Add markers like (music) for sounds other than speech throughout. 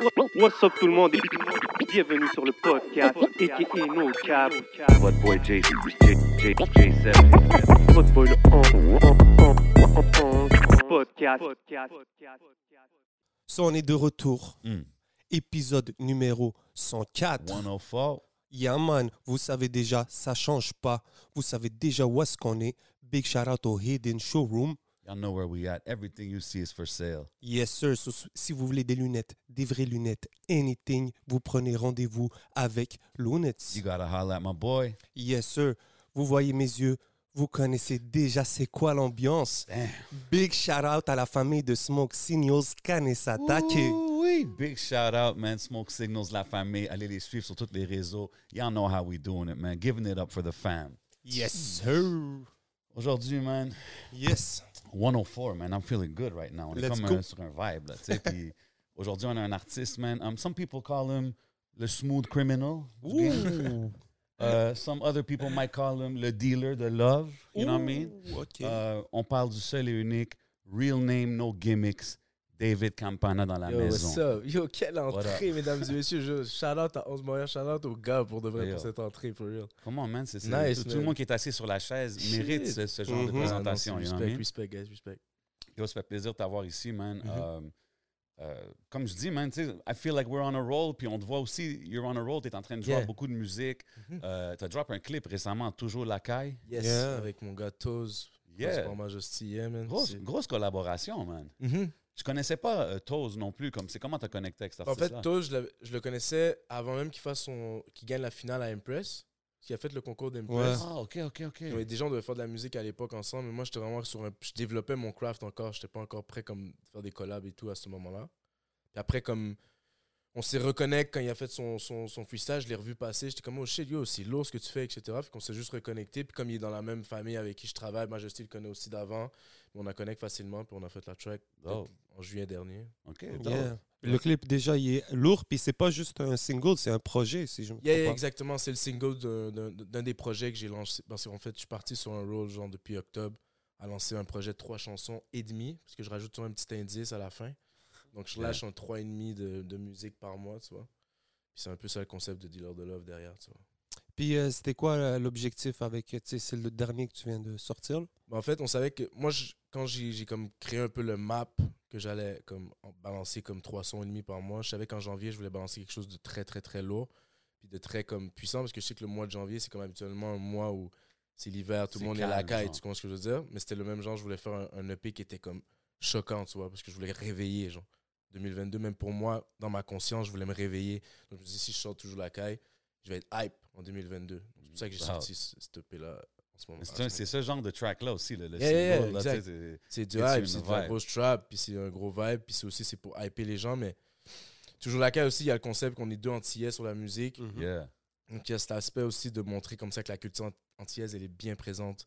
What's up tout le monde? Et bienvenue sur le podcast aka No Cap. What boy J, J, J, J7. Votre boy le podcast. So, on est de retour. Mm. Épisode numéro 104. 104. Yeah, man. Vous savez déjà, ça change pas. Vous savez déjà où est-ce qu'on est. Big shout out au Hidden Showroom. Y'all know where we at. Everything you see is for sale. Yes, sir. So, si vous voulez des lunettes, des vraies lunettes, anything, vous prenez rendez-vous avec Lunettes. You gotta holla at my boy. Yes, sir. Vous voyez mes yeux. Vous connaissez déjà c'est quoi l'ambiance. Big shout out à la famille de Smoke Signals Kanesatake. Oui, big shout out, man. Smoke Signals, la famille. Allez les suivre sur tous les réseaux. Y'all know how we doing it, man. Giving it up for the fam. Yes, sir. Aujourd'hui, man, Yes. 104, man. I'm feeling good right now. On Let's comme go. un- sur un vibe, là, tu sais. Puis (laughs) aujourd'hui, on a un artiste, man. Um, some people call him le smooth criminal. game. Uh, some other people might call him le dealer de love. You know what I mean? OK. Euh, on parle du seul et unique, real name, no gimmicks, David Campana dans la Yo, maison. what's up? Yo, quelle entrée, mesdames et messieurs. Je, shout out à 11 Montréal, shout out aux gars pour de vrai Yo. pour cette entrée, for real. Comment, man? C'est, Nice, tout, tout le monde qui est assis sur la chaise Shit. mérite ce, ce genre de présentation. Ah, non, respect, respect, guys, respect. Yo, ça fait plaisir de t'avoir ici, man. Mhm. Euh, euh, comme je dis, man, tu sais, I feel like we're on a roll, puis on te voit aussi, you're on a roll, t'es en train de jouer Yeah. beaucoup de musique. Mhm. Euh, t'as drop un clip récemment, Toujours la caille. Yes, Yeah. avec mon gars Toz. Yeah. Grosse, grosse collaboration, man. Je connaissais pas euh, Toz non plus, comme c'est comment t'as connecté avec cet En fait, Toz, je, l'avais- je le connaissais avant même qu'il fasse son, qu'il gagne la finale à Impress. Qui a fait le concours d'Impress. Ah, ok, ok, ok. Ouais, des gens devaient faire de la musique à l'époque ensemble, mais moi j'étais vraiment sur un. Je développais mon craft encore, j'étais pas encore prêt comme faire des collabs et tout à ce moment-là. Puis après, comme on s'est reconnecté quand il a fait son, son, son freestyle, je l'ai revu passer, j'étais comme oh shit, yo, c'est lourd ce que tu fais, etc. Puis qu'on s'est juste reconnecté, puis comme il est dans la même famille avec qui je travaille, Majesty le connaît aussi d'avant, on a connecté facilement, puis on a fait la track en juillet dernier. Ok. Yeah. Le clip, déjà, il est lourd, puis c'est pas juste un single, c'est un projet, si je me Yeah, exactement. C'est le single d'un- des projets que j'ai lancé. Parce qu'en fait, je suis parti sur un roll genre depuis octobre à lancer un projet de trois chansons et demi. Parce que je rajoute toujours un petit indice à la fin. Donc je Yeah. lâche un trois et demi de, de musique par mois, tu vois. Puis c'est un peu ça le concept de Dealer de Love derrière, tu vois. Puis euh, c'était quoi euh, l'objectif avec, tu sais, c'est le dernier que tu viens de sortir? Ben, en fait, on savait que moi, je- quand j'ai comme créé un peu le map que j'allais comme balancer comme trois sons et demi par mois, je savais qu'en janvier, je voulais balancer quelque chose de très, très, très lourd. Puis de très comme puissant, parce que je sais que le mois de janvier, c'est comme habituellement un mois où c'est l'hiver, tout le monde est à la caille, genre. tu comprends ce que je veux dire? Mais c'était le même genre, je voulais faire un, un EP qui était comme choquant, tu vois, parce que je voulais réveiller, genre. 2022, même pour moi, dans ma conscience, je voulais me réveiller. Donc je me dis, si je sors toujours la caille, je vais être hype en 2022. Donc, C'est pour ça que j'ai Wow. sorti ce- cet EP-là en ce moment. C'est ce genre de track-là aussi, le, le Yeah, single. c'est- du hype, c'est de la grosse trap, puis c'est un gros vibe, puis c'est aussi c'est pour hyper les gens, mais toujours la cas aussi, il y a le concept qu'on est deux antillais sur la musique. Mhm. Yeah. Donc il y a cet aspect aussi de montrer comme ça que la culture ant- antillaise, elle est bien présente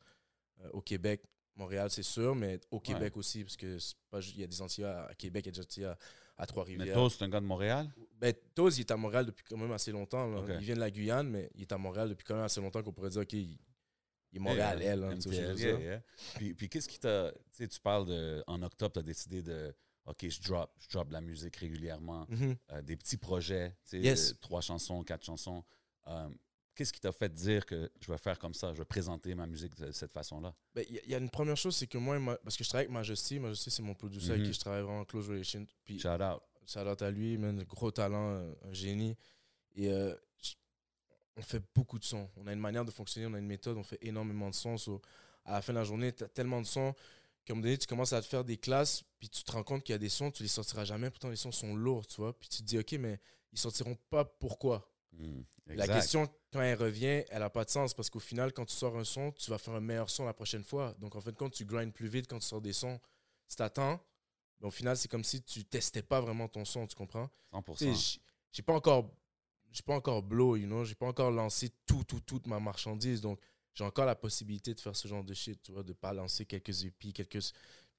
euh, au Québec. Montréal, c'est sûr, mais au Québec aussi, parce que pas il y a des Antillais à à Québec, il y a des Antillais à, à Mais Trois-Rivières. Toz, c'est un gars de Montréal? Ben, Toz, il est à Montréal depuis quand même assez longtemps. là. Il vient de la Guyane, mais il est à Montréal depuis quand même assez longtemps qu'on pourrait dire, OK, il, il est Montréal, elle. hein, yeah, yeah. Puis, puis qu'est-ce qui t'a. Tu sais, tu parles de. En octobre, tu as décidé de. OK, je drop, je drop de la musique régulièrement. Mhm. euh, des petits projets, tu sais, Yes. trois chansons, quatre chansons. Euh, Qu'est-ce qui t'a fait dire que je vais faire comme ça, je vais présenter ma musique de cette façon-là? Ben, Il y, a- il y a une première chose, c'est que moi, ma- parce que je travaille avec Majesty, Majesty, c'est mon producer avec Mhm. qui je travaille vraiment en close relation. Puis, Shout out. shout out à lui, man, gros talent, un génie. Et euh, on fait beaucoup de sons. On a une manière de fonctionner, on a une méthode, on fait énormément de sons. So, à la fin de la journée, tu as tellement de sons qu'à un moment donné, tu commences à te faire des classes, puis tu te rends compte qu'il y a des sons, tu les sortiras jamais, pourtant les sons sont lourds, tu vois. Puis tu te dis, OK, mais ils sortiront pas pourquoi Mm, la question, quand elle revient, elle n'a pas de sens parce qu'au final, quand tu sors un son, tu vas faire un meilleur son la prochaine fois. Donc, en fin de compte, tu grindes plus vite quand tu sors des sons. Si t'attends, ben, au final, c'est comme si tu testais pas vraiment ton son, tu comprends? 100%. Tu sais, j- j'ai pas encore j'ai pas encore blow, you know, j'ai pas encore lancé tout, tout, toute ma marchandise. Donc, j'ai encore la possibilité de faire ce genre de shit, tu vois, de pas lancer quelques épis, quelques...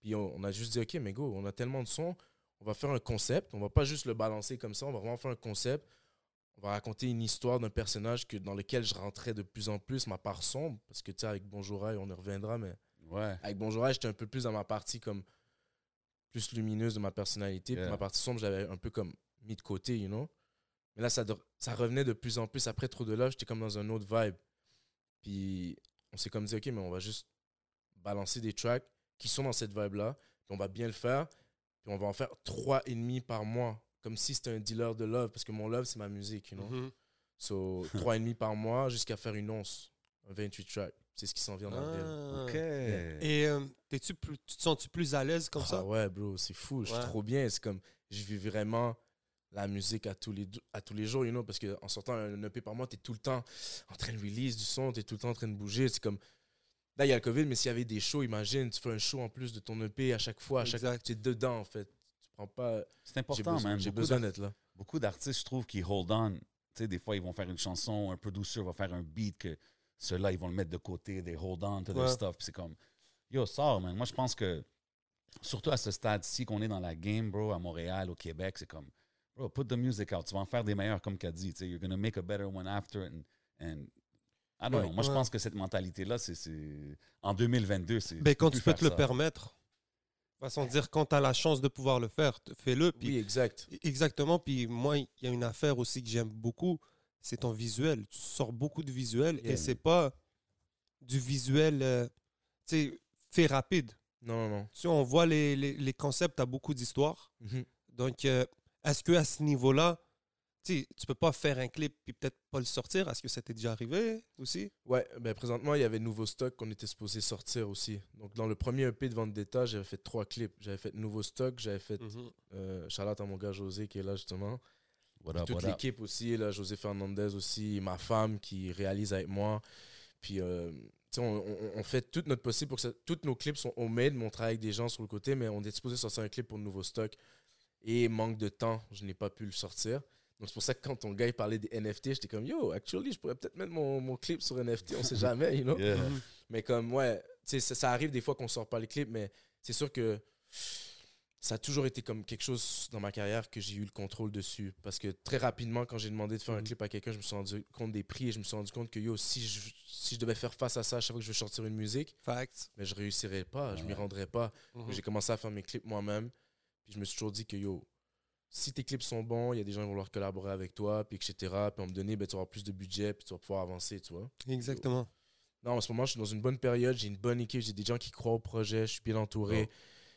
Puis on, on a juste dit, OK, mais go, on a tellement de sons, on va faire un concept, on va pas juste le balancer comme ça, on va vraiment faire un concept, on va raconter une histoire d'un personnage que, dans lequel je rentrais de plus en plus, ma part sombre, parce que, tu sais, avec Bonjour on y reviendra, mais Ouais. avec Bonjour j'étais un peu plus dans ma partie comme plus lumineuse de ma personnalité. Puis ma partie sombre, j'avais un peu comme mis de côté, you know. Mais là, ça, de- ça revenait de plus en plus. Après Trop de Love, j'étais comme dans un autre vibe. Puis on s'est comme dit, OK, mais on va juste balancer des tracks qui sont dans cette vibe-là. Puis on va bien le faire. Puis on va en faire trois et demi par mois. Comme si c'était un dealer de love. Parce que mon love, c'est ma musique, you know. Mhm. So, (laughs) trois et demi par mois jusqu'à faire une once. Un 28 tracks. C'est ce qui s'en vient dans le deal. Ah. OK. Et euh, plus- tu te sens-tu plus à l'aise comme Ah ça? ouais, bro, c'est fou. Je suis Ouais. trop bien. C'est comme, je vis vraiment la musique à tous les, à tous les jours, you know, parce qu'en sortant un EP par mois, t'es tout le temps en train de release du son, t'es tout le temps en train de bouger. C'est comme, là, il y a le COVID, mais s'il y avait des shows, imagine, tu fais un show en plus de ton EP à chaque fois, à chaque tu es dedans, en fait. Pas. C'est important, man. j'ai besoin d'être là. Beaucoup d'artistes, je trouve, qui hold on. Tu sais, des fois, ils vont faire une chanson, un producer va faire un beat que ceux-là, ils vont le mettre de côté, they hold on to their stuff. C'est comme, yo, sors, man. Moi, je pense que, surtout à ce stade-ci qu'on est dans la game, bro, à Montréal, au Québec, c'est comme, bro, put the music out. Tu vas en faire des meilleurs, comme qu'a dit. Tu sais, you're gonna make a better one after. And, and I don't Ouais. know. Moi, je pense que cette mentalité-là, c'est, c'est- en 2022, c'est. Ben, quand tu peux te le permettre. Façon de dire, quand tu as la chance de pouvoir le faire, fais-le. Oui, exact. Exactement. Puis moi, il y a une affaire aussi que j'aime beaucoup, c'est ton visuel. Tu sors beaucoup de visuels Yeah. et c'est pas du visuel, euh, tu sais, fait rapide. Non, non, non. Tu sais, on voit les, les, les concepts à beaucoup d'histoires. Mhm. Donc, euh, est-ce que à ce niveau-là, tu sais, tu peux pas faire un clip puis peut-être pas le sortir Est-ce que ça t'est déjà arrivé aussi? Ouais, ben présentement, il y avait nouveau stock qu'on était supposé sortir aussi. Donc, dans le premier EP de Vendetta, j'avais fait trois clips. J'avais fait nouveau stock, j'avais fait euh, Charlotte à mon gars José qui est là justement. Up, Toute l'équipe aussi, là, José Fernandez aussi, ma femme qui réalise avec moi. Puis, euh, tu sais, on, on- on fait tout notre possible pour que ça, tous nos clips sont homemade, mais on travaille avec des gens sur le côté, mais on est supposé sortir un clip pour le nouveau stock. Et manque de temps, je n'ai pas pu le sortir. Donc, c'est pour ça que quand ton gars il parlait des NFT, j'étais comme, yo, actually, je pourrais peut-être mettre mon, mon clip sur NFT, on sait jamais, you know? Yeah. Mais comme, ouais, tu sais, ça, ça arrive des fois qu'on sort pas les clips, mais c'est sûr que ça a toujours été comme quelque chose dans ma carrière que j'ai eu le contrôle dessus. Parce que très rapidement, quand j'ai demandé de faire un Mhm. clip à quelqu'un, je me suis rendu compte des prix et je me suis rendu compte que yo, si je, si je devais faire face à ça à chaque fois que je veux sortir une musique, Facts. mais je réussirais pas, je m'y rendrais pas. Mhm. Donc, J'ai commencé à faire mes clips moi-même. Puis je me suis toujours dit que yo, si tes clips sont bons, il y a des gens qui vont vouloir collaborer avec toi, puis etc. Puis on me donner, ben, tu avoir plus de budget, puis tu vas pouvoir avancer, tu vois. Exactement. Non, en ce moment, je suis dans une bonne période. J'ai une bonne équipe. J'ai des gens qui croient au projet. Je suis bien entouré. Oh.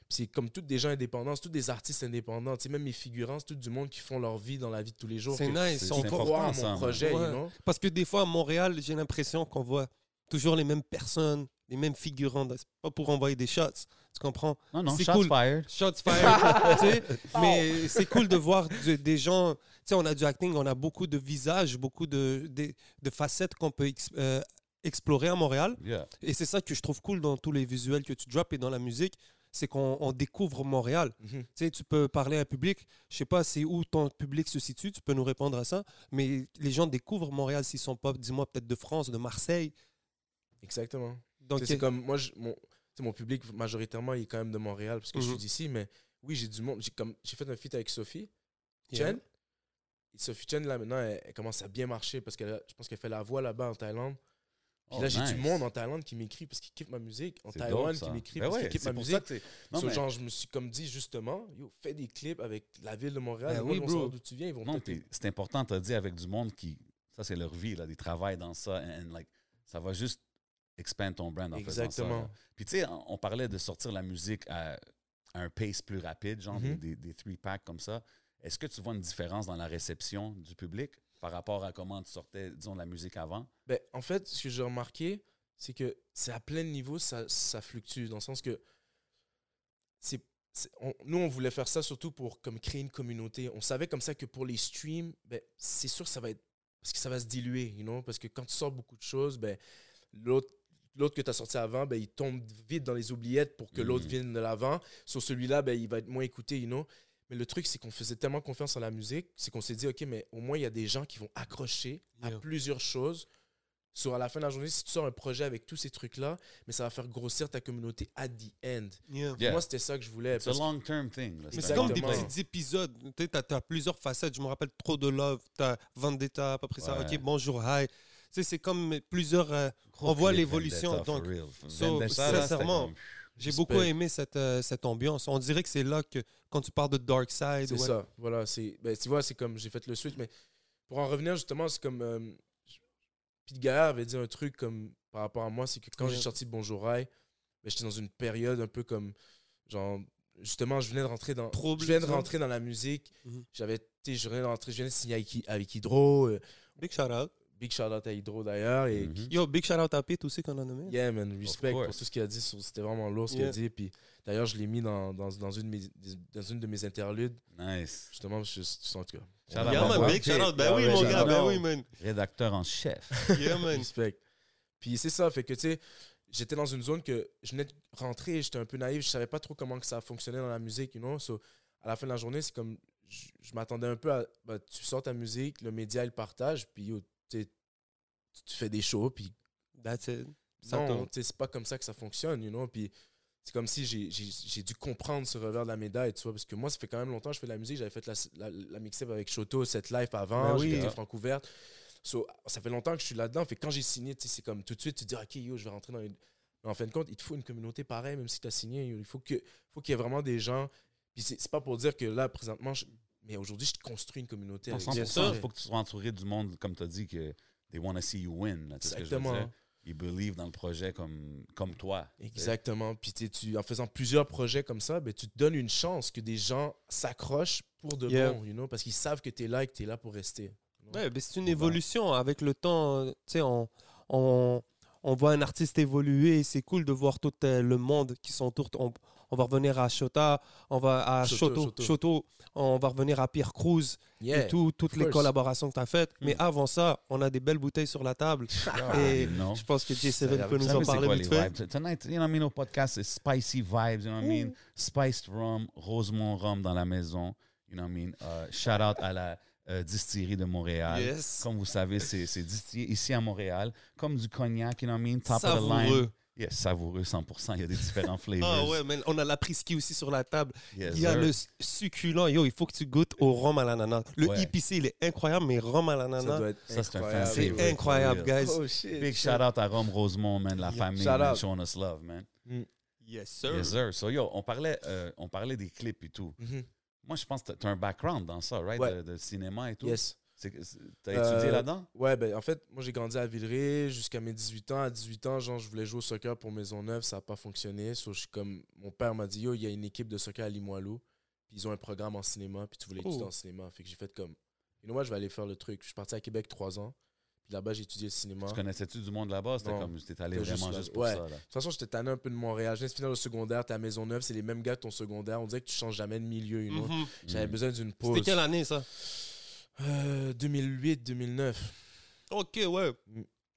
C'est comme tous des gens indépendants, tous des artistes indépendants. Tu sais, même mes figurants, c'est tout du monde qui font leur vie dans la vie de tous les jours. C'est nice. c'est- On croit- ça, mon projet, Ouais. you know? Parce que des fois, à Montréal, j'ai l'impression qu'on voit toujours les mêmes personnes, les mêmes figurants. C'est pas pour envoyer des shots. Tu comprends? Non, non, C'est shots cool. fired. Shots fired. (laughs) tu sais, mais c'est cool de voir de- des gens. Tu sais, on a du acting, on a beaucoup de visages, beaucoup de, de, de facettes qu'on peut euh, explorer à Montréal. Yeah. Et c'est ça que je trouve cool dans tous les visuels que tu drops et dans la musique. C'est qu'on on découvre Montréal. Mhm. Tu sais, tu peux parler à un public, je sais pas c'est où ton public se situe, tu peux nous répondre à ça, mais les gens découvrent Montréal s'ils sont pas, dis-moi, peut-être de France, de Marseille. Exactement. Donc, c'est comme moi, je- mon, mon public, majoritairement, il est quand même de Montréal parce que je Mhm. suis d'ici. Mais oui, j'ai du monde. J'ai comme- j'ai fait un feat avec Sophie Yeah. Chen. Et Sophie Chen, là, maintenant, elle, elle commence à bien marcher parce que je pense qu'elle fait la voix là-bas en Thaïlande. Puis Oh, là, j'ai nice. du monde en Thaïlande qui m'écrit parce qu'ils kiffent ma musique. En Taïwan ça. qui m'écrit Ben parce ouais, qu'ils kiffent ma musique. Non, So, mais- genre, je me suis comme dit justement, yo, fais des clips avec la ville de Montréal. Ben oui, vont bro. savoir d'où tu viens, ils vont Non, c'est important, tu as dit, avec du monde qui. Ça, c'est leur vie, là, ils travaillent dans ça. And, like, ça va juste expand ton brand en faisant ça. Exactement. Puis, tu sais, on, on parlait de sortir la musique à, à un pace plus rapide, genre des, des, des three-packs comme ça. Est-ce que tu vois une différence dans la réception du public par rapport à comment tu sortais, disons, la musique avant? Ben, en fait, ce que j'ai remarqué, c'est que c'est à plein niveau, ça, ça fluctue. Dans le sens que c'est, c'est- on- nous, on voulait faire ça surtout pour comme, créer une communauté. On savait comme ça que pour les streams, ben, c'est sûr que ça va être. Parce que ça va se diluer, you know? Parce que quand tu sors beaucoup de choses, ben, l'autre. L'autre que tu as sorti avant, ben, il tombe vite dans les oubliettes pour que l'autre Mhm. vienne de l'avant. Sur celui-là, ben, il va être moins écouté, you know? Mais le truc, c'est qu'on faisait tellement confiance en la musique, c'est qu'on s'est dit, OK, mais au moins, il y a des gens qui vont accrocher à plusieurs choses. Sur à la fin de la journée, si tu sors un projet avec tous ces trucs-là, mais ça va faire grossir ta communauté at the end. Yeah. Yeah. Moi, c'était ça que je voulais. C'est un long-term thing. C'est comme des petits épisodes. Tu as, plusieurs facettes. Je me rappelle trop de Love, tu as Vendetta, après ça, Ouais. OK, bonjour, hi. Sais, c'est comme plusieurs. euh, on voit l'évolution, donc, so, sincèrement, comme- J'ai beaucoup aimé cette, euh, cette ambiance. On dirait que c'est là que, quand tu parles de Dark Side, C'est ouais, ça, voilà. Ben, tu vois, c'est comme j'ai fait le switch, mais pour en revenir justement, c'est comme. Euh, Pete Gaillard avait dit un truc comme par rapport à moi, c'est que quand Ouais. j'ai sorti Bonjour Rail, ben, j'étais dans une période un peu comme. Genre, justement, je venais de rentrer dans. Trouble, je venais de rentrer dans la musique. Mhm. J'avais. Je venais de rentrer, je venais de signer avec, avec Hydro. euh, Big shout out. Big shout out à Hydro d'ailleurs. Et Mhm. Yo, big shout out à Pete aussi qu'on a nommé. Yeah, man, respect pour tout ce qu'il a dit. C'était vraiment lourd ce qu'il a dit. Puis d'ailleurs, je l'ai mis dans, dans, dans, une de mes, dans une de mes interludes. Nice. Justement, je, je- en tout cas. Shout out on- Yeah, man, big shout out. Ben Yeah, oui, mon gars, ben oui, man. Rédacteur en chef. (laughs) Yeah, man. Respect. Puis c'est ça, fait que tu sais, j'étais dans une zone que je venais de rentrer, j'étais un peu naïf, je savais pas trop comment que ça fonctionnait dans la musique, you know. So, à la fin de la journée, c'est comme, je, je m'attendais un peu à, bah, tu sors ta musique, le média, il partage, puis yo, tu fais des shows, puis That's it. Non, c'est pas comme ça que ça fonctionne, you know. Puis c'est comme si j'ai- dû comprendre ce revers de la médaille, tu vois, parce que moi, ça fait quand même longtemps que je fais de la musique. J'avais fait la, la, la mixtape avec Shoto, cette live avant, Ben oui. fait Francouverte. So, ça fait longtemps que je suis là-dedans. Fait quand j'ai signé, c'est comme tout de suite, tu te dis, OK, yo, je vais rentrer dans une. Mais en fin de compte, il te faut une communauté pareille, même si tu as signé. yo. Il faut que- faut qu'il y ait vraiment des gens. Puis c'est c'est pas pour dire que là, présentement, je- mais aujourd'hui, je construis une communauté. avec 100%, ça. il faut que tu sois entouré du monde, comme tu as dit, que they want to see you win. là, tu sais ce que je veux Exactement. dire? Ils believe dans le projet comme, comme toi. Exactement. Puis tu en faisant plusieurs projets comme ça, ben, tu te donnes une chance que des gens s'accrochent pour de Yeah. bon, you know, parce qu'ils savent que tu es là et que tu es là pour rester. Ouais, ben c'est une évolution. Avec le temps, tu sais, on, on, on voit un artiste évoluer et c'est cool de voir tout euh, le monde qui s'entoure. On, on va revenir à Shota, on va à Shoto, Shoto, Shoto. Shoto, on va revenir à Pierre Cruz Yeah. et tout, toutes les collaborations que tu as faites. Mais Mm. avant ça, on a des belles bouteilles sur la table. (laughs) et non. je pense que J7 Ça, peut nous en parler vite fait. Tonight, you know what I mean, au podcast, c'est spicy vibes, you know what I mean? Spiced rum, Rosemont rum dans la maison, you know what I mean? Uh, shout out à la euh, distillerie de Montréal. Yes. Comme vous savez, c'est c'est distillé ici à Montréal, comme du cognac, you know what I mean? Top of the line. Yes, savoureux 100%. Il y a des différents (laughs) flavors. Ah ouais, man, on a la priski aussi sur la table. Yes, Il y a sir. le succulent. Yo, il faut que tu goûtes au rhum à l'ananas. Le Ouais. épicé, il est incroyable, mais rhum à Ça l'ananas, doit être Ça, c'est un incroyable. fancy c'est favorite, incroyable, guys. Oh shit. Big shout out à Rome Rosemont, man, la Yeah. famille, Shout man, out. showing us love, man. Yes, sir. Yes, sir. So, yo, on parlait, euh, on parlait des clips et tout. Mhm. Moi, je pense que tu as un background dans ça, right? Ouais. De, de cinéma et tout. Yes. T'as étudié Euh, là-dedans? Ouais, ben en fait, moi j'ai grandi à Villeray jusqu'à mes 18 ans. À 18 ans, genre, je voulais jouer au soccer pour Maisonneuve, ça n'a pas fonctionné. So, je suis comme, mon père m'a dit, yo, il y a une équipe de soccer à Limoilou, puis ils ont un programme en cinéma, puis tu voulais étudier Oh. en cinéma. Fait que j'ai fait comme, you know what, je vais aller faire le truc. Je suis parti à Québec trois ans, puis là-bas j'ai étudié le cinéma. Tu connaissais-tu du monde là-bas? C'était comme, t'es allé juste vraiment juste pour ouais. ça, là. De toute façon, j'étais tanné un peu de Montréal. De finir le secondaire, t'es à Maisonneuve, c'est les mêmes gars de ton secondaire. On dirait que tu changes jamais de milieu, you know. Mhm. J'avais Mm. besoin d'une pause. C'était quelle année, ça? Euh, 2008-2009. Ok, ouais.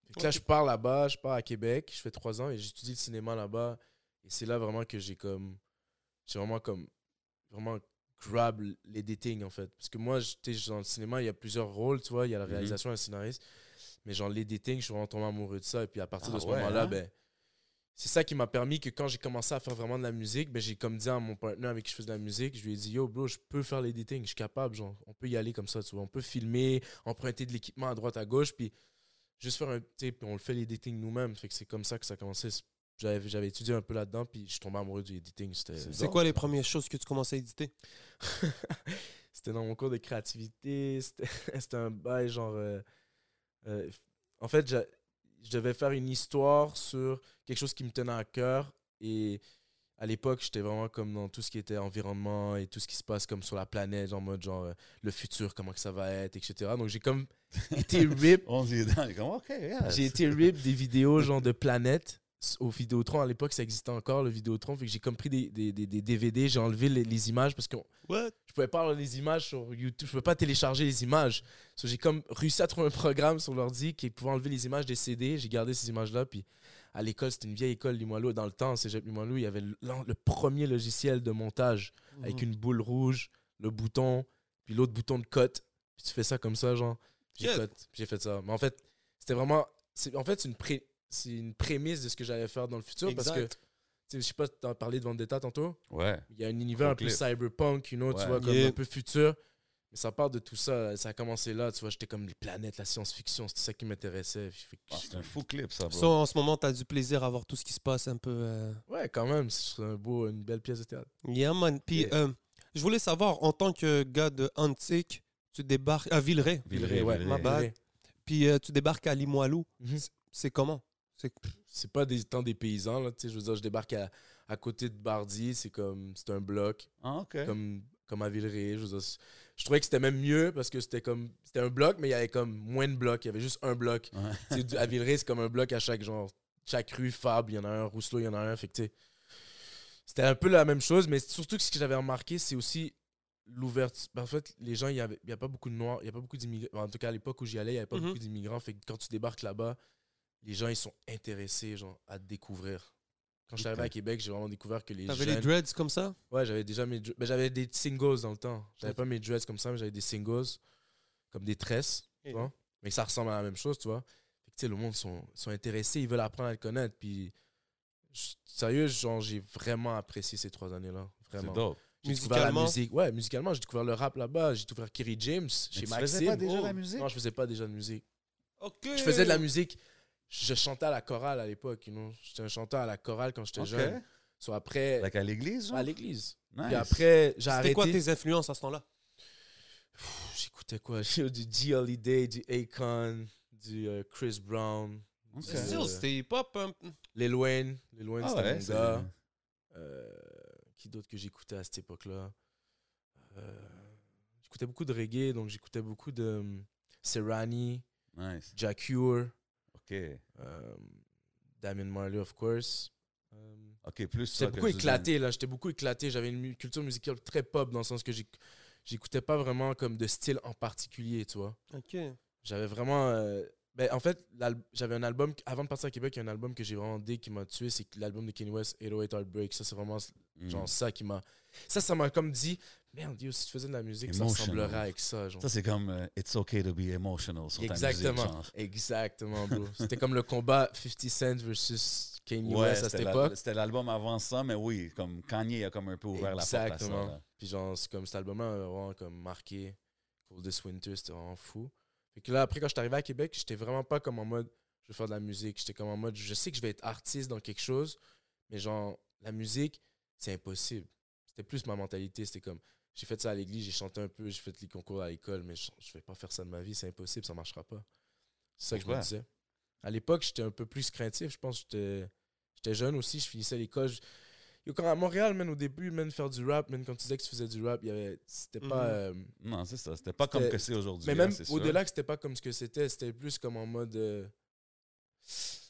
Fait que là, je pars là-bas, je pars à Québec, je fais trois ans et j'étudie le cinéma là-bas. Et c'est là vraiment que j'ai comme. J'ai vraiment comme. Vraiment grab l'editing en fait. Parce que moi, j'étais dans le cinéma, il y a plusieurs rôles, tu vois. Il y a la Mhm. réalisation et le scénariste. Mais genre, l'editing, je suis vraiment tombé amoureux de ça. Et puis à partir Ah de ce ouais, moment-là, hein? ben. C'est ça qui m'a permis que quand j'ai commencé à faire vraiment de la musique, ben j'ai comme dit à mon partenaire avec qui je faisais de la musique, je lui ai dit Yo, bro, je peux faire l'editing, je suis capable, genre, on peut y aller comme ça, tu vois. On peut filmer, emprunter de l'équipement à droite, à gauche, puis juste faire un. Tu sais, puis on le fait l'editing nous-mêmes. Fait que c'est comme ça que ça a commencé. J'avais j'avais étudié un peu là-dedans, puis je suis tombé amoureux du editing. C'était C'est quoi les premières choses que tu commençais à éditer? (laughs) C'était dans mon cours de créativité. (laughs) C'était un bail genre. euh, euh, en fait, je devais faire une histoire sur quelque chose qui me tenait à cœur. Et à l'époque, j'étais vraiment comme dans tout ce qui était environnement et tout ce qui se passe comme sur la planète, en mode genre euh, le futur, comment que ça va être, etc. Donc j'ai comme été (laughs) rip. On dit (laughs) comme, OK, yeah. J'ai été rip des vidéos genre de planètes au Vidéotron. À l'époque, ça existait encore, le Vidéotron. Fait que j'ai comme pris des, des, des- des DVD, j'ai enlevé les, les images parce que What? je pouvais pas avoir les images sur YouTube, je pouvais pas télécharger les images. So, j'ai comme réussi à trouver un programme sur l'ordi qui pouvait enlever les images des CD. J'ai gardé ces images-là. Puis à l'école, c'était une vieille école Limoilou. Dans le temps, c'est Limoilou, il y avait le, le premier logiciel de montage avec Mhm. une boule rouge, le bouton, puis l'autre bouton de cote. Puis tu fais ça comme ça, genre. J'ai fait ça. Mais en fait, c'était vraiment. En fait, c'est une, pré- c'est une prémisse de ce que j'allais faire dans le futur parce que. Exact. tu sais, Je sais pas, tu as parlé de Vendetta tantôt. Ouais. Il y a un univers un peu cyberpunk, you know, tu Ouais. vois, comme Yeah. un peu futur. Mais ça part de tout ça. Ça a commencé là, tu vois. J'étais comme les planètes, la science-fiction. C'était ça qui m'intéressait. Ah, c'est un fou clip, ça, bro. So, en ce moment, tu as du plaisir à voir tout ce qui se passe un peu. euh, Ouais, quand même. C'est un beau, une belle pièce de théâtre. Yeah, man. Puis, Yeah. euh, je voulais savoir, en tant que gars de Antique, tu débarques à Villeray, Villeray, ouais, Villeray. ma bad. Puis euh, tu débarques à Limoilou. Mhm. C'est- C'est comment? C'est pas des temps des paysans, là. Je veux dire, je débarque à, à côté de Bardi. C'est comme. C'est un bloc. Ah, comme, comme à Villeray. Je, veux dire, je trouvais que c'était même mieux parce que c'était comme c'était un bloc, mais il y avait comme moins de blocs. Il y avait juste un bloc. Ouais. À Villeray, c'est comme un bloc à chaque genre. Chaque rue, Fab, il y en a un. Rousselot, il y en a un. Fait que, c'était un peu la même chose, mais surtout que ce que j'avais remarqué, c'est aussi l'ouverture. Ben, en fait, les gens, il n'y avait, il y a pas beaucoup de Noirs, il n'y a pas beaucoup d'immigrants. En tout cas, à l'époque où j'y allais, il n'y avait pas Mhm. beaucoup d'immigrants. Fait que quand tu débarques là-bas, les gens, ils sont intéressés genre, à découvrir. Quand je suis arrivé à Québec, j'ai vraiment découvert que les T'avais jeunes... les dreads comme ça? Ouais, j'avais déjà mes. dre- ben, j'avais des singles dans le temps. J'avais pas mes dreads comme ça, mais j'avais des singles, comme des tresses, tu vois. Mais ça ressemble à la même chose, tu vois. Fait que, tu sais, le monde sont, sont intéressés, ils veulent apprendre à le connaître. Puis, je- sérieux, genre, j'ai vraiment apprécié ces trois années-là. C'est Vraiment. dope. J'ai découvert la Musicalement? musique. Ouais, musicalement, j'ai découvert le rap là-bas. J'ai découvert Kerry James chez tu Maxime. faisais pas déjà Oh. la musique? Non, je faisais pas déjà de musique. Ok. Je faisais de la musique. Je chantais à la chorale à l'époque, you know. J'étais un chanteur à la chorale quand j'étais jeune. Soit après, Like à l'église, à l'église. Nice. Puis après, j'ai arrêté. C'était quoi tes influences à ce temps-là? J'écoutais quoi? (laughs) Du G. Holiday, du Akon, du euh, Chris Brown, OK. C'est Still, Euh, C'était hip-hop. hein. Lil Wayne. Lil Wayne, Ah c'était ouais, mon c'est- gars. Euh, qui d'autre que j'écoutais à cette époque-là? Euh, J'écoutais beaucoup de reggae, donc j'écoutais beaucoup de euh, Serrani, Nice. Jack Ure, OK. euh, Damien Marley, of course. Euh, OK, plus ça J'étais beaucoup éclaté, là. J'étais beaucoup éclaté. J'avais une culture musicale très pop dans le sens que j'éc- j'écoutais pas vraiment comme de style en particulier, tu vois. Ok. J'avais vraiment. euh, ben, en fait, j'avais un album. Avant de partir à Québec, il y a un album que j'ai vraiment dès qui m'a tué. C'est l'album de Kanye West, 808 Heartbreak. Ça, c'est vraiment Mm. genre ça qui m'a. Ça, ça m'a comme dit Merde, si tu faisais de la musique, ça ressemblerait avec ça. Genre. Ça, c'est comme euh, It's okay to be emotional sur ta Exactement. musique, genre. Exactement, bro. (laughs) C'était comme le combat 50 Cent versus Kanye Ouais, West à cette époque. c'était l'album avant ça, mais oui, comme Kanye a comme un peu ouvert la porte à ça. Exactement. Puis genre, c'est comme cet album-là m'a vraiment comme marqué. Coldest Winter, c'était vraiment fou. Fait que là, après, quand je suis arrivé à Québec, j'étais vraiment pas comme en mode je vais faire de la musique. J'étais comme en mode je sais que je vais être artiste dans quelque chose, mais genre, la musique, c'est impossible. C'était plus ma mentalité. C'était comme j'ai fait ça à l'église, j'ai chanté un peu, j'ai fait les concours à l'école, mais je, je vais pas faire ça de ma vie, c'est impossible, ça marchera pas. C'est ça que je me disais. À l'époque, j'étais un peu plus craintif. Je pense que j'étais- j'étais jeune aussi, je finissais l'école. Je- Yo, quand à Montréal, même au début, même faire du rap, même quand tu disais que tu faisais du rap, il y avait, c'était pas. Mhm. euh, Non, c'est ça. C'était pas comme que c'est aujourd'hui. mais même au-delà que c'était pas comme ce que c'était, c'était plus comme en mode. euh,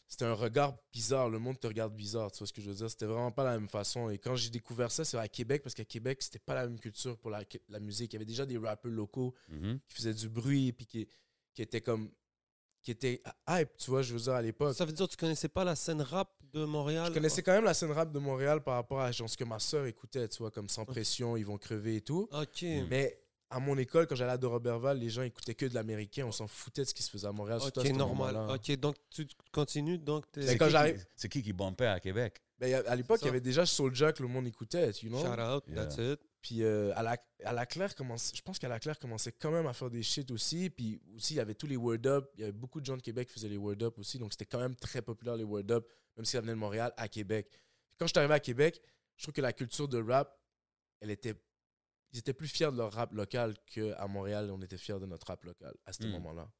C'était un regard bizarre. Le monde te regarde bizarre, tu vois ce que je veux dire? C'était vraiment pas la même façon. Et quand j'ai découvert ça, c'est à Québec, parce qu'à Québec, c'était pas la même culture pour la, la musique. Il y avait déjà des rappeurs locaux Mhm. qui faisaient du bruit, puis qui, qui étaient comme. Qui étaient hype, tu vois, je veux dire, à l'époque. Ça veut dire que tu connaissais pas la scène rap de Montréal? Je connaissais quand même la scène rap de Montréal par rapport à genre, ce que ma soeur écoutait, tu vois, comme Sans Pression, Ils vont crever et tout. Ok. Mais à mon école, quand j'allais à de Robertval, les gens écoutaient que de l'américain. On s'en foutait de ce qui se faisait à Montréal. à Ok, ce normal. Ok, donc tu continues. Donc C'est quand qui j'arrive- qui- C'est qui qui bumpait à Québec? Ben, à l'époque, il y avait déjà Soulja que le monde écoutait, you know? Shout out, Yeah. that's it. Puis euh, à, la, à la Claire, commence, je pense qu'à la Claire commençait quand même à faire des shit aussi. Puis aussi, il y avait tous les Word Up. Il y avait beaucoup de gens de Québec qui faisaient les Word Up aussi. Donc c'était quand même très populaire les Word Up, même si ça venait de Montréal, à Québec. Quand je suis arrivé à Québec, je trouve que la culture de rap, elle était. Ils étaient plus fiers de leur rap local qu'à Montréal, on était fiers de notre rap local à ce Hmm. moment-là.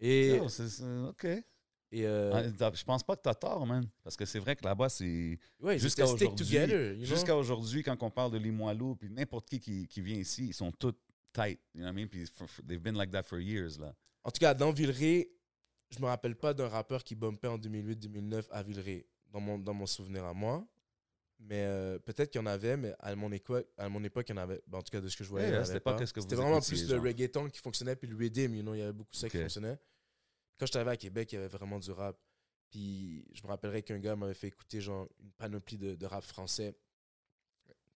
Et, Oh, OK. Et euh, Ah, Je pense pas que t'as tort, man. Parce que c'est vrai que là-bas, c'est. ils jusqu'à aujourd'hui- together. you know? Jusqu'à aujourd'hui, quand on parle de Limoilou, puis n'importe qui, qui qui vient ici, ils sont tous tight. You know what I mean? Puis for- for- they've been like that for years, là. En tout cas, dans Villeray, je me rappelle pas d'un rappeur qui bumpait en 2008-2009 à Villeray, dans mon, dans mon souvenir à moi. Mais euh, peut-être qu'il y en avait, mais à mon époque, à mon époque il y en avait. ben, en tout cas, de ce que je voyais, Ouais, il y en c'était avait pas C'était vraiment plus le reggaeton qui fonctionnait, puis le rhythm, you know, il y avait beaucoup ça qui fonctionnait. Quand j'étais arrivé à Québec, il y avait vraiment du rap. Puis je me rappellerai qu'un gars m'avait fait écouter genre une panoplie de, de rap français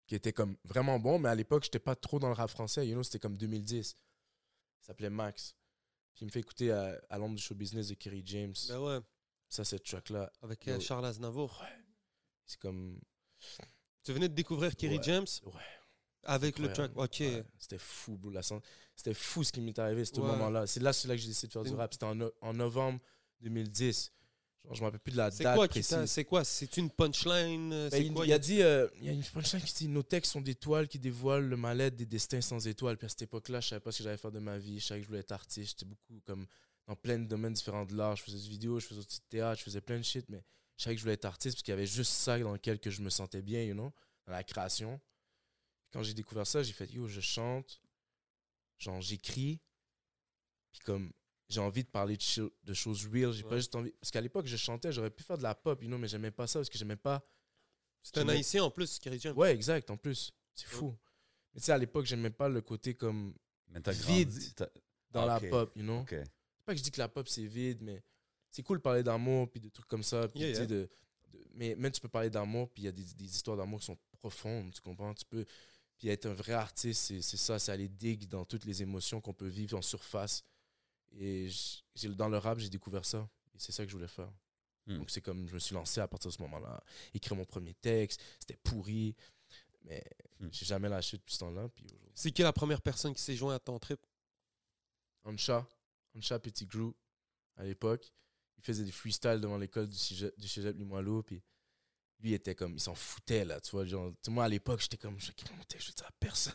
qui était comme vraiment bon, mais à l'époque, j'étais pas trop dans le rap français, you know, c'était comme 2010. Il s'appelait Max. Puis il me fait écouter à, à l'ombre du show business de Kerry James. Ben ouais, Ça, cette track-là, avec euh, Charles Aznavour. c'est comme. Tu venais de découvrir Kerry Ouais. James? Ouais. Avec le track, ok. Ouais, c'était fou, C'était fou ce qui m'est arrivé, ce Ouais. moment-là. C'est là, c'est là que j'ai décidé de faire du rap. C'était en, en novembre 2010. Genre, je me rappelle plus de la date quoi précise. C'est quoi? C'est une punchline euh, Ben, il, quoi? il a dit, euh, il y a une punchline qui dit Nos textes sont des toiles qui dévoilent le mal-être des destins sans étoiles. Puis à cette époque-là, je savais pas ce que j'allais faire de ma vie. Je savais que je voulais être artiste. J'étais beaucoup comme dans plein de domaines différents de l'art. Je faisais du vidéo, je faisais du théâtre, je faisais plein de shit. Mais je savais que je voulais être artiste parce qu'il y avait juste ça dans lequel que je me sentais bien, you know, dans la création. Quand j'ai découvert ça, j'ai fait Yo, je chante, genre j'écris. Puis comme j'ai envie de parler de, cho- de choses real. J'ai Ouais. pas juste envie. Parce qu'à l'époque, je chantais, j'aurais pu faire de la pop, you know, mais j'aimais pas ça parce que j'aimais pas. C'est un haïtien en plus, Kéridjan. Ouais, exact, en plus. C'est fou. Mais tu sais, à l'époque, j'aimais pas le côté comme Vide. grandi. dans Ok. la pop, you know? OK. C'est pas que je dis que la pop c'est vide, mais c'est cool de parler d'amour puis de trucs comme ça. puis Yeah, tu sais, yeah. de, de- mais même tu peux parler d'amour puis il y a des, des histoires d'amour qui sont profondes, tu comprends? Tu peux. Puis être un vrai artiste, c'est ça, c'est aller dig dans toutes les émotions qu'on peut vivre en surface. Et dans le rap, j'ai découvert ça. Et c'est ça que je voulais faire. Hmm. Donc c'est comme je me suis lancé à partir de ce moment-là. Écrire mon premier texte, c'était pourri. Mais Hmm. j'ai jamais lâché depuis ce temps-là. C'est qui la première personne qui s'est joint à ton trip? Ansha, Ansha Petit Group, à l'époque. Il faisait des freestyles devant l'école du cégep, du cégep Limoilou, puis lui était comme, il s'en foutait, là, tu vois. Genre, moi, à l'époque, j'étais comme, je je dire à personne.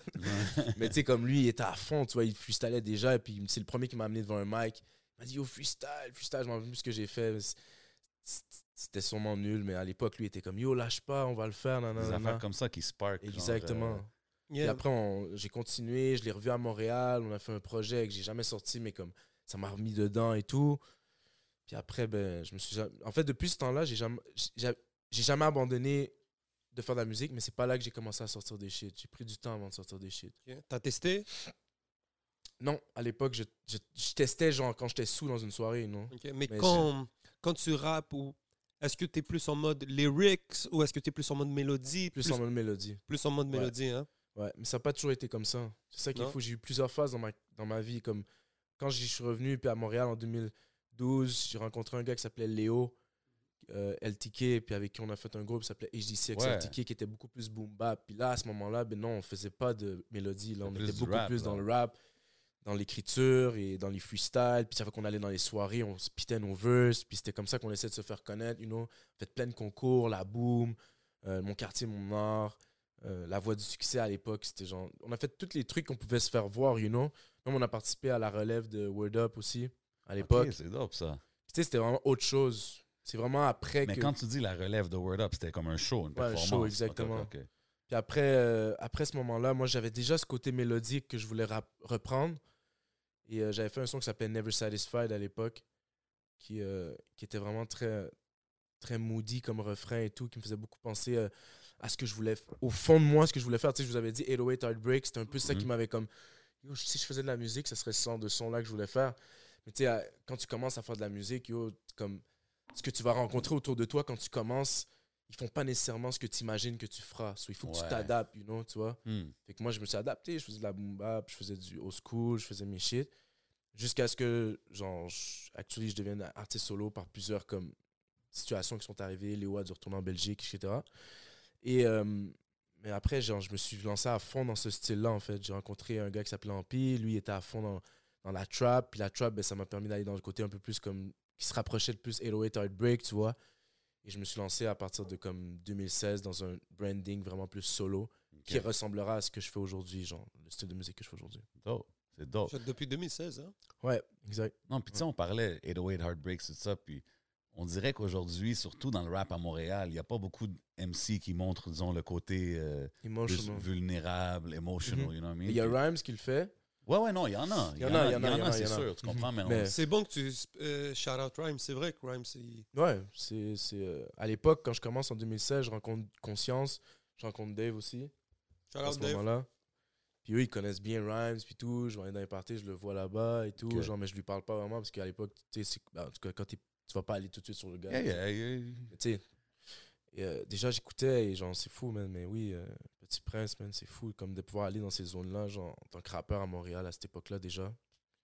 Mais tu sais, comme lui, il était à fond, tu vois, il freestylait déjà, et puis c'est le premier qui m'a amené devant un mic. Il m'a dit, yo, freestyle, freestyle, je m'en rappelle plus ce que j'ai fait. C'était sûrement nul, mais à l'époque, lui, il était comme, yo, lâche pas, on va le faire, Des nanana. affaires comme ça qui spark. genre, Exactement. euh, Puis Yeah. après, on- j'ai continué, je l'ai revu à Montréal, on a fait un projet que j'ai jamais sorti, mais comme ça m'a remis dedans et tout. Puis après, ben, je me suis jamais- En fait, depuis ce temps-là, j'ai jamais, j'ai jamais abandonné de faire de la musique, mais c'est pas là que j'ai commencé à sortir des shit. J'ai pris du temps avant de sortir des shit. T'as testé? Non, à l'époque, je, je, je testais genre quand j'étais sous dans une soirée, non? Mais, Mais quand, quand tu rappes, ou est-ce que tu es plus en mode lyrics ou est-ce que tu es plus en mode mélodie? Plus, en mode mélodie. plus en mode Ouais. mélodie, hein? Ouais, mais ça n'a pas toujours été comme ça. C'est ça qui est Non? fou. J'ai eu plusieurs phases dans ma, dans ma vie. Comme quand j'y suis revenu puis à Montréal en 2012, j'ai rencontré un gars qui s'appelait Léo, euh, LTK, puis avec qui on a fait un groupe qui s'appelait HDC avec Ouais. LTK qui était beaucoup plus boom bap. Puis là, à ce moment-là, ben non, on faisait pas de mélodie. Là, on était beaucoup rap, plus là. dans le rap, dans l'écriture et dans les freestyles. Puis ça fait qu'on allait dans les soirées, on se pitait nos verses. Puis c'était comme ça qu'on essayait de se faire connaître, you know. On fait plein de concours, la boom, euh, mon quartier, mon art. Euh, la voix du succès à l'époque, c'était genre. On a fait tous les trucs qu'on pouvait se faire voir, you know. Même on a participé à la relève de Word Up aussi, à l'époque. c'est dope ça. Puis, Tu sais, c'était vraiment autre chose. C'est vraiment après Mais que. quand tu dis la relève de Word Up, c'était comme un show, une Ouais, un performance. show, exactement. Puis après, euh, après ce moment-là, moi, j'avais déjà ce côté mélodique que je voulais reprendre. Et euh, j'avais fait un son qui s'appelait Never Satisfied à l'époque, qui, euh, qui était vraiment très, très moody comme refrain et tout, qui me faisait beaucoup penser à ce que je voulais, au fond de moi, ce que je voulais faire. Tu sais, je vous avais dit 808 Heartbreak, c'était un peu ça qui Mhm. m'avait comme, yo, si je faisais de la musique, ça serait ce genre de son-là que je voulais faire. Mais tu sais, quand tu commences à faire de la musique, yo, comme, ce que tu vas rencontrer autour de toi quand tu commences, ils font pas nécessairement ce que tu imagines que tu feras. So, il faut que Ouais. tu t'adaptes, you know, tu vois. Hmm. Fait que moi, je me suis adapté, je faisais de la boom bap, je faisais du old school, je faisais mes shit. Jusqu'à ce que, genre, je, actually, je devienne artiste solo par plusieurs comme situations qui sont arrivées. Léo a dû retourner en Belgique, etc. Et euh, mais après, genre, je me suis lancé à fond dans ce style-là, en fait. J'ai rencontré un gars qui s'appelait Empire. Lui, il était à fond dans, dans la trap. Puis la trap, ben, ça m'a permis d'aller dans le côté un peu plus comme. Qui se rapprochait de plus 808 Heartbreak, tu vois. Et je me suis lancé à partir de comme 2016 dans un branding vraiment plus solo qui ressemblera à ce que je fais aujourd'hui, genre le style de musique que je fais aujourd'hui. Dope. C'est dope. Depuis 2016, hein? Ouais, exact. Non, puis tu sais, on parlait 808 Heartbreaks, tout ça, puis on dirait qu'aujourd'hui, surtout dans le rap à Montréal, il n'y a pas beaucoup de MC qui montrent, disons, le côté euh, Emotional. vulnérable, emotional, Mhm. you know what I mean? Il y a Rhymes qui le fait. Ouais, ouais, non, il y en a. Il y en a, il y en a, il y en a, c'est sûr, tu comprends, mais, C'est bon que tu euh, shout out Rhyme. C'est vrai que Rhyme, c'est. Ouais, c'est. c'est, euh, à l'époque, quand je commence en 2016, je rencontre Conscience, je rencontre Dave aussi, Shout à out ce Dave. moment-là. Puis eux, ils connaissent bien Rhymes, puis tout. Je vais aller dans les parties, je le vois là-bas et tout. Genre, mais je lui parle pas vraiment parce qu'à l'époque, tu sais, ben, en tout cas, quand tu vas pas aller tout de suite sur le gars. Yeah, yeah, yeah. Mais tu sais, euh, déjà j'écoutais et genre c'est fou, man. Mais oui, euh, Petit Prince, man, c'est fou. Comme de pouvoir aller dans ces zones-là, genre en tant que rappeur à Montréal à cette époque-là déjà.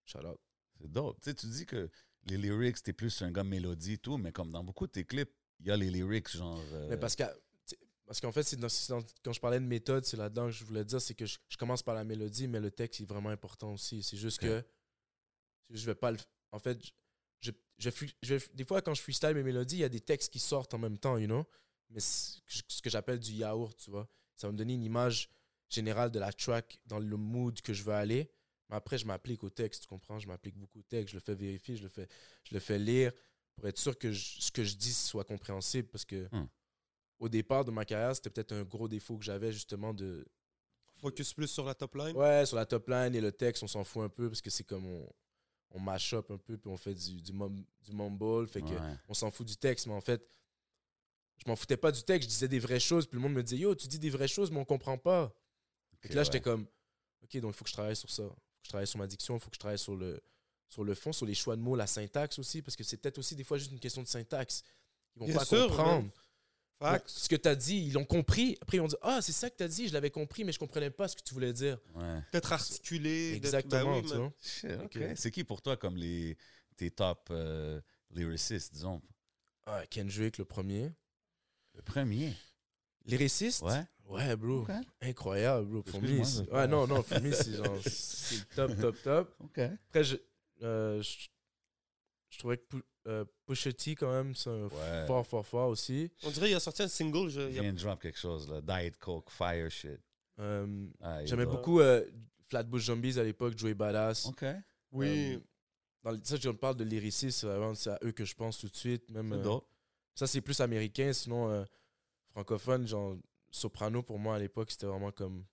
Shout out. C'est dope. Tu sais, tu dis que les lyrics, t'es plus un gars mélodie et tout, mais comme dans beaucoup de tes clips, il y a les lyrics genre. euh, Mais parce que Parce qu'en fait, c'est dans- c'est dans- quand je parlais de méthode, c'est là-dedans que je voulais dire, c'est que je, je commence par la mélodie, mais le texte est vraiment important aussi. C'est juste que je vais pas le. En fait, je, je, je- des fois, quand je freestyle mes mélodies, il y a des textes qui sortent en même temps, you know? Mais ce que j'appelle du yaourt, tu vois? Ça va me donner une image générale de la track dans le mood que je veux aller. Mais après, je m'applique au texte, tu comprends? Je m'applique beaucoup au texte, je le fais vérifier, je le fais, je le fais lire pour être sûr que je- ce que je dis soit compréhensible parce que Hmm. au départ de ma carrière, c'était peut-être un gros défaut que j'avais justement de Focus plus sur la top line? ouais sur la top line et le texte, on s'en fout un peu parce que c'est comme on, on mash up un peu puis on fait du du, mum- du mumble, fait que on s'en fout du texte, mais en fait je m'en foutais pas du texte, je disais des vraies choses, puis le monde me disait yo, tu dis des vraies choses mais on comprend pas. Que là, j'étais comme, OK, donc il faut que je travaille sur ça. Il faut que je travaille sur ma diction, il faut que je travaille sur le, sur le fond, sur les choix de mots, la syntaxe aussi, parce que c'est peut-être aussi des fois juste une question de syntaxe. Ils vont Bien pas sûr, comprendre. Ce que tu as dit, ils l'ont compris. Après, ils ont dit, ah, c'est ça que tu as dit, je l'avais compris, mais je comprenais pas ce que tu voulais dire. Ouais. D'être articulé. d'être- Exactement, Ben oui. C'est qui pour toi comme les, tes top euh, lyricistes, disons? Ah, Kendrick, le premier. Le premier. Lyriciste? Ouais. Ouais, bro. Incroyable, bro. Pour je- ouais, non, non, pour me, c'est genre, (laughs) c'est top, top, top. OK. Après, je, euh, je, je trouvais que euh, Pusha T, quand même, c'est un Ouais. fort, fort, fort aussi. On dirait qu'il a sorti un single. je- il y a- Viens de drop quelque chose, là. Diet Coke, Fire shit. Euh, Ah, J'aimais beaucoup euh, Flatbush Zombies à l'époque, Joey Badass. OK. Oui. Euh, dans le- ça, je parle de lyricisme, c'est à eux que je pense tout de suite. Même, euh. Ça, c'est plus américain. Sinon, euh, francophone, genre Soprano, pour moi, à l'époque, c'était vraiment comme.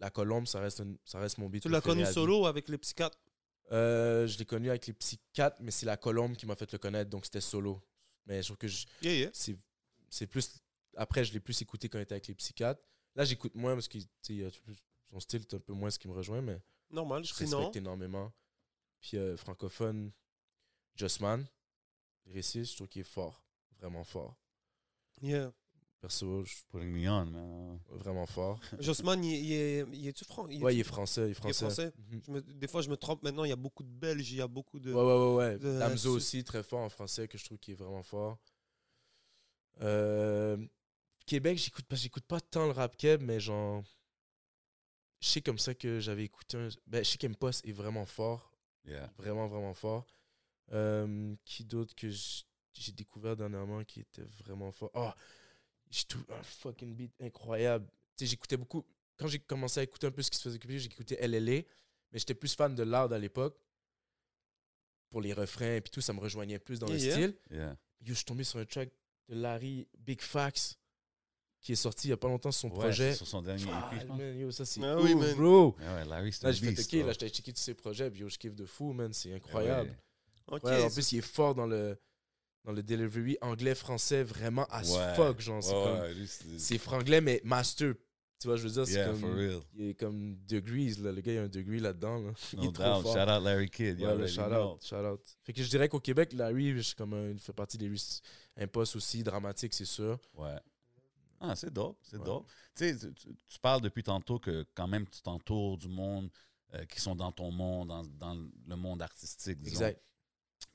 La colombe, ça reste, ça reste mon beat. Tu l'as connu solo avec les psychiatres. Euh, Je l'ai connu avec les psychiatres, mais c'est la colombe qui m'a fait le connaître, donc c'était solo. Mais je trouve que je- Yeah, yeah. c'est plus. Après, je l'ai plus écouté quand il était avec les psychiatres. Là, j'écoute moins parce que son style est un peu moins ce qui me rejoint, mais Normal. je Sinon, respecte énormément. Puis euh, francophone, Jossman, lyriciste, je trouve qu'il est fort, vraiment fort. yeah. Perso, je- Putting me on, man. vraiment fort. (laughs) Jossman, il, il est, il fran- il Ouais, il est français, il est français. français? Mhm. Je me- des fois, je me trompe maintenant. Il y a beaucoup de Belges, il y a beaucoup de. Ouais, ouais, ouais, ouais. de- Damso su- aussi, très fort en français, que je trouve qu'il est vraiment fort. Euh, Québec, j'écoute pas, j'écoute pas tant le rap keb, mais genre. Je sais comme ça que j'avais écouté un. Ben, je sais est vraiment fort. Yeah. Vraiment, vraiment fort. Euh, qui d'autre que j- j'ai découvert dernièrement qui était vraiment fort? Oh, j'ai trouvé un fucking beat incroyable. Tu sais, j'écoutais beaucoup. Quand j'ai commencé à écouter un peu ce qui se faisait occuper, j'écoutais LLA, mais j'étais plus fan de Loud à l'époque. Pour les refrains et puis tout, ça me rejoignait plus dans le Yeah, yeah. style. Yeah. Yo, je suis tombé sur un track de Larry Big Fax qui est sorti il y a pas longtemps sur son Ouais, projet. sur son dernier Ah, EP, je pense. man, yo, ça c'est Ah oui, ouf, man. bro. Ouais, ouais, Larry, c'est Là, beast, OK, bro. là, j'étais checké tous ses projets, puis yo, je kiffe de fou, man. C'est Ouais, incroyable. Ok. Ouais, en plus, il est fort dans le, dans le delivery anglais-français, vraiment as Ouais. fuck. Genre, c'est Ouais, ouais, franglais, mais master. Tu vois, je veux dire, c'est Yeah, comme. for real. Il est comme degrees, là. Le gars, il a un degree là-dedans. Là. (laughs) il No est trop fort. Shout out Larry Kidd. Ouais, shout know. out, shout out. Fait que je dirais qu'au Québec, Larry, je comme un- il fait partie des impostes aussi, dramatique, c'est sûr. Ouais. Ah, c'est dope, c'est dope. Tu sais, tu parles depuis tantôt que quand même tu t'entoures du monde euh, qui sont dans ton monde, dans, dans le monde artistique, disons. Exact.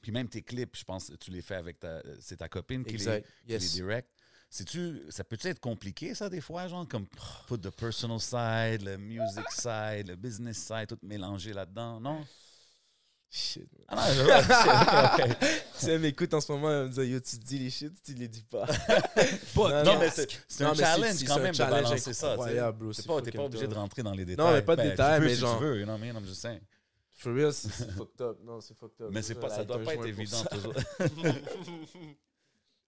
Puis même tes clips, je pense que tu les fais avec ta... C'est ta copine qui les, Exact. qui les Yes. direct. C'est-tu... Ça peut-tu être compliqué, ça, des fois, genre, comme put the personal side, le music side, le business side, tout mélangé là-dedans, non? Shit. Ah non, je- (laughs) ok, (laughs) ok. Si elle m'écoute en ce moment, elle me dit Yo, tu dis les shit, tu les dis pas. (laughs) Pas Non, mais c'est c'est Non, un mais c'est- challenge c'est quand même de balancer ça. tu sais. incroyable, bro, C'est c'est pas, t'es pas obligé de rentrer dans les détails. mais pas de Ben, détails, tu mais genre- tu veux, you know what I mean? For real, (laughs) c'est fucked up. Non, c'est fucked up. Mais c'est pas, ça Elle doit pas être évident ça. toujours. (laughs)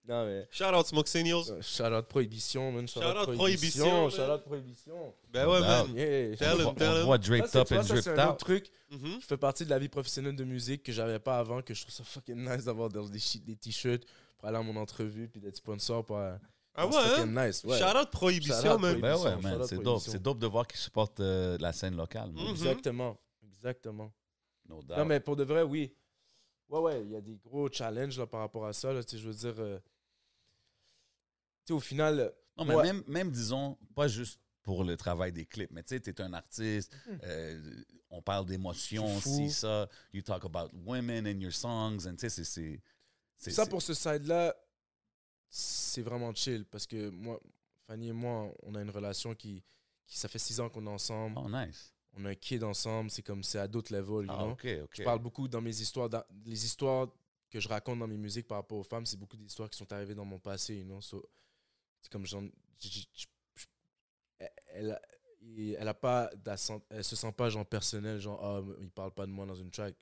Non, mais. Shout out Smoke Signals. euh, Shout out Prohibition, man. Shout, Shout out out Prohibition. Shout out Prohibition. Ben ouais, man. Yeah. Tell him, tell on him. voit Ça, draped c'est- up and ça, c'est un autre out. truc Mhm. qui fait partie de la vie professionnelle de musique que j'avais pas avant, que je trouve ça fucking nice d'avoir dans des, t-shirts pour aller à mon entrevue puis d'être sponsor pour. euh, Ah ouais, hein? fucking nice. Ouais. Shout out Prohibition, Shout out man. Ben ouais, Prohibition, man, out c'est dope. C'est dope de voir qu'ils supportent euh, la scène locale. Mhm. Exactement. Exactement. No doubt. Non, mais pour de vrai, oui. Ouais, ouais, il y a des gros challenges là, par rapport à ça. Là, je veux dire. euh, Tu sais, au final. Non, mais Ouais. même, même, disons, pas juste pour le travail des clips, mais tu sais, tu es un artiste, euh, on parle d'émotions, si ça, you talk about women in your songs, and tu sais, c'est- Ça, pour ce side-là, c'est vraiment chill parce que moi, Fanny et moi, on a une relation qui, qui ça fait six ans qu'on est ensemble. Oh, nice. On a un kid ensemble. C'est comme, c'est à d'autres levels, you Ah, know? OK, OK. Je parle beaucoup dans mes histoires, dans- les histoires que je raconte dans mes musiques par rapport aux femmes, c'est beaucoup d'histoires qui sont arrivées dans mon passé, you know? So, c'est comme, j- elle, elle, a- pas, elle se sent pas genre personnel, genre, ah, il parle pas de moi dans une track.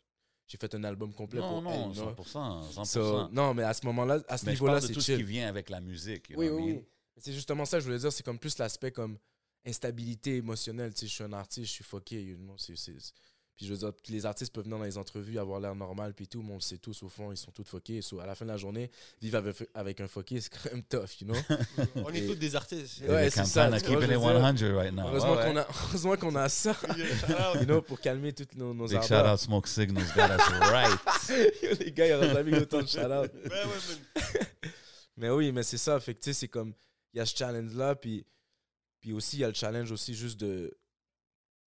J'ai fait un album complet Non, pour non, elle, you know? 100%. 100%. So, non, mais à ce moment-là, à ce niveau-là, c'est tout ce chill. qui vient avec la musique. you Oui, know oui, oui. C'est justement ça que je voulais dire. C'est comme plus l'aspect comme instabilité émotionnelle. Tu sais, je suis un artiste, je suis fucké. you know, c'est- c'est- c'est- Puis je veux dire, les artistes peuvent venir dans les entrevues, avoir l'air normal, puis tout, mais on le sait tous, au fond, ils sont tous fuckés. So, à la fin de la journée, vivre avec, avec un fucké, c'est quand même tough, you know? (laughs) On est Et- tous des artistes. Ouais, c'est ça, vois, keeping it veux dire. 100 right now. Heureusement Ouais, ouais. qu'on a, heureusement qu'on a ça, (laughs) you know, pour calmer toutes nos, nos Big shout ardeurs. out Smoke Signals, got us right. (laughs) les gars, il n'y aura jamais eu autant de shout-out. Man. Mais oui, mais c'est ça. Fait que tu sais, c'est comme. Il y a ce challenge-là, puis, puis aussi, il y a le challenge aussi juste de.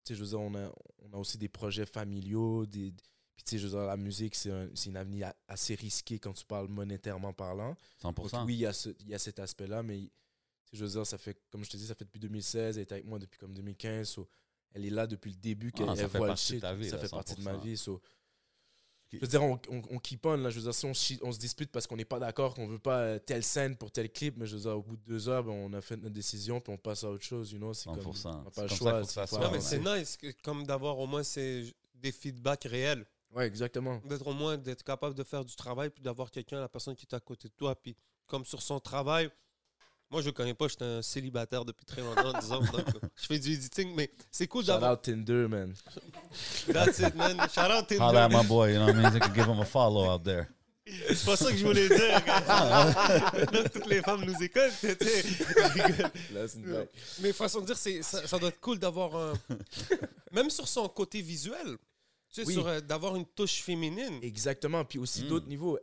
Tu sais, je veux dire, on a, on a aussi des projets familiaux. Des, puis tu sais, je veux dire, la musique, c'est un, une avenir a- assez risquée quand tu parles monétairement parlant. Donc 100%. oui, il y a, ce- il y a cet aspect-là, mais tu sais, je veux dire, ça fait, comme je te dis, ça fait depuis 2016. Elle est avec moi depuis comme 2015. so, elle est là depuis le début qu'elle Ah, ça elle fait voit le partie de shit. ça fait partie de ma 100%. vie. so, je veux dire, on, on, on keep on, là. Je veux dire, si on, se dispute parce qu'on n'est pas d'accord, qu'on veut pas euh, telle scène pour tel clip, mais je veux dire, au bout de deux heures, ben, on a fait notre décision, puis on passe à autre chose, you know. C'est comme, 100%. on n'a pas le choix. c'est nice que- comme d'avoir au moins ces, des feedbacks réels. Ouais, exactement. D'être au moins d'être capable de faire du travail, puis d'avoir quelqu'un, la personne qui est à côté de toi, puis comme sur son travail. Moi, je le connais pas, j'étais un célibataire depuis très longtemps, (laughs) disons. donc, je fais du editing, mais c'est cool Shout d'avoir. out Tinder, man. That's it, man. Shout out Tinder. Holla at my boy, you know what I mean? You can give him a follow out there. C'est pas ça que je voulais dire. Que (laughs) toutes les femmes nous écoutent, je. Là. Mais façon de dire, c'est, ça, ça doit être cool d'avoir un. Même sur son côté visuel. Tu sais, Oui. euh, d'avoir une touche féminine. Exactement. Puis aussi Mm. d'autres niveaux.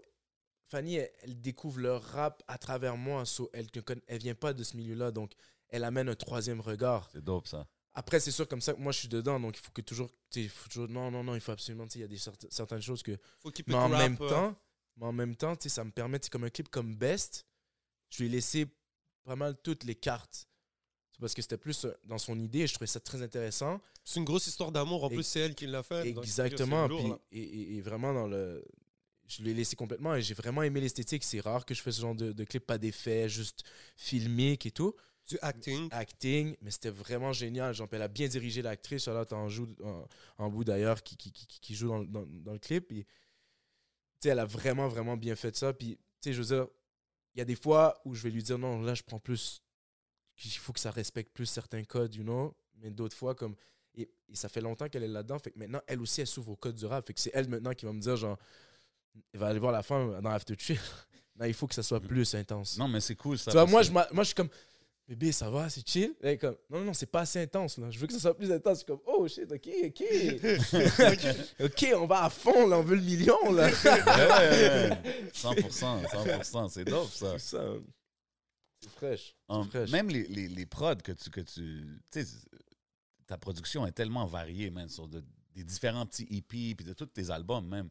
Fanny, elle, elle découvre le rap à travers moi. so elle ne vient pas de ce milieu-là, donc elle amène un troisième regard. C'est dope, ça. Après, c'est sûr, comme ça, moi, je suis dedans, donc il faut que toujours, faut non, non, non, il faut absolument, tu sais, il y a des certes- certaines choses que, Faut qu'il mais en même temps, mais en même temps, tu sais, ça me permet, sais, comme un clip comme Best, je lui ai laissé pas mal toutes les cartes. C'est parce que c'était plus euh, dans son idée, et je trouvais ça très intéressant. C'est une grosse histoire d'amour. En plus, c'est elle qui l'a fait. Exactement. c'est lourd, puis- là. et, et- et vraiment, dans le. Je lui ai laissé complètement et j'ai vraiment aimé l'esthétique. C'est rare que je fais ce genre de, de clip, pas d'effets, juste filmique et tout. Du acting. Acting, mais c'était vraiment génial. Elle a bien dirigé l'actrice, Charlotte en, joue, en, en bout d'ailleurs, qui, qui, qui, qui joue dans, le- dans, dans le clip. Sais, elle a vraiment, vraiment bien fait ça. Puis, tu sais, je veux dire, il y a des fois où je vais lui dire non, là, je prends plus. Il faut que ça respecte plus certains codes, you know. Mais d'autres fois, comme. Et, et ça fait longtemps qu'elle est là-dedans. Fait que maintenant, elle aussi, elle s'ouvre au code du rap. Fait que c'est elle maintenant qui va me dire, genre, elle va aller voir la femme dans After Trip. (laughs) non, il faut que ça soit plus intense. Non, mais c'est cool, ça. tu vois, moi que- je, moi, je suis comme, bébé, ça va, c'est chill? Elle est comme, non, non, c'est pas assez intense. Là. Je veux que ça soit plus intense. Je suis comme, oh shit, ok, ok. (laughs) ok, on va à fond, là, on veut le million. Là. (laughs) Ouais, ouais, ouais. 100%, 100%. C'est dope, ça. C'est ça. C'est fraîche. Um, fraîche. même les, les, les prods que tu. Que tu ta production est tellement variée, man, sur de- des différents petits EP, puis de tous tes albums, même.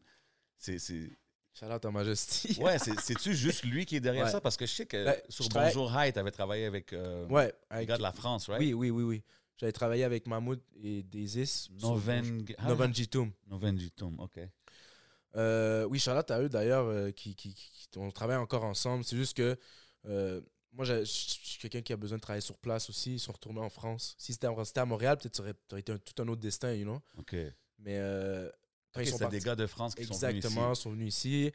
C'est. Shout out à Majesty. Ouais, (laughs) c'est- c'est-tu juste lui qui est derrière Ouais. ça? Parce que je sais que Ben, sur Bonjour High, tu avais travaillé avec euh, Ouais, les avec- gars de la France, right? Oui, oui, oui, oui. J'avais travaillé avec Mahmoud et Desis. sur- Noven... Ah, Noven Jitoum. Noven Jitum, OK. Euh, oui, Charlotte à eux d'ailleurs, euh, qui, qui, qui- on travaille encore ensemble. C'est juste que euh, moi, je suis quelqu'un qui a besoin de travailler sur place aussi. Ils sont retournés en France. Si c'était à, Montréal, peut-être ça aurait, ça aurait été un- tout un autre destin, you know? OK. Mais quand partis, des gars de France qui sont venus exactement, ici. sont venus ici.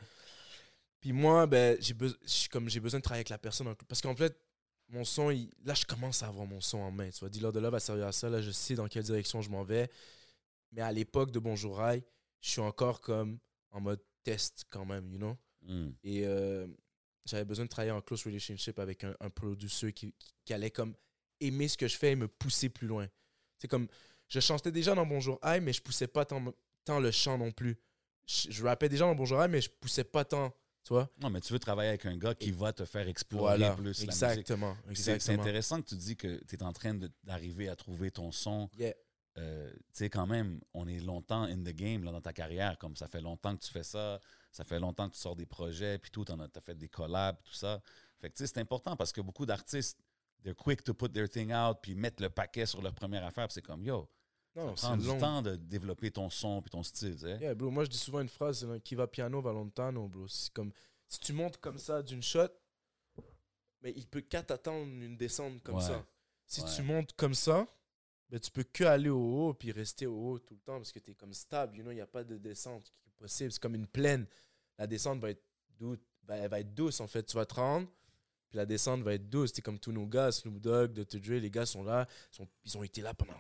Puis moi, ben, j'ai besoin, comme j'ai besoin de travailler avec la personne, parce qu'en fait, mon son, il- là, je commence à avoir mon son en main. Tu vois, Dealer de Love va servir à ça. Là, je sais dans quelle direction je m'en vais. Mais à l'époque de Bonjour Rail, je suis encore comme en mode test quand même, you know? Hmm. Et euh, j'avais besoin de travailler en close relationship avec un, un producer qui, qui- qui allait comme aimer ce que je fais et me pousser plus loin. C'est comme, je chantais déjà dans Bonjour High, mais je poussais pas tant, tant le chant non plus. Je, je rappais déjà dans Bonjour High, mais je poussais pas tant, tu vois. Non, mais tu veux travailler avec un gars qui va te faire explorer Voilà, plus la musique. exactement. C'est exactement. intéressant que tu dis que tu es en train d'arriver à trouver ton son. Yeah. Euh, tu sais, quand même, on est longtemps in the game là, dans ta carrière. Comme ça fait longtemps que tu fais ça, ça fait longtemps que tu sors des projets, puis tout, tu as, fait des collabs, tout ça. Fait que tu sais, c'est important parce que beaucoup d'artistes they're quick to put their thing out, puis mettre le paquet sur leur première affaire. c'est comme, yo, Non, ça prend du long. temps de développer ton son puis ton style, tu sais. Yeah, bro, moi je dis souvent une phrase, qui va piano va lontano, bro. C'est comme si tu montes comme ça d'une shot, mais il peut qu'à t'attendre une descente comme Ouais. ça. Si Ouais. tu montes comme ça, ben, tu peux que aller au haut puis rester au haut tout le temps parce que tu es comme stable, you know, il n'y a pas de descente qui est possible. C'est comme une plaine. La descente va être douce, elle va être douce en fait. Tu vas te rendre, puis la descente va être douce. C'est comme tous nos gars, Snoop Dogg, Dr. Dre, les gars sont là, sont, ils ont été là pendant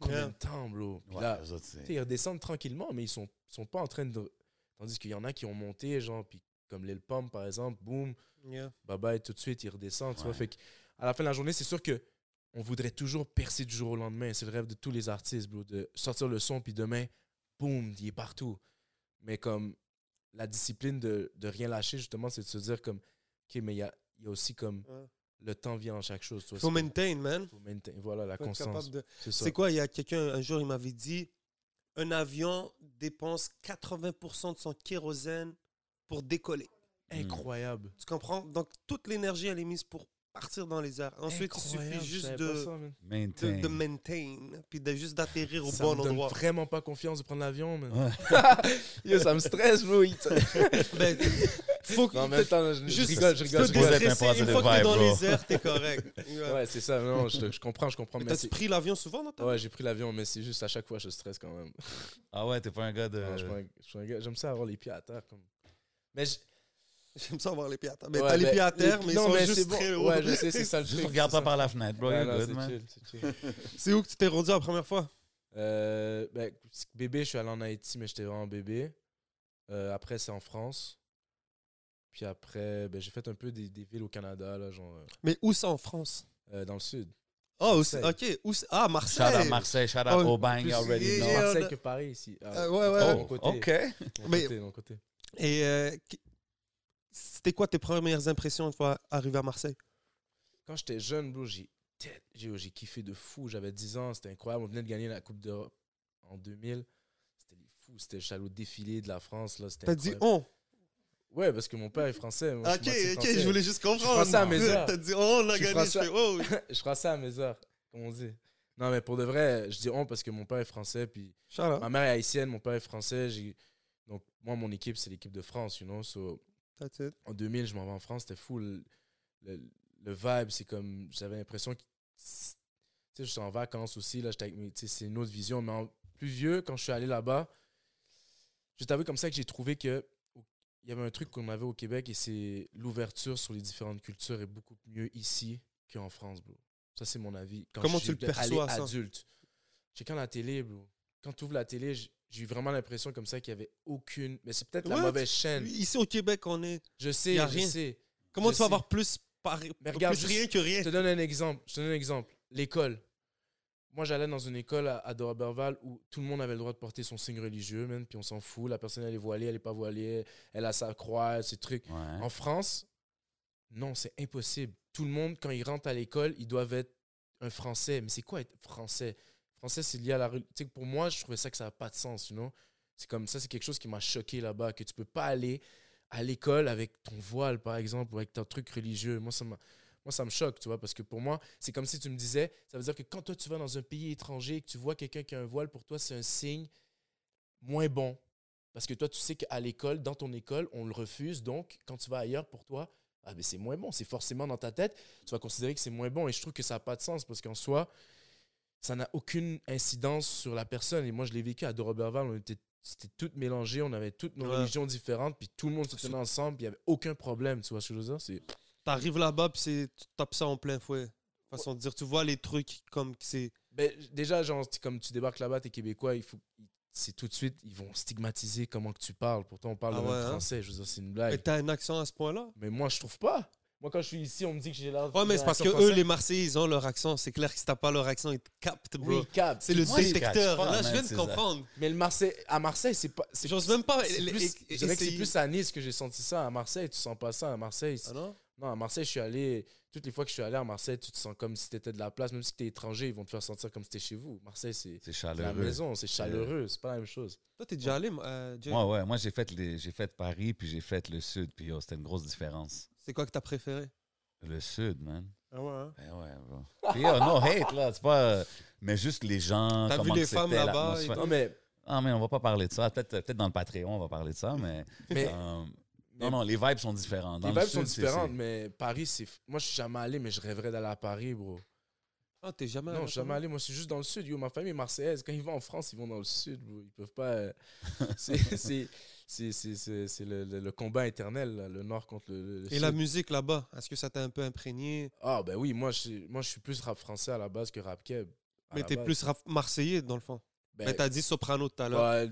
combien de temps, bro? Puis là, eux autres, c'est- tu sais, ils redescendent tranquillement, mais ils sont, sont pas en train de. Tandis qu'il y en a qui ont monté, genre, puis comme Lil Pump, par exemple, boum, Yeah. bye bye, tout de suite, ils redescendent. Tu vois, Ouais. fait que, à la fin de la journée, c'est sûr que on voudrait toujours percer du jour au lendemain. C'est le rêve de tous les artistes, bro, de sortir le son, puis demain, boum, il est partout. Mais comme la discipline de, de rien lâcher, justement, c'est de se dire comme, OK, mais il y a, il y a aussi comme Ouais. Le temps vient en chaque chose. vois, Faut maintain, man. faut maintain- Voilà, la constance. de- C'est ça. C'est quoi, il y a quelqu'un, un jour, il m'avait dit un avion dépense 80% de son kérosène pour décoller. Incroyable. Tu comprends? Donc, toute l'énergie, elle est mise pour partir dans les airs. Ensuite, il suffit juste de, ça, man. de, Maintain. de maintain, puis de juste d'atterrir au ça bon me donne endroit. vraiment pas confiance de prendre l'avion. Ouais. (laughs) Yo, ça me stresse, bro. Il- (laughs) Ben, faut que Non, temps, je, je juste rigole, je te rigole. je Supposé rigole. être un déstresser, une fois que t'es dans bro. les airs, t'es correct. Ouais. (laughs) Ouais, c'est ça. Non, je, je comprends, je comprends. Mais Mais T'as-tu c'est- pris l'avion souvent ta Ouais, j'ai pris l'avion, mais c'est juste à chaque fois, je stresse quand même. (laughs) Ah ouais, t'es pas un gars de. Non, je suis un- gars- J'aime ça avoir les pieds à terre. Comme... Mais je- J'aime ça avoir les pieds à terre. Mais ouais, t'as les mais pieds à terre, les- mais ils non, sont mais juste c'est bon. très hauts. Ouais, je sais, c'est ça le (laughs) truc. Juste regarde c'est pas ça. par la fenêtre, bro. Non. C'est où que tu t'es rendu la première fois? Euh, ben, bébé, je suis allé en Haïti, mais j'étais vraiment bébé. Euh, après, c'est en France. Puis après, ben, j'ai fait un peu des, des villes au Canada, là, genre euh, Mais où ça en France? euh, dans le sud. Ah, Marseille. ok. Où c'est- ah, Shout Marseille. out Marseille, shout out Oh, Aubagne, plus- already yeah. Marseille que Paris ici. Ah, Euh, ouais, ouais. Oh, mon côté. OK. mon Mais- côté, mon côté. Et euh, c'était quoi tes premières impressions une fois arrivé à Marseille? Quand j'étais jeune, bro, j'ai j'ai j'ai kiffé de fou. J'avais 10 ans, c'était incroyable. On venait de gagner la Coupe d'Europe en 2000. C'était les fous. C'était au défilé de la France. là, c'était T'as dit on? Ouais, parce que mon père est français. moi, je Ok, ok, je voulais juste comprendre. français à mes heures. (laughs) T'as dit on, on a Je suis gagné. Je oh. (laughs) je suis français à mes heures, comme on dit. Non, mais pour de vrai, je dis on parce que mon père est français. Puis ma mère est haïtienne, mon père est français. Donc, moi, mon équipe, c'est l'équipe de France, you know. So, en 2000, je m'en vais en France, c'était fou. Le, le- le vibe, c'est comme. J'avais l'impression que. Tu sais, je suis en vacances aussi, là, c'est une autre vision. Mais en plus vieux, quand je suis allé là-bas, je t'avoue comme ça que j'ai trouvé que. Il y avait un truc qu'on avait au Québec et c'est l'ouverture sur les différentes cultures est beaucoup mieux ici qu'en France, bro. Ça, c'est mon avis. Quand Comment je tu le perçois, ça? adulte. Checkant la télé, bro. Quand tu ouvres la télé, j'ai eu vraiment l'impression comme ça qu'il n'y avait aucune. Mais c'est peut-être la mauvaise chaîne. Ici au Québec, on est. Je sais, je rien. sais. Comment Je tu vas sais. avoir plus, par... Mais regarde plus juste- rien que rien? Je te donne un exemple. Je te donne un exemple. L'école. Moi, j'allais dans une école à, à Dorberval où tout le monde avait le droit de porter son signe religieux, man, puis on s'en fout. La personne, elle est voilée, elle n'est pas voilée, elle a sa croix, ses trucs. Ouais. En France, non, c'est impossible. Tout le monde, quand ils rentrent à l'école, ils doivent être un Français. Mais c'est quoi être Français? Français, c'est lié à la religion. Tu sais, pour moi, je trouvais ça que ça n'a pas de sens, you know? C'est comme ça, c'est quelque chose qui m'a choqué là-bas, que tu peux pas aller à l'école avec ton voile, par exemple, ou avec ton truc religieux. Moi, ça m'a- Moi, ça me choque, tu vois, parce que pour moi, c'est comme si tu me disais, ça veut dire que quand toi, tu vas dans un pays étranger et que tu vois quelqu'un qui a un voile, pour toi, c'est un signe moins bon. Parce que toi, tu sais qu'à l'école, dans ton école, on le refuse. Donc, quand tu vas ailleurs, pour toi, ah, ben, c'est moins bon. C'est forcément dans ta tête, tu vas considérer que c'est moins bon. Et je trouve que ça n'a pas de sens parce qu'en soi, ça n'a aucune incidence sur la personne. Et moi, je l'ai vécu à Doroberval. On était, c'était tout mélangé. On avait toutes nos Ouais. religions différentes. Puis tout le monde se tenait ensemble. Puis il n'y avait aucun problème. Tu vois ce que je veux dire? C'est... T'arrives là-bas, puis tu tapes ça en plein fouet. Façon de dire, tu vois les trucs comme que c'est. Ben, déjà, genre, comme tu débarques là-bas, t'es québécois, il faut. C'est tout de suite, ils vont stigmatiser comment que tu parles. Pourtant, on parle Ah le même ouais, hein? français. Je veux dire, c'est une Mais blague. t'as un accent à ce point-là? Mais moi, je trouve pas. Moi, quand je suis ici, on me dit que j'ai l'air. Ouais, mais c'est parce que eux, les Marseillais, ils ont leur accent. C'est clair que si t'as pas leur accent, ils te captent, bro. Oui, cap. C'est le Moi, détecteur. pas, Là, je viens de comprendre. Mais le Marseille, à Marseille, c'est pas. J'ose même pas. je dirais que c'est plus à Nice que j'ai senti ça. À Marseille, tu sens pas ça. À Marseille, c'est- Ah non? Non, à Marseille, je suis allé. Toutes les fois que je suis allé à Marseille, tu te sens comme si t'étais de la place. Même si t'es étranger, ils vont te faire sentir comme si t'étais chez vous. Marseille, c'est C'est c'est la maison, c'est chaleureux. C'est pas la même chose. Toi, t'es déjà allé, euh, Jay? Moi, ouais, moi j'ai fait, les- j'ai fait Paris, puis j'ai fait le Sud, puis yo, c'était une grosse différence. C'est quoi que t'as préféré? Le Sud, man. Ah ouais, hein? Ben ouais. Puis, yo, no hate, là. C'est pas. euh, mais juste les gens. T'as vu les femmes là-bas Non, mais, Ah, mais on va pas parler de ça. Peut-être peut dans le Patreon, on va parler de ça, mais. mais euh, mais- non, non, les vibes sont différentes. Dans les le vibes sud, sont c'est- différentes, c'est- mais Paris, c'est. Moi, je suis jamais allé, mais je rêverais d'aller à Paris, bro. Ah, t'es jamais Non, allé suis jamais allé. Moi, je suis juste dans le sud. Yo, ma famille est marseillaise. Quand ils vont en France, ils vont dans le sud, bro. Ils peuvent pas. euh, (laughs) c'est- c'est- c'est c'est- c'est- c'est le, le- le combat éternel, là, le nord contre le, le Et sud. la musique là-bas, est-ce que ça t'a un peu imprégné? Ah, ben oui, moi, je, suis- moi, je suis plus rap français à la base que rap keb. Mais t'es plus rap marseillais dans le fond. Ben, Mais t'as dit soprano tout à l'heure. ouais,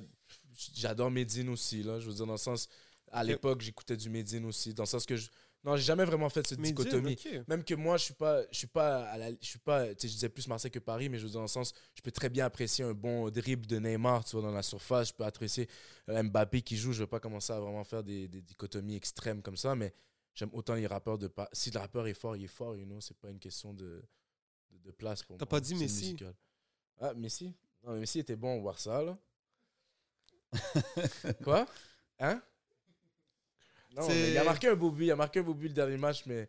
J'adore Medine aussi, là. Je veux dire, dans le sens. À l'époque, j'écoutais du Medine aussi. Dans le sens que. Je, non, j'ai jamais vraiment fait cette dichotomie. Même que moi, je suis pas, je suis pas, à la, je suis pas, tu sais, je disais plus Marseille que Paris, mais je veux dire dans le sens, je peux très bien apprécier un bon dribble de Neymar, tu vois, dans la surface. Je peux apprécier euh, Mbappé qui joue. Je veux pas commencer à vraiment faire des, des dichotomies extrêmes comme ça, mais j'aime autant les rappeurs de pas. Si le rappeur est fort, il est fort, you know. C'est pas une question de, de, de place pour T'as pas dit Messi? musical. Ah, Messi? Non, mais Messi était bon, on va voir ça, là. (laughs) Quoi? Hein? Non, C'est- mais il a marqué un beau but. Il a marqué un beau but le dernier match, mais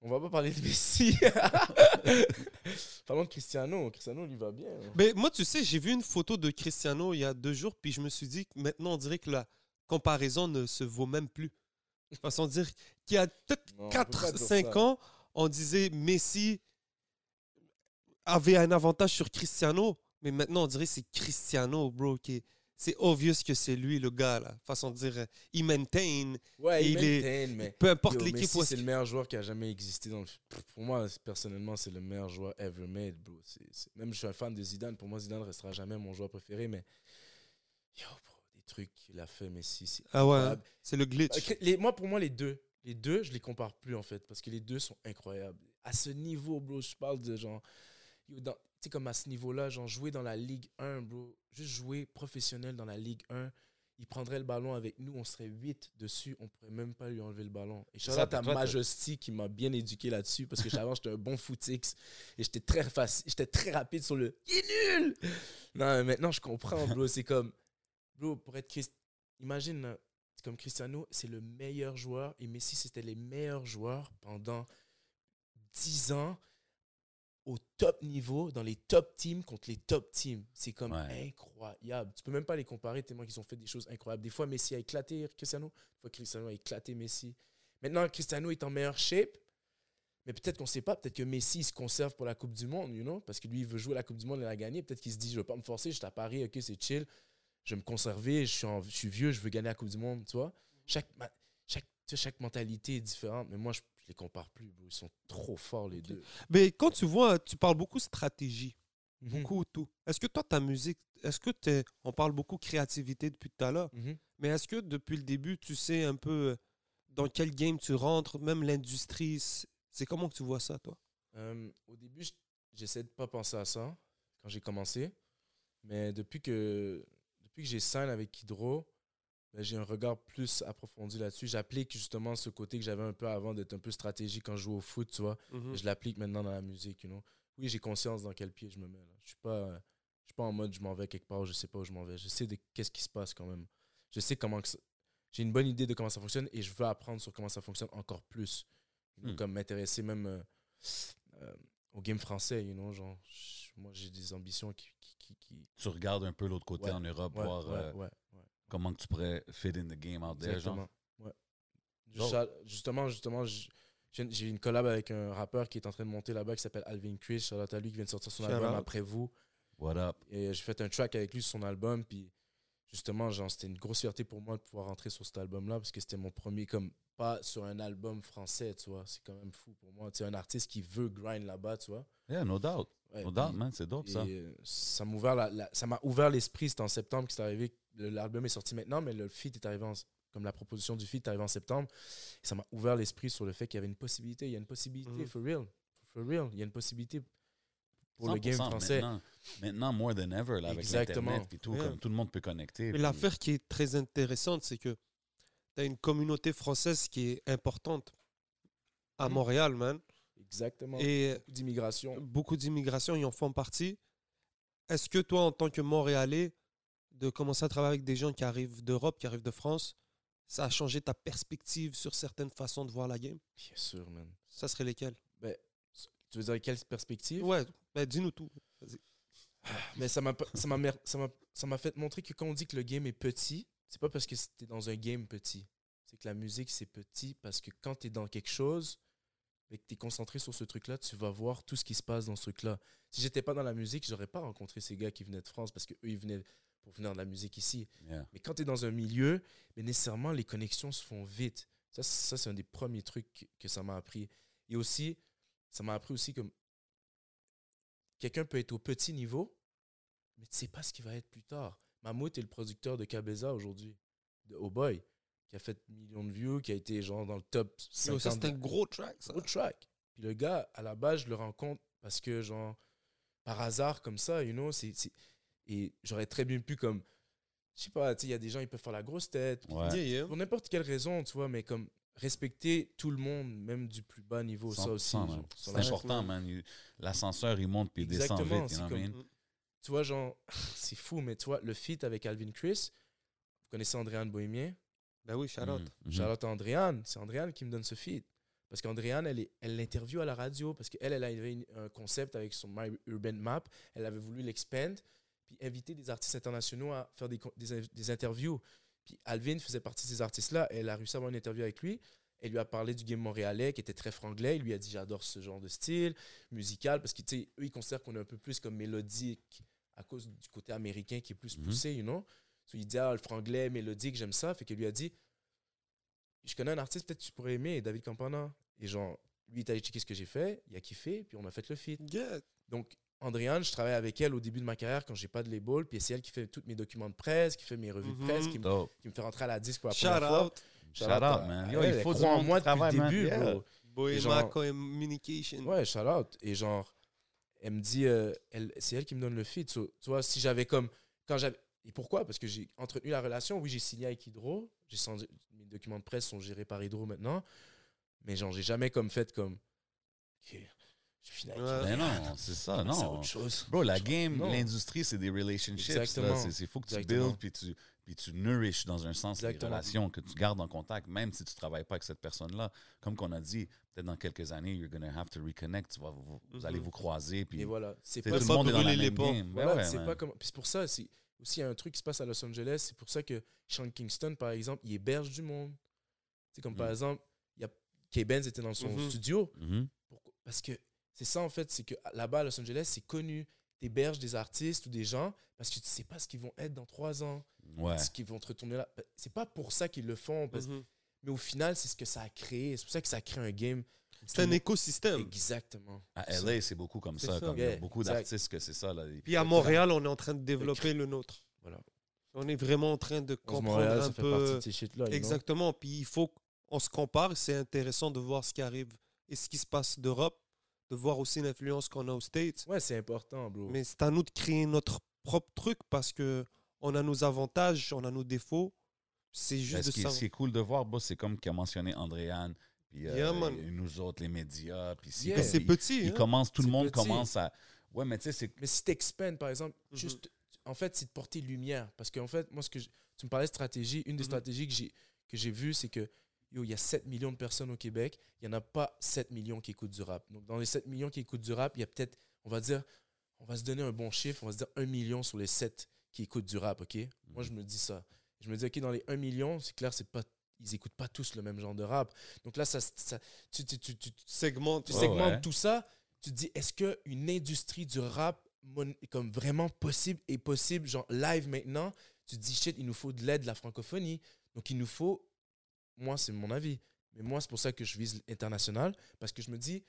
on va pas parler de Messi. (laughs) Parlons de Cristiano. Cristiano, il va bien. Mais moi, tu sais, j'ai vu une photo de Cristiano il y a deux jours, puis je me suis dit que maintenant, on dirait que la comparaison ne se vaut même plus. Façon de dire qu'il y a peut-être Non, on peut pas 4, dire 5 ça. ans, on disait Messi avait un avantage sur Cristiano, mais maintenant, on dirait que c'est Cristiano, bro, qui est- C'est obvious que c'est lui, le gars, là. Façon de dire, euh, il maintain, Ouais, il, est- maintain, mais. peu importe l'équipe c'est le meilleur joueur qui a jamais existé dans le. Pff, Pour moi, personnellement, c'est le meilleur joueur ever made, bro. Même je suis un fan de Zidane. Pour moi, Zidane restera jamais mon joueur préféré, mais. Yo, bro, des trucs qu'il a fait, Messi. c'est Ah ouais, incroyable. c'est le glitch. Les- moi, pour moi, les deux, les deux, je les compare plus en fait, parce que les deux sont incroyables. À ce niveau, bro, je parle de genre, yo, dans- tu sais comme à ce niveau-là, genre jouer dans la Ligue 1, bro, juste jouer professionnel dans la Ligue 1, il prendrait le ballon avec nous, on serait 8 dessus, on pourrait même pas lui enlever le ballon. Et shout out à Majesty qui m'a bien éduqué là-dessus, parce que avant (laughs) j'étais un bon footix et j'étais très facile, j'étais très rapide sur le, il est nul. Non, mais maintenant je comprends, bro, c'est comme, bro, pour être Christ, imagine. c'est comme Cristiano, c'est le meilleur joueur et Messi, c'était les meilleurs joueurs pendant 10 ans au top niveau, dans les top teams contre les top teams. C'est comme Ouais. incroyable. Tu peux même pas les comparer tellement qu'ils ont fait des choses incroyables. Des fois, Messi a éclaté Cristiano, des fois, Cristiano a éclaté Messi. Maintenant, Cristiano est en meilleure shape, mais peut-être qu'on sait pas. Peut-être que Messi il se conserve pour la Coupe du Monde, you know, parce que lui, il veut jouer la Coupe du Monde et la gagner. Peut-être qu'il se dit, je veux pas me forcer, je suis à Paris, ok, c'est chill je vais me conserver, je suis, en- je suis vieux, je veux gagner la Coupe du Monde, tu vois? Chaque, chaque, chaque mentalité est différente, mais moi, je, je les compare plus, bro. Ils sont trop forts, les deux. Mais quand tu vois, tu parles beaucoup stratégie, Mhm. beaucoup tout. Est-ce que toi, ta musique, est-ce que t'es, on parle beaucoup créativité depuis tout à l'heure, Mhm. mais est-ce que depuis le début, tu sais un peu euh, dans quel game tu rentres, même l'industrie, c'est comment que tu vois ça, toi? Euh, au début, j'essaie de pas penser à ça quand j'ai commencé, mais depuis que, depuis que j'ai sign avec Hydro, ben, j'ai un regard plus approfondi là-dessus. J'applique justement ce côté que j'avais un peu avant d'être un peu stratégique quand je joue au foot, tu vois. Mhm. Je l'applique maintenant dans la musique, you know. Oui, j'ai conscience dans quel pied je me mets. Là. Je suis pas, je suis pas en mode je m'en vais quelque part, je sais pas où je m'en vais. Je sais de qu'est-ce qui se passe quand même. Je sais comment que ça- j'ai une bonne idée de comment ça fonctionne et je veux apprendre sur comment ça fonctionne encore plus. You know, Hmm. Comme m'intéresser même euh, euh, au game français, you know, genre moi j'ai des ambitions qui, qui, qui- qui- Tu regardes un peu l'autre côté Ouais, en Europe, ouais, voir ouais, euh, ouais, ouais. Comment que tu pourrais fit in the game out there, genre? Exactement. Ouais. Dope. Juste- Justement, justement, j'ai j'ai une collab avec un rappeur qui est en train de monter là-bas qui s'appelle Alvin Chris. Shout out à lui qui vient de sortir son Shout album out. après vous. What up? Et j'ai fait un track avec lui sur son album. Puis justement, genre, c'était une grosse fierté pour moi de pouvoir rentrer sur cet album-là parce que c'était mon premier, comme pas sur un album français, tu vois. C'est quand même fou pour moi. C'est un artiste qui veut grind là-bas, tu vois. Yeah, no doubt. Ouais, No puis- doubt, man. C'est dope, ça. euh, ça m'a ouvert la- la- ça m'a ouvert l'esprit. C'était en septembre que c'est arrivé. L'album est sorti maintenant, mais le feat est arrivé en, comme la proposition du feat est arrivée en septembre. Ça m'a ouvert l'esprit sur le fait qu'il y avait une possibilité. Il y a une possibilité, Mhm. for real. For real. Il y a une possibilité pour le game 100% français. Maintenant, maintenant, more than ever, là, avec l'Internet et tout, Yeah. comme tout le monde peut connecter. Mais puis- l'affaire qui est très intéressante, c'est que tu as une communauté française qui est importante à Mhm. Montréal, man. Exactement. Et Beaucoup d'immigration. beaucoup d'immigration y en font partie. Est-ce que toi, en tant que Montréalais, de commencer à travailler avec des gens qui arrivent d'Europe, qui arrivent de France, ça a changé ta perspective sur certaines façons de voir la game? Bien sûr, man. Ça serait lesquelles? Ben, Tu veux dire quelle perspective? Ouais, ben, dis-nous tout. Mais ça m'a fait montrer que quand on dit que le game est petit, c'est pas parce que t'es dans un game petit. C'est que la musique c'est petit parce que quand tu es dans quelque chose et que tu es concentré sur ce truc-là, tu vas voir tout ce qui se passe dans ce truc-là. Si j'étais pas dans la musique, j'aurais pas rencontré ces gars qui venaient de France parce que eux ils venaient pour venir de la musique ici. Yeah. Mais quand tu es dans un milieu, mais nécessairement, les connexions se font vite. Ça, ça c'est un des premiers trucs que- que ça m'a appris. Et aussi, ça m'a appris aussi comme quelqu'un peut être au petit niveau, mais tu sais pas ce qu'il va être plus tard. Mammouth est le producteur de Cabeza aujourd'hui, de Oh Boy, qui a fait millions de views, qui a été genre dans le top Yo, 50. ça, c'est un gros track, ça. Gros track. Puis le gars, à la base, je le rencontre parce que, genre, par hasard, comme ça, you know, c'est. c'est- Et j'aurais très bien pu, comme. Je sais pas, tu sais, il y a des gens, ils peuvent faire la grosse tête. Ouais. Yeah, yeah. Pour n'importe quelle raison, tu vois, mais comme respecter tout le monde, même du plus bas niveau, ça aussi. 100%, man. genre, sur C'est important, man. L'ascenseur, il monte puis il descend vite. You know I mean? Tu vois, genre, (laughs) c'est fou, mais tu vois, le feat avec Alvin Chris, vous connaissez Andréane Bohémien? Ben oui, shout out. Mhm, mhm. Charlotte Andréane, c'est Andréane qui me donne ce feed. Parce qu'Andréane, elle, elle l'interview à la radio parce qu'elle, elle avait une- un concept avec son My Urban Map. Elle avait voulu l'expand, puis inviter des artistes internationaux à faire des, des, des interviews. Puis Alvin faisait partie de ces artistes-là. Elle a réussi à avoir une interview avec lui. Elle lui a parlé du game montréalais qui était très franglais. Il lui a dit J'adore ce genre de style musical parce que, eux, ils considèrent qu'on est un peu plus comme mélodique à cause du côté américain qui est plus Mhm. poussé, you know? So, il dit Ah, le franglais, mélodique, j'aime ça. Fait qu'il lui a dit je connais un artiste, peut-être que tu pourrais aimer, David Campana. Et genre, lui, il est allé checker ce que j'ai fait, il a kiffé, puis on a fait le feat. Yeah. Donc, Andréane, je travaille avec elle au début de ma carrière quand j'ai pas de label, puis c'est elle qui fait tous mes documents de presse, qui fait mes revues Mhm. de presse, qui me, Dope. qui me fait rentrer à la disque pour la Shout première fois. out. Shout out, à- man. à Yo, elle, il faut croit en moi depuis le début, Yeah. bro. Genre- Communication. Ouais, shout out. Et genre, elle me dit, euh, elle, c'est elle qui me donne le feed. So, tu vois, si j'avais comme. Quand j'avais. Et pourquoi? Parce que j'ai entretenu la relation. Oui, j'ai signé avec Hydro. J'ai changé- mes documents de presse sont gérés par Hydro maintenant. Mais genre, j'ai jamais comme fait comme. Ok, Hydro. Ben (laughs) non, c'est ça, C'est non. autre chose. Bro, la game, l'industrie, c'est des relationships. Exactement. là. C'est- C'est faut que tu Exactement. builds puis tu, puis tu nourishes dans un sens les Exactement. relations, que tu gardes en contact, même si tu travailles pas avec cette personne-là. Comme qu'on a dit, peut-être dans quelques années, you're gonna have to reconnect. Tu vas, vous, vous Mhm. allez vous croiser. Puis Et voilà. C'est pas, tout le pas monde dans la brûler les même. Ben Voilà, ouais, c'est pas comme. puis c'est pour ça, c'est aussi il y a un truc qui se passe à Los Angeles. C'est pour ça que Sean Kingston, par exemple, il héberge du monde. C'est comme par Mm. exemple, il y a K-Benz était dans son Mhm. studio. Mhm. Pourquoi? Parce que c'est ça, en fait, c'est que là-bas, à Los Angeles, c'est connu. Tu héberges des artistes ou des gens parce que tu sais pas ce qu'ils vont être dans trois ans, Ouais. ce qu'ils vont te retourner là. Ben, C'est pas pour ça qu'ils le font, parce- Mhm. mais au final, c'est ce que ça a créé. C'est pour ça que ça crée un game. C'est un écosystème. Exactement. À LA, c'est beaucoup comme ça. ça. Comme il y a Yeah, beaucoup d'artistes que c'est ça. Là. Puis à Montréal, on est en train de développer le nôtre. Voilà. On est vraiment en train de comprendre Montréal, un ça fait partie peu. de ces? Exactement. Puis il faut qu'on se compare. C'est intéressant de voir ce qui arrive et ce qui se passe d'Europe, de voir aussi l'influence qu'on a aux States. Ouais, c'est important, bro. Mais c'est à nous de créer notre propre truc parce que on a nos avantages, on a nos défauts. C'est Ben, juste ce, de qui, ça. ce qui est cool de voir, boss, c'est comme qu'a mentionné Andréane, puis euh, Yeah, nous autres, les médias, puis si Yeah. C'est il- petit. il hein. commence, tout le monde petit. commence à. Ouais, mais tu sais, c'est. Mais si t'expandes, par exemple, Mhm. juste, en fait, c'est de porter lumière. Parce qu'en fait, moi, ce que je- tu me parlais de stratégie, une des Mhm. stratégies que j'ai, que j'ai vues, c'est que, yo, il y a 7 millions de personnes au Québec, il n'y en a pas 7 millions qui écoutent du rap. Donc, dans les 7 millions qui écoutent du rap, il y a peut-être, on va dire, on va se donner un bon chiffre, on va se dire 1 million sur les 7 qui écoutent du rap, OK? Moi, je me dis ça. Je me dis, OK, dans les 1 million, c'est clair, c'est pas, ils écoutent pas tous le même genre de rap. Donc là, ça, ça- tu, tu, tu, tu, Segmente. tu segmentes ouais. tout ça, tu te dis, est-ce qu'une industrie du rap comme vraiment possible est possible, genre live maintenant, tu te dis, shit, il nous faut de l'aide de la francophonie. Donc, il nous faut, moi, c'est mon avis, mais moi, c'est pour ça que je vise l'international, parce que je me dis,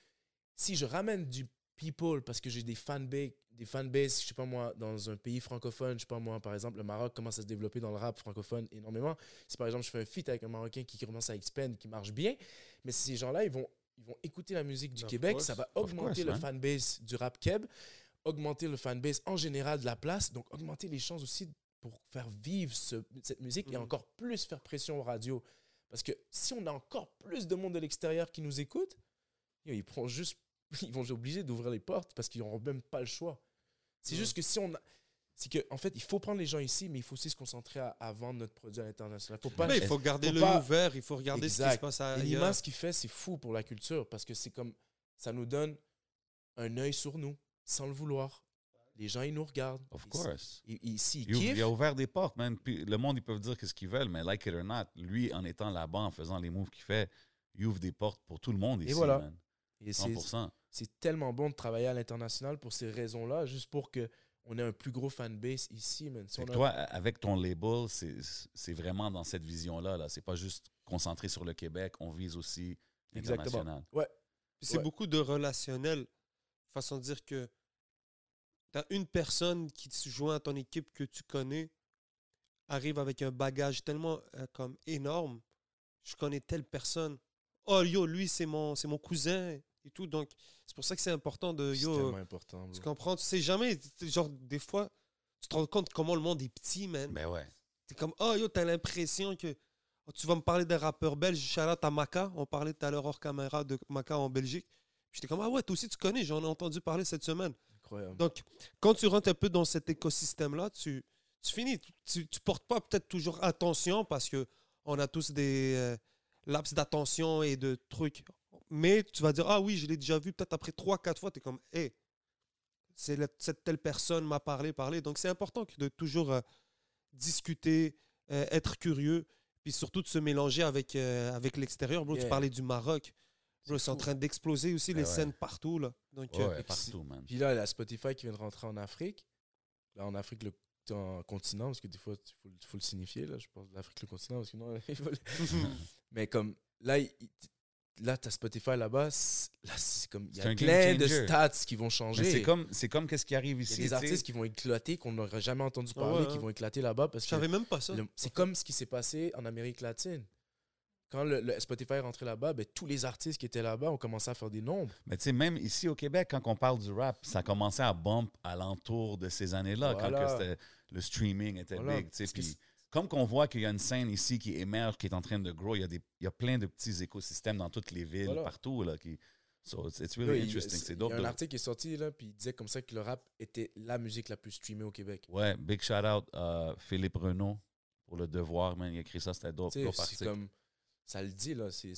si je ramène du people, parce que j'ai des fanbases, des fanbases, je sais pas moi, dans un pays francophone, je sais pas moi, par exemple, le Maroc commence à se développer dans le rap francophone énormément. Si par exemple, je fais un feat avec un Marocain qui commence à expand, qui marche bien, mais ces gens-là, ils vont, ils vont écouter la musique du Of Québec, course. ça va augmenter course, le fanbase du rap keb, augmenter le fanbase en général de la place, donc augmenter les chances aussi pour faire vivre ce- cette musique et Mhm. encore plus faire pression aux radios. Parce que si on a encore plus de monde de l'extérieur qui nous écoute, ils pourront juste, (laughs) ils vont être obligés d'ouvrir les portes parce qu'ils n'auront même pas le choix. C'est juste que si on a, c'est que en fait, il faut prendre les gens ici, mais il faut aussi se concentrer à, à vendre notre produit à l'international. Faut pas. Mais il faut garder pas- ouvert, il faut regarder ce qui se passe Et ailleurs. l'image qu'il fait, c'est fou pour la culture parce que c'est comme ça nous donne un œil sur nous, sans le vouloir. Les gens, ils nous regardent. Of Ils- course. Ils, ils, s'ils Il, ouvre- kiffent, il a ouvert des portes, man. Puis le monde, ils peuvent dire ce qu'ils veulent, mais like it or not, lui, en étant là-bas, en faisant les moves qu'il fait, il ouvre des portes pour tout le monde ici, voilà. man. et c'est 100%. c'est tellement bon de travailler à l'international pour ces raisons-là, juste pour que on ait un plus gros fanbase ici, man. Si on a- toi, avec ton label, c'est c'est vraiment dans cette vision-là. Là. C'est pas juste concentré sur le Québec, on vise aussi Exactement. l'international. C'est Ouais. beaucoup de relationnel. Façon de dire que tu as une personne qui se joint à ton équipe que tu connais, arrive avec un bagage tellement euh, comme énorme. Je connais telle personne. Oh yo, lui c'est mon c'est mon cousin et tout. Donc c'est pour ça que c'est important de c'est tellement important. Tu comprends? Tu sais jamais. Genre des fois, tu te rends compte comment le monde est petit, man. Ben ouais. T'es comme, oh yo, t'as l'impression que oh, tu vas me parler des rappeurs belges. Shout-out à. On parlait tout à l'heure hors caméra de Maka en Belgique. J'étais comme, ah ouais, toi aussi tu connais, j'en ai entendu parler cette semaine. Incroyable. Donc, quand tu rentres un peu dans cet écosystème-là, tu, tu finis. Tu, tu portes pas peut-être toujours attention parce que on a tous des euh, laps d'attention et de trucs. Mais tu vas dire, ah oui, je l'ai déjà vu peut-être après 3-4 fois. Tu es comme, hé, c'est la- cette telle personne m'a parlé, parlé. Donc, c'est important de toujours euh, discuter, euh, être curieux, puis surtout de se mélanger avec, euh, avec l'extérieur. Bro, tu parlais du Maroc. Bro, C'est en train d'exploser aussi Ben les ouais. scènes partout. Là. Donc, Ouais, euh, ouais, partout, man. Puis là, il y a Spotify qui vient de rentrer en Afrique. Là, en Afrique, le en continent, parce que des fois, il faut, faut le signifier. Là, je pense l'Afrique, le continent, parce que non, il faut le- Mais comme là, il- là, tu as Spotify là-bas. Là, c'est comme il y a plein de stats qui vont Mais changer. c'est comme, c'est comme qu'est-ce qui arrive Il y ici. a des artistes qui vont éclater, qu'on n'aurait jamais entendu Ah parler, ouais, qui hein. vont éclater là-bas. Parce je que savais même pas ça. le- c'est comme ce qui s'est passé en Amérique latine. Quand le, le Spotify est rentré là-bas, ben, tous les artistes qui étaient là-bas ont commencé à faire des nombres. Mais tu sais, même ici au Québec, quand on parle du rap, ça commençait à bump alentour de ces années-là, quand que le streaming était Voilà. big. Puis comme qu'on voit qu'il y a une scène ici qui émerge, qui est en train de grow, il y a, des, il y a plein de petits écosystèmes dans toutes les villes, Voilà. partout. Là, qui, so it's, really il- interesting. y a un article qui est sorti, là, puis il disait comme ça que le rap était la musique la plus streamée au Québec. Ouais, big shout out à Philippe Renaud pour le devoir, man. Il a écrit ça, c'était dope. Dope article. comme ça le dit là, c'est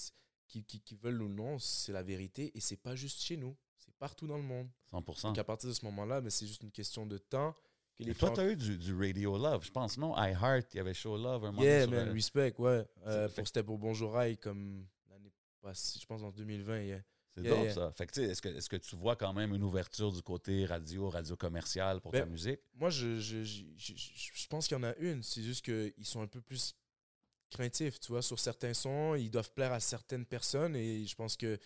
qui, qui, qui veulent ou non, c'est la vérité et c'est pas juste chez nous, c'est partout dans le monde. 100%. Donc à partir de ce moment-là, mais c'est juste une question de temps que les Et toi, tu as eu du, du Radio Love, je pense, non? iHeart, il y avait Show Love un moment Yeah, man, respect, ouais. Euh, pour c'était pour Bonjour Rail comme l'année passée, je pense en 2020. yeah. C'est Yeah, dope, yeah. ça. Fait que, tu sais, est-ce que, est-ce que tu vois quand même une ouverture du côté radio, radio commercial pour ta Ben, musique? Moi, je, je- je- je pense qu'il y en a une. C'est juste qu'ils sont un peu plus craintifs, tu vois. Sur certains sons, ils doivent plaire à certaines personnes et je pense que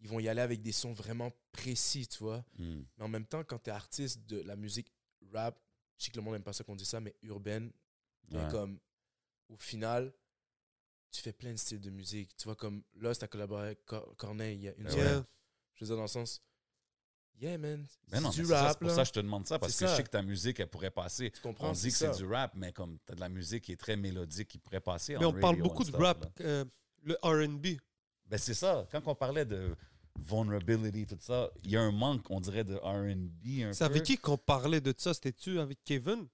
ils vont y aller avec des sons vraiment précis, tu vois. Hmm. Mais en même temps, quand tu es artiste de la musique rap, je sais que le monde n'aime pas ça qu'on dit ça, mais urbaine, Ouais. comme au final, tu fais plein de styles de musique. Tu vois, comme là, tu as collaboré avec Cor- Corneille il y a une semaine. Yeah. Je veux dire, dans le sens, yeah, man, Ben non, c'est mais du rap, c'est pour ça que je te demande ça, parce que je sais que ta musique, elle pourrait passer. Tu comprends? On dit que c'est du rap, mais comme tu as de la musique qui est très mélodique, qui pourrait passer Mais en on parle beaucoup de stuff, rap, euh, le RB. Ben c'est ça. Quand on parlait de vulnerability, tout ça, il y a un manque, on dirait, de R&B C'est avec qui qu'on parlait de ça? C'était-tu avec Kevin?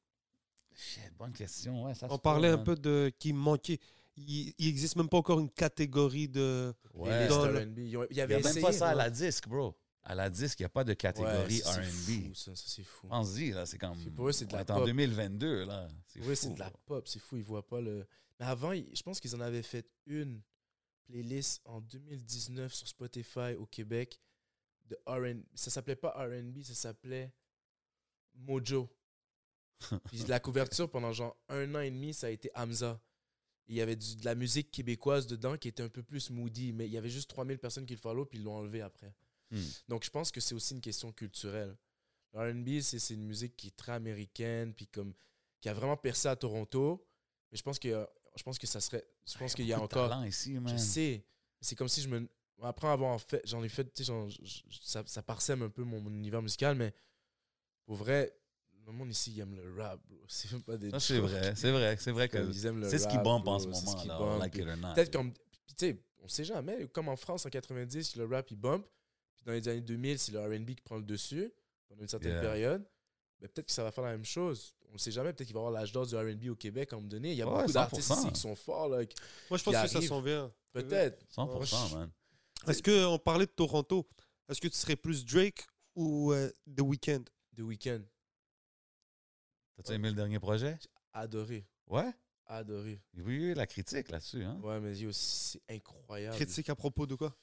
Shit, bonne question, ouais. Ça On parlait peut, un man. peu de qui manquait. Il, il existe même pas encore une catégorie de. Ouais. Dans le- Il y avait a même pas ça à la disque, bro. À la disque, il n'y a pas de catégorie Ouais, ça, c'est R&B. fou, Ça, ça, c'est fou. Pense-y, là, c'est comme... Pour eux, c'est de la est en pop. 2022, là. Oui, c'est fou, de la pop, c'est fou, ils voient pas le. Mais avant, je pense qu'ils en avaient fait une playlist en 2019 sur Spotify au Québec de R&B. Ça s'appelait pas R&B, ça s'appelait Mojo. (laughs) Puis la couverture pendant genre un an et demi, ça a été Hamza. Il y avait du- de la musique québécoise dedans qui était un peu plus moody, mais il y avait juste 3000 personnes qui le follow puis ils l'ont enlevé après. Hmm. Donc je pense que c'est aussi une question culturelle. Le R&B, c'est c'est une musique qui est très américaine, puis comme qui a vraiment percé à Toronto. Mais je pense que je pense que ça serait, je pense qu'il y a beaucoup de encore. talent ici, Je man. sais. C'est comme si je me. Après avoir fait. J'en ai fait. tu sais, je- je- ça, ça parsème un peu mon, mon univers musical, mais pour vrai, le monde ici, il aime le rap, bro. (laughs) C'est même pas des. C'est vrai. C'est vrai. C'est vrai que c'est ce qui bombe en ce moment, qui là. Like. Peut-être comme. Puis tu sais, on sait jamais. Comme en France en 90, le rap il bump. Puis dans les années 2000, c'est le RB qui prend le dessus pendant une certaine Yeah. période. Mais peut-être que ça va faire la même chose. On ne sait jamais. Peut-être qu'il va y avoir l'âge d'or du RB au Québec à un moment donné. Il y a Ouais, beaucoup d'artistes 100%. ici qui sont forts. Là, qui- Moi, je pense que ça s'en vient. Peut-être. 100%, man. Est-ce qu'on parlait de Toronto Est-ce que tu serais plus Drake ou euh, The Weeknd? The Weeknd. T'as-tu aimé le dernier projet? Adoré. Ouais? Adoré. Oui, oui, la critique là-dessus, hein? Ouais, mais c'est incroyable. Critique à propos de quoi?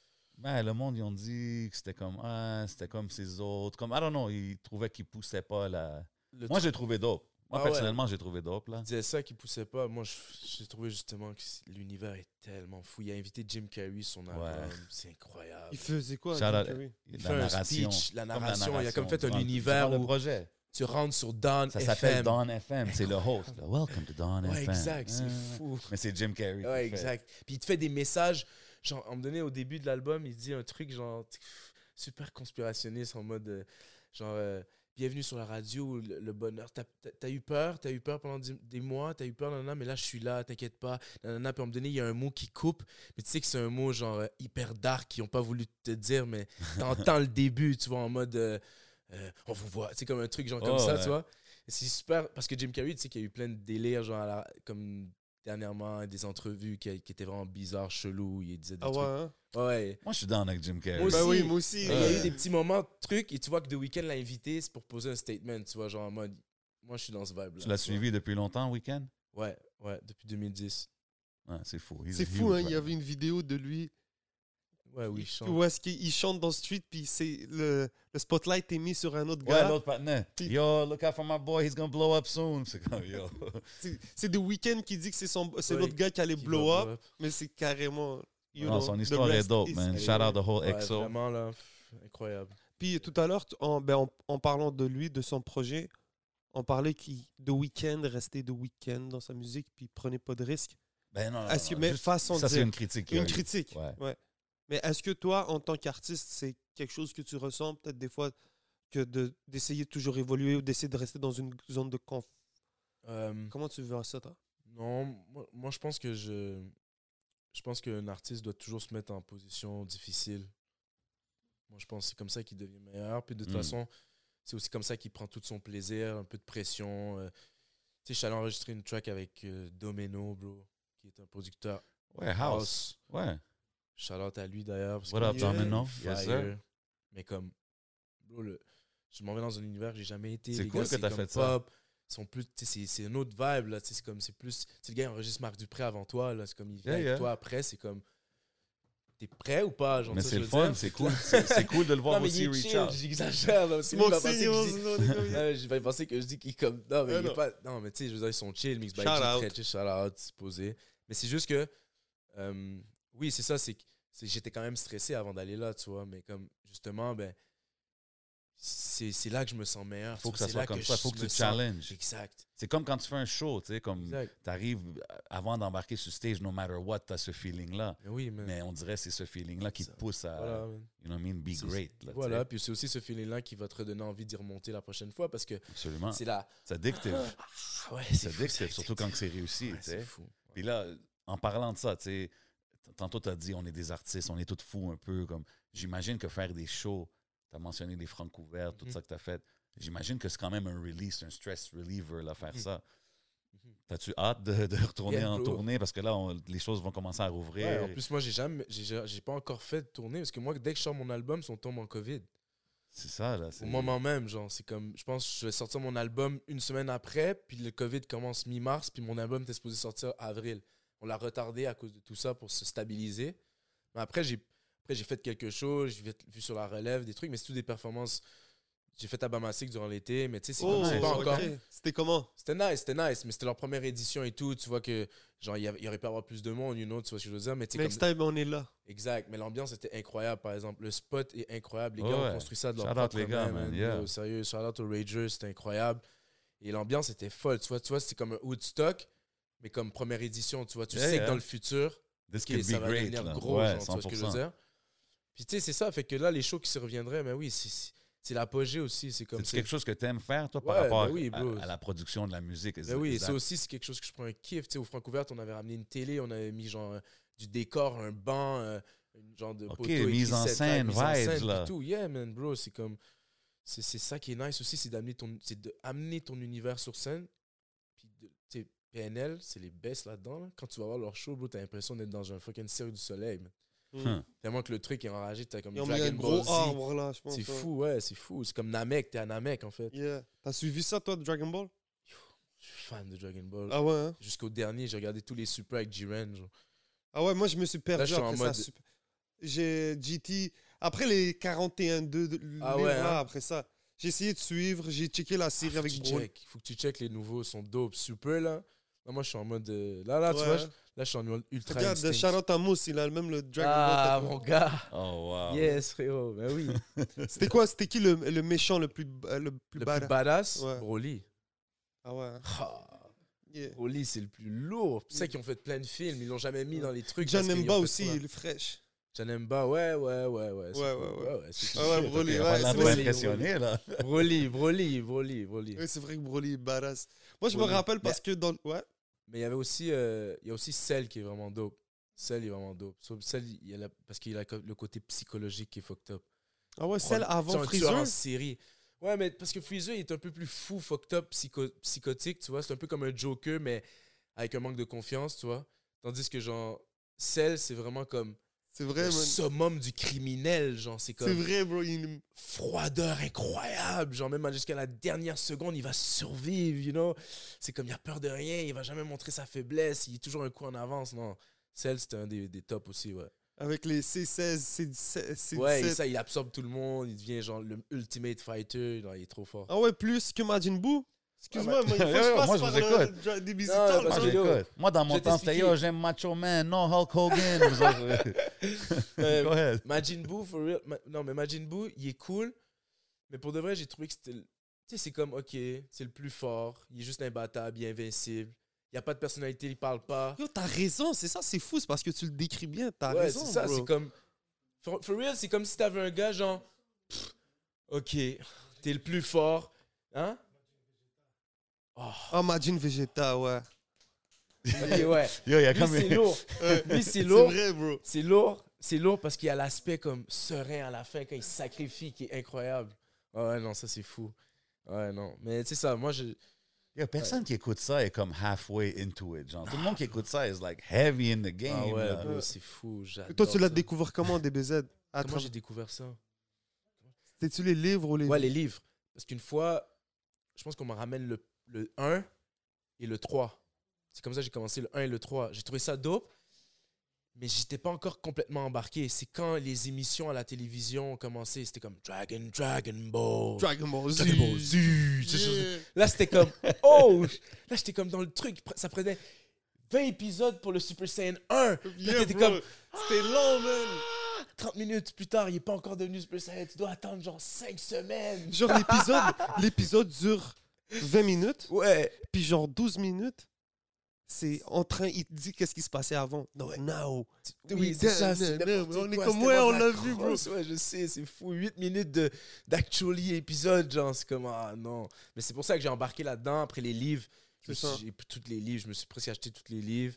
Ben, le monde, ils ont dit que c'était comme, ah, c'était comme ces autres. Comme, I don't know, ils trouvaient qu'ils poussaient pas la. Le Moi, j'ai trouvé dope. Moi, Ah ouais. personnellement, j'ai trouvé dope, là. Il disait ça qui poussait pas. Moi, j'ai trouvé justement que l'univers est tellement fou. Il a invité Jim Carrey son album. Ouais. C'est incroyable. Il faisait quoi Shout Jim out- Carrey? Il la fait un narration. speech, la Comme la narration. Il a comme narration fait un univers le où projet. tu rentres sur Don Ça s'appelle FM. Don FM. C'est le host. là. Welcome to Don Ouais, FM. exact. C'est Ouais. fou. Mais c'est Jim Carrey. Ouais, fait. exact. Puis il te fait des messages. Genre, à un moment donné, au début de l'album, il dit un truc genre super conspirationniste en mode euh, genre euh, bienvenue sur la radio, le, le bonheur. T'as as, eu peur, t'as eu peur pendant des mois, t'as eu peur, nanana, mais là je suis là, t'inquiète pas. Nanana. Puis à un moment donné, il y a un mot qui coupe, mais tu sais que c'est un mot genre euh, hyper dark qu'ils ont pas voulu te dire, mais (laughs) t'entends le début, tu vois, en mode on vous voit. C'est comme un truc genre comme Oh, ça, ouais. tu vois. C'est super parce que Jim Carrey, tu sais qu'il y a eu plein de délires, genre à la- comme dernièrement, des entrevues qui, qui étaient vraiment bizarres, chelous. Il disait des Ah ouais, trucs. hein? Ouais. Moi, je suis down avec Jim Carrey. Moi Bah aussi. oui, moi aussi. Il y a eu des petits moments, trucs, et tu vois que The Weeknd l'a invité, c'est pour poser un statement, tu vois, genre en mode, moi je suis dans ce vibe-là. Tu l'as suivi depuis longtemps, Weekend? Ouais, ouais, depuis 2010. Ouais, c'est fou. C'est fou, hein. Il y avait une vidéo de lui Ouais, oui, je chante. où est-ce qu'il chante dans le street, puis c'est le, le spotlight est mis sur un autre Ouais, gars. l'autre partenaire. Puis- Yo, look out for my boy, he's gonna blow up soon. C'est comme, yo. (laughs) C'est- The Weeknd qui dit que c'est son- c'est Ouais, l'autre gars qui allait Qui blow up, mais c'est carrément. you Non, know, son histoire est dope, man. Shout out the whole Ouais, EXO. Vraiment, là, pff, incroyable. Puis tout à l'heure, tu- en, ben, en, en parlant de lui, de son projet, on parlait qu'il The Weeknd restait The Weeknd dans sa musique, puis il prenait pas de risques. Ben non, non, non, mais juste- façon ça, c'est une critique. une eu. critique. Ouais. Ouais. Mais est-ce que toi, en tant qu'artiste, c'est quelque chose que tu ressens peut-être des fois que de- d'essayer de toujours évoluer ou d'essayer de rester dans une zone de conf. Euh, Comment tu vois ça, toi? Non, moi, moi, je pense que je. Je pense qu'un artiste doit toujours se mettre en position difficile. Moi, je pense que c'est comme ça qu'il devient meilleur. Puis de toute Mm. façon, c'est aussi comme ça qu'il prend tout son plaisir, un peu de pression. euh. Tu sais, je suis allé enregistrer une track avec euh, Domino, bro, qui est un producteur Ouais, House. Ouais. Shout out à lui d'ailleurs. What up, il est Domino? Yes, sir. Mais comme, bro, le, je m'en vais dans un univers que j'ai jamais été. C'est cool gars, que t'as fait ça. pop. Sont plus, sais, c'est- c'est une autre vibe là. C'est comme, c'est plus, le gars il enregistre Marc Dupré avant toi là. C'est comme il vient Yeah, avec yeah. toi après. C'est comme, t'es prêt ou pas genre, Mais c'est ce le fun, c'est cool. C'est cool de le (laughs) voir Non, mais aussi out. J'exagère là. aussi. Lui, il va penser que je dis- (laughs) vais penser que je dis qu'il est comme. Non, mais il est non. pas. Non, mais tu sais, je veux dire, ils sont chill. Mix by Shout out. shout out, c'est posé. Mais c'est juste que. euh, oui, c'est ça, c'est que c'est que j'étais quand même stressé avant d'aller là, tu vois. Mais comme, justement, ben. C'est c'est là que je me sens meilleur. Faut que ça soit comme ça, faut que tu challenges. Exact. C'est comme quand tu fais un show, tu sais, comme t'arrives avant d'embarquer sur stage, no matter what, t'as ce feeling-là. Oui, mais. Mais on dirait que c'est ce feeling-là qui te pousse à, Voilà, you know what I mean, be great. là, Voilà, puis c'est aussi ce feeling-là qui va te redonner envie d'y remonter la prochaine fois parce que Absolument. c'est là. C'est addictive. Ah ouais, C'est fou, addictive, surtout quand c'est réussi, Ouais, tu sais. Puis là, en parlant de ça, tu sais, tantôt tu as dit on est des artistes, on est tous fous un peu. comme J'imagine que faire des shows, tu as mentionné les francs couverts, tout Mhm. ça que tu as fait. J'imagine que c'est quand même un release, un stress reliever, là, faire Mhm. ça. Mhm. T'as-tu hâte de, de retourner Yeah, en bro. tournée? Parce que là, on- les choses vont commencer à rouvrir. Ouais, en plus, moi, j'ai jamais, j'ai, pas encore fait de tournée parce que moi, dès que je sors mon album, on tombe en COVID. c'est ça, là. c'est- Au moment même, genre, c'est comme, je pense, que je vais sortir mon album une semaine après, puis le COVID commence mi-mars, puis mon album était supposé sortir avril. On l'a retardé à cause de tout ça pour se stabiliser. Mais après, j'ai, après, j'ai fait quelque chose, j'ai vu- sur la relève des trucs, mais c'est tout des performances. J'ai fait à Bamasic durant l'été, mais tu sais, c'est, Oh, comme- c'est nice. pas encore. C'était comment? C'était nice, c'était nice, mais c'était leur première édition et tout. Tu vois que, genre, il y, aurait pu avoir plus de monde, you know, tu vois ce que je veux dire. Mais tu sais, comme- Next time, on est là. Exact, mais l'ambiance était incroyable, par exemple. Le spot est incroyable. Les Ouais, gars ouais. ont construit ça de leur Shout propre les gars, main, man, man. yeah. Yo, Sérieux, shout out aux Ragers, c'était incroyable. Et l'ambiance était folle. Tu vois, tu vois c'était comme un Woodstock, mais comme première édition. Tu vois, tu Yeah, sais yeah. que dans le futur, This ok, could ça va great. devenir là. gros, ouais, genre, tu vois ce que je veux 100%. dire? Puis tu sais, c'est ça. Fait que là, les shows qui se reviendraient, mais oui, c'est- l'apogée aussi. C'est comme C'est quelque chose que tu aimes faire, toi, par rapport ben oui, à- la production de la musique? Ben oui, ça aussi, c'est quelque chose que je prends un kiff. Tu sais, au Francouverte, on avait ramené une télé, on avait mis genre du décor, un banc, euh, une genre de poteau mise en scène, en vibes, scène, là. tout. Yeah, man, bro, c'est comme... C'est ça qui est nice aussi, c'est d'amener ton, c'est de amener ton univers sur scène. Puis, de- tu sais, PNL, c'est les best là-dedans. là. Quand tu vas voir leur show, bro, t'as l'impression d'être dans un fucking cirque du soleil. man. Hum. Tellement que le truc est enragé, t'as comme Ils ont mis un Dragon gros Ball Z. arbre là, je pense. C'est ouais. fou, ouais, c'est fou. C'est comme Namek, t'es à Namek en fait. Yeah. T'as suivi ça, toi, de Dragon Ball? Je suis fan de Dragon Ball. Ah ouais, hein? Jusqu'au dernier, j'ai regardé tous les super avec Jiren. genre. Ah ouais, moi, je me suis perdu Là, je suis en après ça. mode- super- J'ai GT. Après les 41-2 de Ah ouais, là, hein? après ça, j'ai essayé de suivre. J'ai checké la série faut avec tu Broly. check. Faut que tu check les nouveaux, sont dope. Super là. Là, moi, je suis en mode. euh, Là, là, tu Ouais, vois, je- là, je suis en mode ultra. Regarde, instinct. Charlotte Amos, il a le même le Dragon Ah, Ball. mon gars. Oh, wow. Yes, frérot. Ben oui. (laughs) C'était quoi C'était qui le, le méchant le plus, euh, le plus Le bad plus badass, Ouais. Broly. Ah ouais. hein? Ah, Yeah. Broly, c'est le plus lourd. C'est ça qu'ils ont fait plein de films. Ils l'ont jamais mis dans les trucs. John parce qu'ils Mba ont fait aussi, il est fraîche. Janemba, ouais, ouais, ouais, ouais. Ouais, ouais, ouais. c'est Ah ouais. Broly, a ouais, l'air vrai. impressionné, là. (laughs) Broly, Broly, Broly, Broly. Oui, c'est vrai que Broly est badass. Moi, je me rappelle parce que dans. Ouais. Mais il y avait aussi, euh, il y a aussi Cell qui est vraiment dope. Cell est vraiment dope. Cell, il y a la- parce qu'il a le côté psychologique qui est fucked up. Ah ouais, celle Genre avant tueur en Freezer? série. Ouais, mais parce que Freezer il est un peu plus fou, fucked up, psycho- psychotique, tu vois. C'est un peu comme un Joker, mais avec un manque de confiance, tu vois. Tandis que, genre, Cell, c'est vraiment comme C'est vrai, le man. summum du criminel, genre. C'est C'est comme vrai, bro. il- froideur incroyable. Genre, même jusqu'à la dernière seconde, il va survivre, you know? C'est comme, il a peur de rien, il va jamais montrer sa faiblesse, il est toujours un coup en avance, non? Cell, c'était un des, des tops aussi, ouais. Avec les C16, C17. C17. Ouais, et ça, il absorbe tout le monde, il devient genre le ultimate fighter, il est trop fort. Ah ouais, plus que Majin Buu? Excuse-moi, mais il faut que je passe moi, je par vous le- parce Moi, j'écoute. Moi, dans mon temps, c'était yo, j'aime Macho Man, non Hulk Hogan. Vous autres, (laughs) Euh, Go ahead. Majin Buu, for real. Ma- non, mais Majin Buu, il est cool. Mais pour de vrai, j'ai trouvé que c'était. Tu sais, c'est comme, ok, c'est le plus fort. Il est juste imbattable, il est invincible. Il n'y a pas de personnalité, il parle pas. Yo, t'as raison, c'est ça, c'est fou, c'est parce que tu le décris bien. T'as ouais, raison. c'est ça, c'est comme. For, for real, c'est comme si t'avais un gars, genre. pff, ok, t'es le plus fort. Hein? Oh, Ah, Majin Vegeta, ouais. ok, ouais. Yo, il y a Lui, comme. c'est lourd. (laughs) Lui, c'est C'est lourd. vrai, bro. C'est lourd. C'est lourd parce qu'il y a l'aspect comme serein à la fin quand il se sacrifie qui est incroyable. Ah Ouais, non, ça c'est fou. Ouais, non. Mais c'est ça, moi je. Il y a personne qui écoute ça est comme halfway into it. Genre, tout le monde qui écoute ça is like heavy in the game. Ah ouais, là. bro, c'est fou. Et toi, tu l'as ça. découvert comment, DBZ À Comment travers- j'ai découvert ça? C'était-tu les livres ou les. Ouais, les livres. Parce qu'une fois, je pense qu'on me ramène le, le 1 et le 3. C'est comme ça que j'ai commencé le 1 et le 3. J'ai trouvé ça dope, mais j'étais pas encore complètement embarqué. C'est quand les émissions à la télévision ont commencé. C'était comme Dragon, Dragon Ball. Dragon Ball Z. Dragon Ball Z. Yeah. Là, c'était comme, oh! Là, j'étais comme dans le truc. Ça prenait 20 épisodes pour le Super Saiyan 1. Là, Yeah, bro. comme, C'était long, man. 30 minutes plus tard, il est pas encore devenu Super Saiyan. Tu dois attendre genre 5 semaines. Genre, l'épisode, l'épisode dure 20 minutes, Ouais. puis genre 12 minutes, c'est en train, il te dit qu'est-ce qui se passait avant. Non, Ouais. now. Oui, c'est ça. non, c'est non, n'importe on est comme, ouais, on l'a vu, bro. Ouais, je sais, c'est fou. 8 minutes d'actually épisode, genre, c'est comme, ah non. Mais c'est pour ça que j'ai embarqué là-dedans. Après les livres, ça. j'ai tous les livres, je me suis presque acheté tous les livres.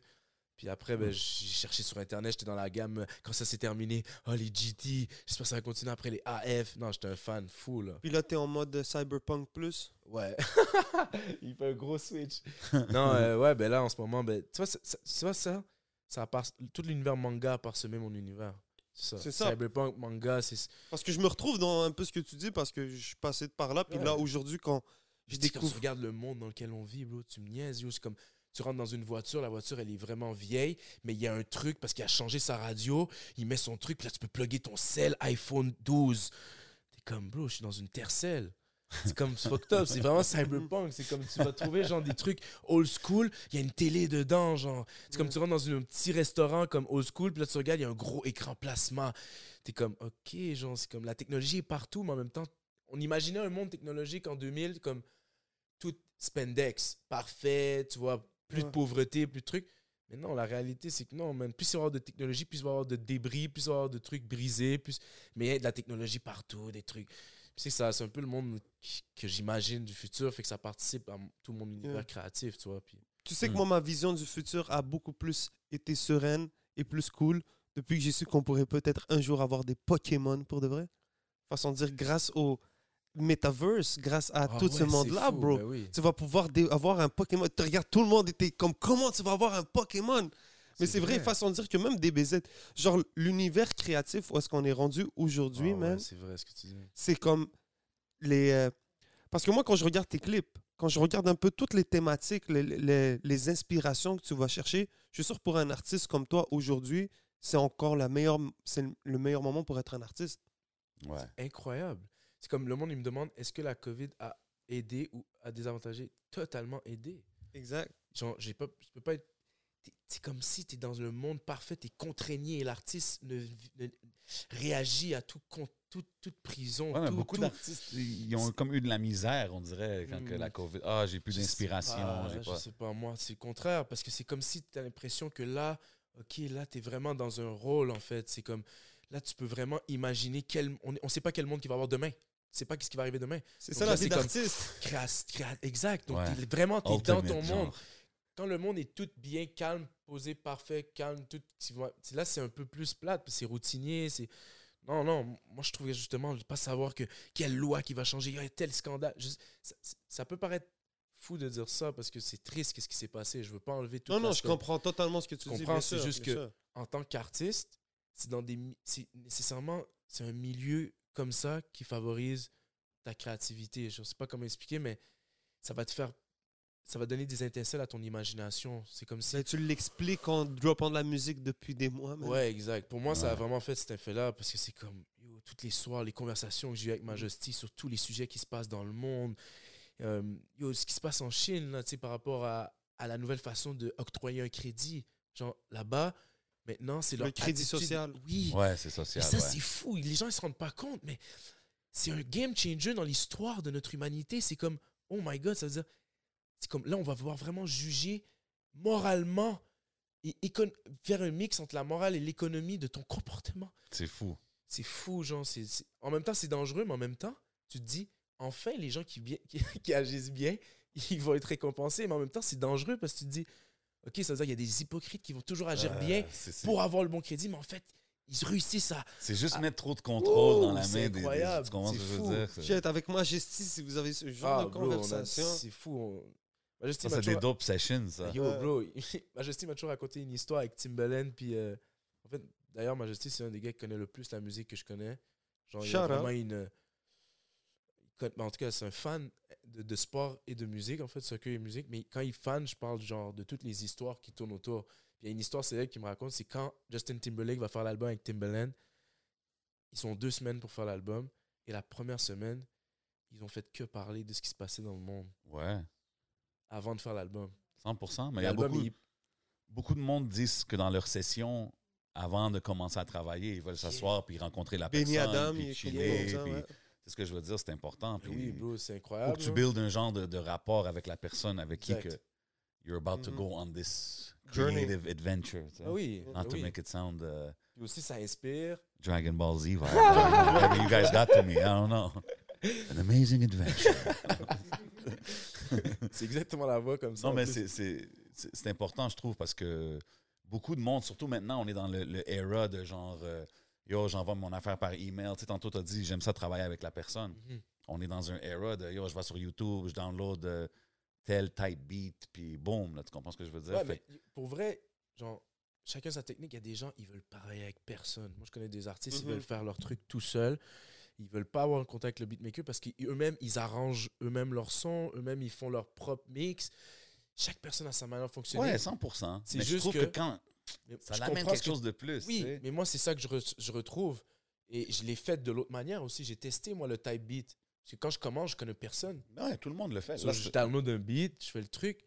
Puis après, ben, j'ai cherché sur Internet, j'étais dans la gamme. Quand ça s'est terminé, oh, les GT, j'espère que ça va continuer après les AF. Non, j'étais un fan fou, là. Puis là, t'es en mode Cyberpunk Plus? Ouais. (laughs) Il fait un gros switch. (laughs) non, euh, ouais, ben là, en ce moment, ben, tu vois, ça, ça- part, tout l'univers manga a parsemé mon univers. C'est ça. Cyberpunk, manga, c'est. Parce que je me retrouve dans un peu ce que tu dis, parce que je suis passé de par là. Puis Ouais. là, aujourd'hui, quand je dis, quand tu regardes le monde dans lequel on vit, bro, tu me niaises, yo. C'est comme, tu rentres dans une voiture, la voiture, elle est vraiment vieille, mais il y a un truc, parce qu'il a changé sa radio, il met son truc, là, tu peux plugger ton cell iPhone 12. T'es comme, bro, je suis dans une tercelle. C'est comme fucked up, c'est vraiment cyberpunk. C'est comme tu vas trouver genre des trucs old school, il y a une télé dedans, genre. C'est comme tu rentres dans un petit restaurant comme old school, puis là tu regardes, il y a un gros écran plasma. T'es comme, ok, genre, c'est comme la technologie est partout, mais en même temps, on imaginait un monde technologique en 2000 comme tout spandex, parfait, tu vois, plus de pauvreté, plus de trucs. Mais non, la réalité, c'est que non, man, plus il va y avoir de technologie, plus il va y avoir de débris, plus il va y avoir de trucs brisés, plus... mais il y a de la technologie partout, des trucs. C'est ça, c'est un peu le monde que j'imagine du futur, fait que ça participe à tout mon univers Yeah. créatif, tu vois. Puis... Tu sais que Hmm. moi, ma vision du futur a beaucoup plus été sereine et plus cool depuis que j'ai su qu'on pourrait peut-être un jour avoir des Pokémon pour de vrai. Façon de dire, grâce au metaverse, grâce à Ah tout ouais, ce monde-là, bro. ben oui. Tu vas pouvoir avoir un Pokémon. Tu regardes tout le monde et t'es comme, comment tu vas avoir un Pokémon? Mais c'est vrai, façon de dire que même DBZ, genre l'univers créatif où est-ce qu'on est rendu aujourd'hui, Ah ouais, man, C'est vrai ce que tu dis. c'est comme les. euh, Parce que moi, quand je regarde tes clips, quand je regarde un peu toutes les thématiques, les, les- les inspirations que tu vas chercher, je suis sûr pour un artiste comme toi aujourd'hui, c'est encore la meilleure, c'est le- le meilleur moment pour être un artiste. Ouais. Incroyable. C'est comme le monde, il me demande est-ce que la COVID a aidé ou a désavantagé Totalement aidé? Exact. Genre, j'ai pas, je peux pas être. C'est comme si tu es dans le monde parfait, tu es contraigné et l'artiste ne, ne- réagit à tout, con- tout- toute prison. Ouais, mais tout- beaucoup d'artistes, ils ont comme eu de la misère, on dirait, quand que la COVID. Ah, j'ai plus d'inspiration. Je pas. sais pas, moi, c'est le contraire. Parce que c'est comme si tu as l'impression que là, OK, là, tu es vraiment dans un rôle, en fait. C'est comme, là, tu peux vraiment imaginer quel. On ne sait pas quel monde qu'il va y avoir demain. Sais pas ce qui va arriver demain. C'est ça c'est vie comme- d'artiste. Créa- créa- exact. Donc, Ouais. t'es vraiment, tu es dans ton genre. monde. Quand le monde est tout bien calme, posé, parfait, calme, tout. Là, c'est un peu plus plate, c'est routinier. c'est Non, non, moi, je trouvais justement de pas savoir que quelle loi qui va changer, il y a tel scandale. Je- ça, ça peut paraître fou de dire ça parce que c'est triste qu'est-ce qui s'est passé. Je veux pas enlever tout Non, non, je comprends totalement ce que tu dis. comprends, bien c'est juste que- sûr. en tant qu'artiste, c'est dans des c'est nécessairement c'est un milieu comme ça qui favorise ta créativité. Je sais pas comment expliquer, mais ça va te faire ça va donner des étincelles à ton imagination. C'est comme si Ben, tu l'expliques en dropant de la musique depuis des mois. man. Ouais, exact. Pour moi, ça a vraiment fait cet effet-là parce que c'est comme yo, toutes les soirs, les conversations que j'ai eues avec Majesty sur tous les sujets qui se passent dans le monde. Euh, yo, ce qui se passe en Chine, là, tu sais, par rapport à, à la nouvelle façon d'octroyer un crédit. Genre, là-bas, maintenant, c'est leur Le crédit attitude- social. Oui. Ouais, c'est Et social. ça, ouais. c'est fou. Les gens, ils se rendent pas compte, mais c'est un game changer dans l'histoire de notre humanité. C'est comme, oh my God, ça veut dire, c'est comme, là, on va pouvoir vraiment juger moralement et écon- faire un mix entre la morale et l'économie de ton comportement. C'est fou. C'est fou, genre. c'est c'est- En même temps, c'est dangereux, mais en même temps, tu te dis, enfin, les gens qui, bien- qui, (laughs) qui agissent bien, ils vont être récompensés, mais en même temps, c'est dangereux parce que tu te dis, OK, ça veut dire qu'il y a des hypocrites qui vont toujours agir Euh, bien c'est- c'est- pour avoir le bon crédit, mais en fait, ils réussissent à, C'est juste mettre trop de contrôle dans la c'est main des- des. incroyable, Tu je fou. veux dire? Shit, avec Majesty, si vous avez ce genre Ah, de bro, on a- conversation. C'est fou. on- Majesty Ça, c'est des toujours- dope sessions, ça. Yo, bro, (laughs) Majesty m'a toujours raconté une histoire avec Timbaland. Puis, euh, en fait, d'ailleurs, Majesty, c'est un des gars qui connaît le plus la musique que je connais. Genre, il a vraiment une. connaît- ben, en tout cas, c'est un fan de, de sport et de musique, en fait, soccer et musique. Mais quand il fan, je parle genre de toutes les histoires qui tournent autour. Puis il y a une histoire célèbre qui me raconte c'est quand Justin Timberlake va faire l'album avec Timbaland. Ils sont deux semaines pour faire l'album. Et la première semaine, ils ont fait que parler de ce qui se passait dans le monde Ouais, avant de faire l'album. 100%. Mais il y a beaucoup, il- beaucoup de monde disent que dans leur session, avant de commencer à travailler, ils veulent s'asseoir puis rencontrer la Benny personne. Adam, puis il est chiller, comme ça, puis- ouais. C'est ce que je veux dire, c'est important. Puis Oui, bro, c'est faut incroyable. que tu builds un genre de, de rapport avec la personne avec qui que you're about to Mhm. go on this Journey. creative adventure. tu sais. Ah oui. Not ah to oui. make it sound uh, Puis aussi, ça inspire. Dragon Ball Z vibe. (laughs) Whatever you guys got to me, I don't know. An amazing adventure. (laughs) C'est exactement la voix comme ça. Non, mais plus. c'est- c'est c'est- c'est important, je trouve, parce que beaucoup de monde, surtout maintenant, on est dans le, le era de genre, euh, yo, j'envoie mon affaire par email. Tu sais, tantôt, tu as dit, j'aime ça travailler avec la personne. Mhm. On est dans un era de, yo, je vais sur YouTube, je download euh, tel type beat, puis boom, là, tu comprends ce que je veux dire? Ouais, Fait mais pour vrai, genre, chacun sa technique. Il y a des gens, ils veulent parler avec personne. Moi, je connais des artistes, ils Mhm. veulent faire leur truc tout seuls. Ils veulent pas avoir un contact avec le beatmaker parce qu'eux-mêmes, ils arrangent eux-mêmes leur son, eux-mêmes, ils font leur propre mix. Chaque personne a sa manière de fonctionner. ouais, 100%. C'est je juste trouve que, que- quand Mais ça l'amène quelque que chose de plus, Oui, tu sais. mais moi, c'est ça que je, re- je retrouve. Et je l'ai fait de l'autre manière aussi. J'ai testé, moi, le type beat. Parce que quand je commence, je connais personne. Ouais, tout le monde le fait. So, je download un beat, je fais le truc.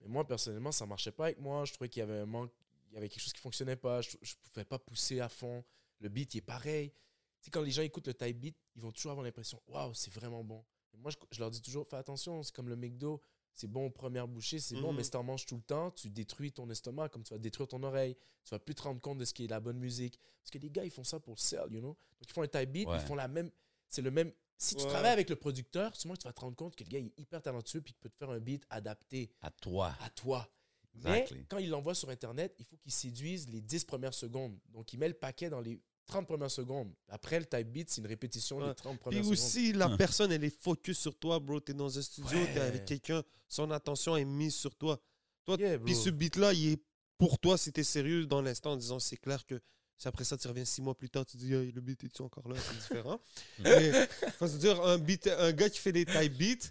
Mais moi, personnellement, ça marchait pas avec moi. Je trouvais qu'il y avait un manque, il y avait quelque chose qui fonctionnait pas. Je, je pouvais pas pousser à fond. Le beat, il est pareil. Tu sais, quand les gens écoutent le type beat, ils vont toujours avoir l'impression, waouh, c'est vraiment bon. Moi, je, je leur dis toujours, fais attention, c'est comme le McDo. C'est bon aux premières bouchées, c'est bon, Mhm. mais si t'en manges tout le temps, tu détruis ton estomac, comme tu vas détruire ton oreille. Tu vas plus te rendre compte de ce qui est la bonne musique. Parce que les gars, ils font ça pour le sell, you know. Donc, ils font un type beat, Ouais. ils font la même. C'est le même. Si tu travailles avec le producteur, souvent tu vas te rendre compte que le gars il est hyper talentueux puis qu'il peut te faire un beat adapté à toi. à toi. Exactly. Mais quand il l'envoie sur Internet, il faut qu'il séduise les 10 premières secondes. Donc, il met le paquet dans les 30 premières secondes. Après, le type beat, c'est une répétition Ouais. des 30 Puis premières secondes. aussi, la personne, elle est focus sur toi, bro. T'es dans un studio, t'es Ouais. avec quelqu'un, son attention est mise sur toi. Toi, Yeah, puis ce beat-là, il est pour toi, si t'es sérieux dans l'instant en disant c'est clair que si après ça, tu reviens six mois plus tard, tu dis Hey, le beat est-tu encore là? C'est différent. (laughs) Mais, faut se dire, un, beat, un gars qui fait des type beats,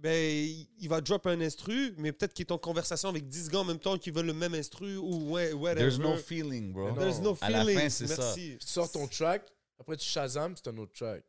ben, il va drop un instru, mais peut-être qu'il est en conversation avec 10 gars en même temps qui veulent le même instru ou ouais, whatever. There's no feeling, bro. Non. There's no À la fin, feeling. c'est ça. Merci. Tu sors ton track, après tu Shazam, c'est un autre track.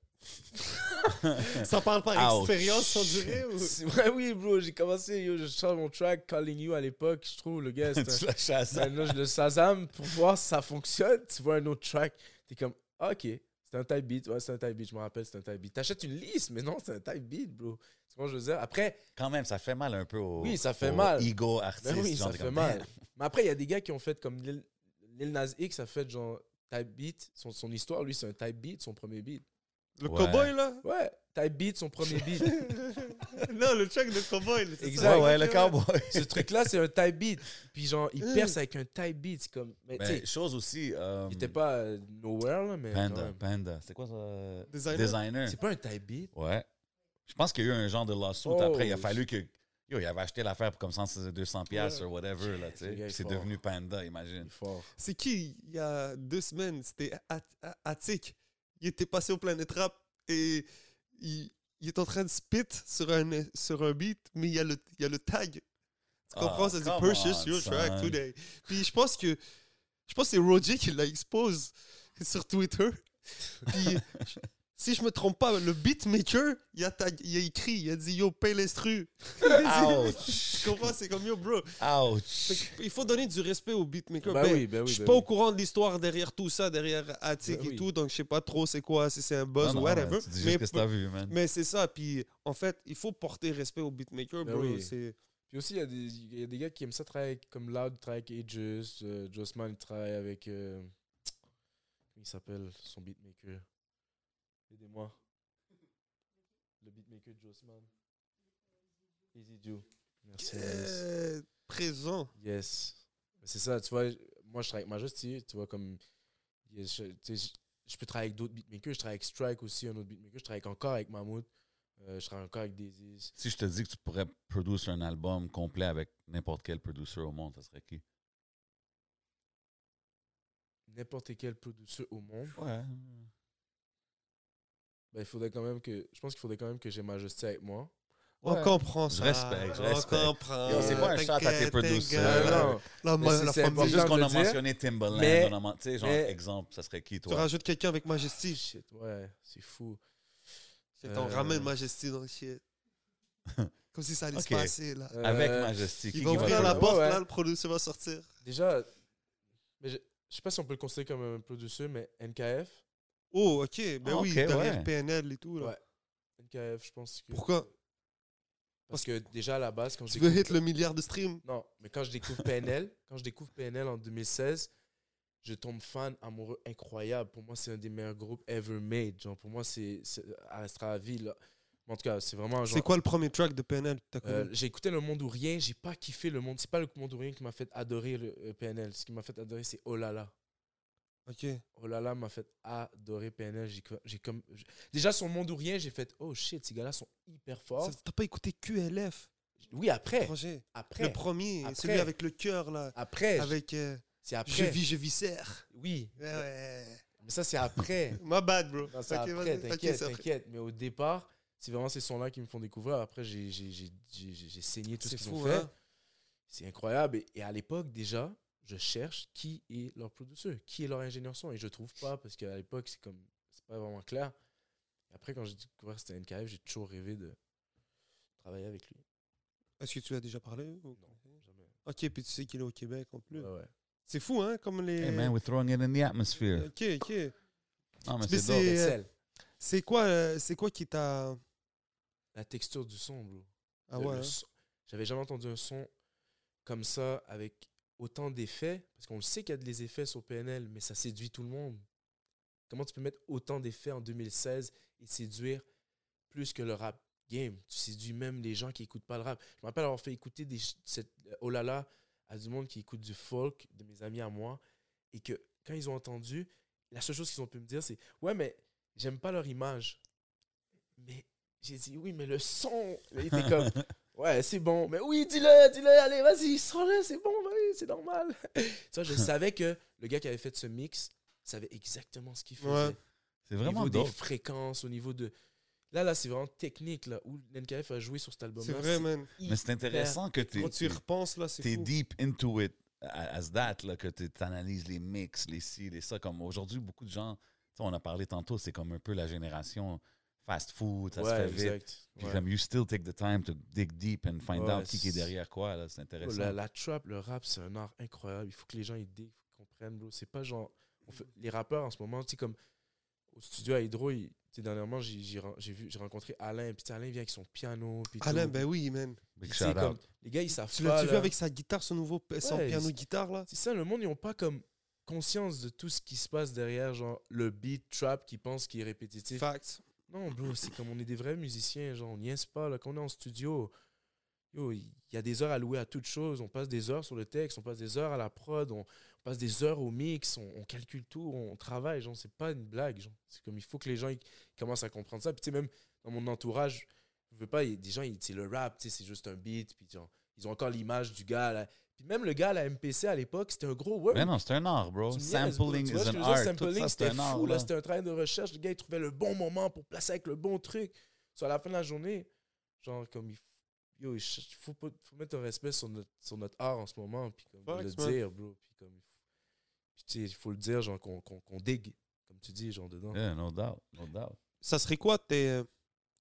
Ça parle par Ouch. expérience, on dirait ou... Ouais, oui, bro, j'ai commencé, yo, je sors mon track Calling You à l'époque, je trouve, le gars, (laughs) c'est tu un- la chasses. Maintenant, je le Shazam pour voir si ça fonctionne. Tu vois un autre track, t'es comme, ah, ok, c'est un type beat. Ouais, c'est un type beat, je me rappelle, c'est un type beat. T'achètes une liste, mais non, c'est un type beat, bro. Vois, ce que je veux dire. Après, Quand même, ça fait mal un peu au, Oui, ça fait mal. ego artiste. ben oui, genre, ça fait comme, mal. (laughs) Mais après, il y a des gars qui ont fait comme Lil, Nas X a fait genre type beat. Son, son histoire, lui, c'est un type beat, son premier beat. Le Ouais. cowboy, là? Ouais, type beat, son premier beat. (laughs) Non, le track de cowboy. Exact. ça. Ouais, ouais, le cowboy. Ce truc-là, c'est un type beat. Puis genre, il Mm. perce avec un type beat. C'est comme, mais tu Ben, sais, chose aussi. euh, il était pas euh, nowhere, là, mais. Panda. Panda. C'est quoi ça? Designer. Designer. C'est pas un type beat? Ouais. Je pense qu'il y a eu un genre de lawsuit Oh, après. Il a fallu que. Yo, il avait acheté l'affaire pour comme 100, 200 piastres Ouais. ou whatever, là, C'est devenu Panda, imagine. C'est qui, il y a deux semaines, c'était At- At- Attic. Il était passé au Planet Rap et il, il est en train de spit sur un, sur un beat, mais il y a le, il y a le tag. Tu Ah, comprends? ça dit Purchase on, your track son. today. Puis je pense que je pense que c'est Roger qui l'a expose sur Twitter. Puis (laughs) si je me trompe pas, le beatmaker, il a, il a écrit, il a dit Yo, paye l'instru. Ouch! (laughs) Tu comprends? C'est comme Yo, bro. Ouch! Il faut donner du respect au beatmaker. Ben Ben, oui, ben oui, je suis ben pas oui. au courant de l'histoire derrière tout ça, derrière Attic Ben et oui. tout, donc je sais pas trop c'est quoi, si c'est un buzz Non, ou non, whatever. dis mais juste ce que t'as vu, man. mais c'est ça, puis en fait, il faut porter respect au beatmaker, Ben bro. oui. C'est Puis aussi, il y, a des- il y a des gars qui aiment ça travailler avec- comme Loud, il travaille avec Aegis. euh, Jossman, il travaille avec. euh, comment il s'appelle son beatmaker? Aidez-moi. Le beatmaker de Jossman. Easy Joe. Merci. Alice. présent. Yes. C'est ça, tu vois, moi je travaille avec Majesty, tu vois, comme. yes, je, je- je peux travailler avec d'autres beatmakers, je travaille avec Strike aussi, un autre beatmaker, je travaille encore avec Mahmoud, euh, je travaille encore avec Daisy. Si je te dis que tu pourrais produire un album complet avec n'importe quel producer au monde, ça serait qui? N'importe quel producteur au monde, Ouais. Ben, il faudrait quand même que. Je pense qu'il faudrait quand même que j'ai Majesty avec moi. On comprend Je ça. respecte, je on respecte. comprend. Yo, c'est pas un shot à tes producers. Euh, non, La, ma- c'est- la c'est C'est juste qu'on de a mentionné Timbaland. mais- on a Tu genre, mais- exemple, ça serait qui, Tu toi? rajoutes quelqu'un avec Majesty. Shit, ouais, c'est fou. Shit, On Euh, ramène Majesty dans le shit. (laughs) Comme si ça allait Ok. se passer, là. Avec Euh, Majesty. Qui Il va qui ouvrir la porte, ouais. là, le producteur va sortir. Déjà, mais je, je sais pas si on peut le considérer comme un producteur, mais NKF. Oh, ok. Ben Ah, oui, ok, derrière ouais. PNL et tout, là. Ouais. NKF, je pense que. Pourquoi? Parce que déjà à la base, quand je Tu veux hit le milliard de streams? Non, mais quand je découvre PNL, (laughs) quand je découvre PNL en 2016, je tombe fan amoureux incroyable. Pour moi, c'est un des meilleurs groupes ever made. Genre, pour moi, c'est restera à vie. Là. En tout cas, c'est vraiment. genre- C'est quoi le premier track de PNL Euh, j'ai écouté Le Monde ou Rien, j'ai pas kiffé Le Monde. C'est pas Le Monde ou Rien qui m'a fait adorer le euh, PNL. Ce qui m'a fait adorer, c'est Oh là là. Ok. Oh là là m'a fait adorer PNL. J'ai co- j'ai comme déjà sur Monde ou Rien, j'ai fait oh shit, ces gars-là sont hyper forts. Ça- T'as pas écouté QLF Oui, après, projet après, Le premier, Après. celui avec le cœur, là. après, Avec euh, c'est Je après. vis, je vis serre. Oui, Ouais, ouais. mais ça c'est après. (laughs) My bad, bro. Non, c'est après, t'inquiète, c'est après. t'inquiète. Mais au départ, c'est vraiment ces sons-là qui me font découvrir. Après, j'ai j'ai- saigné tout ce C'est qu'ils fou, ont fait. hein? C'est incroyable. Et, et à l'époque, déjà, je cherche qui est leur producteur, qui est leur ingénieur son. Et je trouve pas, parce qu'à l'époque, c'est comme c'est pas vraiment clair. Et après, quand j'ai découvert que c'était NKF, j'ai toujours rêvé de travailler avec lui. Est-ce que tu l'as déjà parlé ou- Non, jamais. Ok, puis tu sais qu'il est au Québec en plus. Ouais, ouais. C'est fou, hein, comme les. Hey man, we're throwing it in the atmosphere. Ok, ok. Non, mais Mais c'est euh, quoi, euh, c'est quoi qui t'a. La texture du son, bro. Ah Le- ouais. le hein? son- J'avais jamais entendu un son comme ça avec autant d'effets. Parce qu'on le sait qu'il y a des effets sur PNL, mais ça séduit tout le monde. Comment tu peux mettre autant d'effets en 2016 et séduire plus que le rap game? Tu séduis même les gens qui écoutent pas le rap. Je me rappelle avoir fait écouter des cette, oh là là à du monde qui écoute du folk, de mes amis à moi, et que quand ils ont entendu, la seule chose qu'ils ont pu me dire, c'est Ouais, mais j'aime pas leur image. Mais j'ai dit Oui, mais le son. Il était comme (laughs) Ouais, c'est bon. Mais oui, dis-le, dis-le, allez, vas-y, sors-le, c'est bon, c'est normal. (laughs) tu vois, je savais que le gars qui avait fait ce mix savait exactement ce qu'il faisait. Ouais. C'est Au vraiment niveau dope. des fréquences, au niveau de. Là, là, c'est vraiment technique, là, où NKF a joué sur cet album-là. C'est vrai, man. Mais c'est intéressant que tu Quand tu y repenses, là, c'est t'es deep into it as that, là, que tu analyses les mix, les ci, les ça. Comme aujourd'hui, beaucoup de gens, on a parlé tantôt, c'est comme un peu la génération fast food, ça se Ouais, fait vite. exact. Puis Ouais. comme you still take the time to dig deep and find Ouais, out qui qui est derrière quoi, là, c'est intéressant. la, la trap, le rap, c'est un art incroyable. Il faut que les gens ils, faut qu'ils comprennent, bro. C'est pas genre. on fait- les rappeurs en ce moment, tu sais, comme au studio à Hydro, il- tu dernièrement, j'ai j'ai ren- j'ai vu- j'ai rencontré Alain. Puis tu sais, Alain vient avec son piano. Puis Alain, tout. ben oui, man. Puis, Big tu sais, shout comme, out. les gars, ils savent Tu pas. l'as vu avec sa guitare, son nouveau son Ouais, piano c'est- guitare, là? C'est ça, le monde, ils ont pas comme conscience de tout ce qui se passe derrière, genre le beat trap qui pense qu'il est répétitif. Facts. Non, bro, c'est comme on est des vrais musiciens, genre on niaise pas, là, quand on est en studio, il y a des heures à louer à toute chose, on passe des heures sur le texte, on passe des heures à la prod, on, passe des heures au mix, on, calcule tout, on travaille, genre, c'est pas une blague. C'est comme, il faut que les gens commencent à comprendre ça, puis même dans mon entourage, je veux pas, des le rap, c'est juste un beat, puis ils ont encore l'image du gars. Puis même le gars à la MPC à l'époque, c'était un gros word. Mais non, c'est un art, bro. Tu me niaises, bro. Sampling Tu vois is an art. Sampling, c'était un art. fou. Là, c'était un travail de recherche. Le gars, il trouvait le bon moment pour placer avec le bon truc. Sur la fin de la journée, genre, comme il faut, yo, il faut, mettre un respect sur notre, sur notre art en ce moment. Puis comme, le man. dire, bro. Puis comme, il faut, puis, tu sais, il faut le dire, genre, qu'on qu'on qu'on digue, comme tu dis, genre, dedans. Yeah, no doubt, no doubt. Ça serait quoi tes,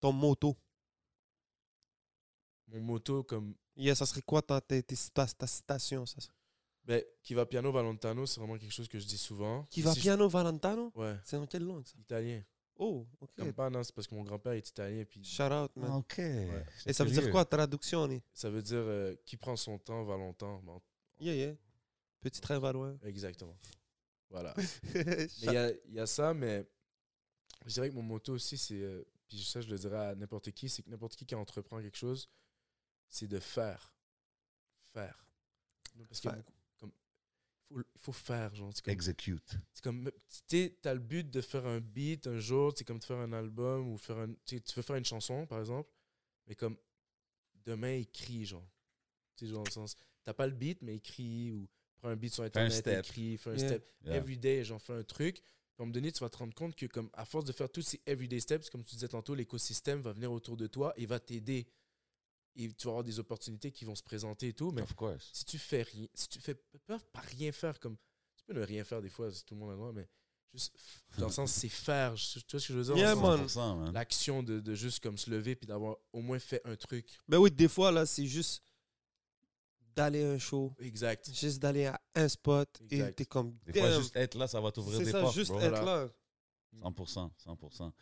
ton moto? Mon moto, comme, Yeah, ça serait quoi ta, tes cita- ta citation ça? Ben, qui va piano Valentano, c'est vraiment quelque chose que je dis souvent. Qui va si je- piano Valentano? Ouais, C'est en quelle langue ça? Italien. Oh, ok. Comme pas, non, c'est parce que mon grand-père est italien. Puis Shout out, man. OK. Et ça veut dire quoi, traduction ça veut dire euh, qui prend son temps va longtemps. Bon, Yeah, yeah. Petit rêve à loin. exactement. Voilà. (laughs) Il y a, il y a ça, mais je dirais que mon motto aussi, c'est. euh, puis ça, je le dirais à n'importe qui, c'est que n'importe qui qui entreprend quelque chose, c'est de faire. Faire. Parce Faire. comme, il, faut, il faut faire, genre. C'est comme, Execute. c'est comme tu sais, t'as le but de faire un beat un jour, c'est comme de faire un album ou faire un. Tu veux faire une chanson, par exemple, mais comme demain, écris, genre. Tu sais, genre, dans le sens. T'as pas le beat, mais écris ou prends un beat sur un Internet, step. écris, fais un Yeah. step Yeah. everyday, j'en fais un truc. Puis à un moment donné, tu vas te rendre compte que, comme à force de faire tous ces everyday steps, comme tu disais tantôt, l'écosystème va venir autour de toi et va t'aider. Et tu vas avoir des opportunités qui vont se présenter et tout. Mais Of course. si tu fais rien, si tu fais pas, pas rien faire, comme tu peux ne rien faire des fois, si tout le monde a le droit, mais juste dans le sens, c'est faire. Tu vois ce que je veux dire? Yeah, Dans le sens, man. 100%, man. L'action de, de juste comme se lever puis d'avoir au moins fait un truc. Ben oui, des fois, là, c'est juste d'aller à un show, Exact. juste d'aller à un spot et Exact. t'es comme. Des fois, juste être là, ça va t'ouvrir C'est des ça, portes, juste bro. être là. 100%, 100%.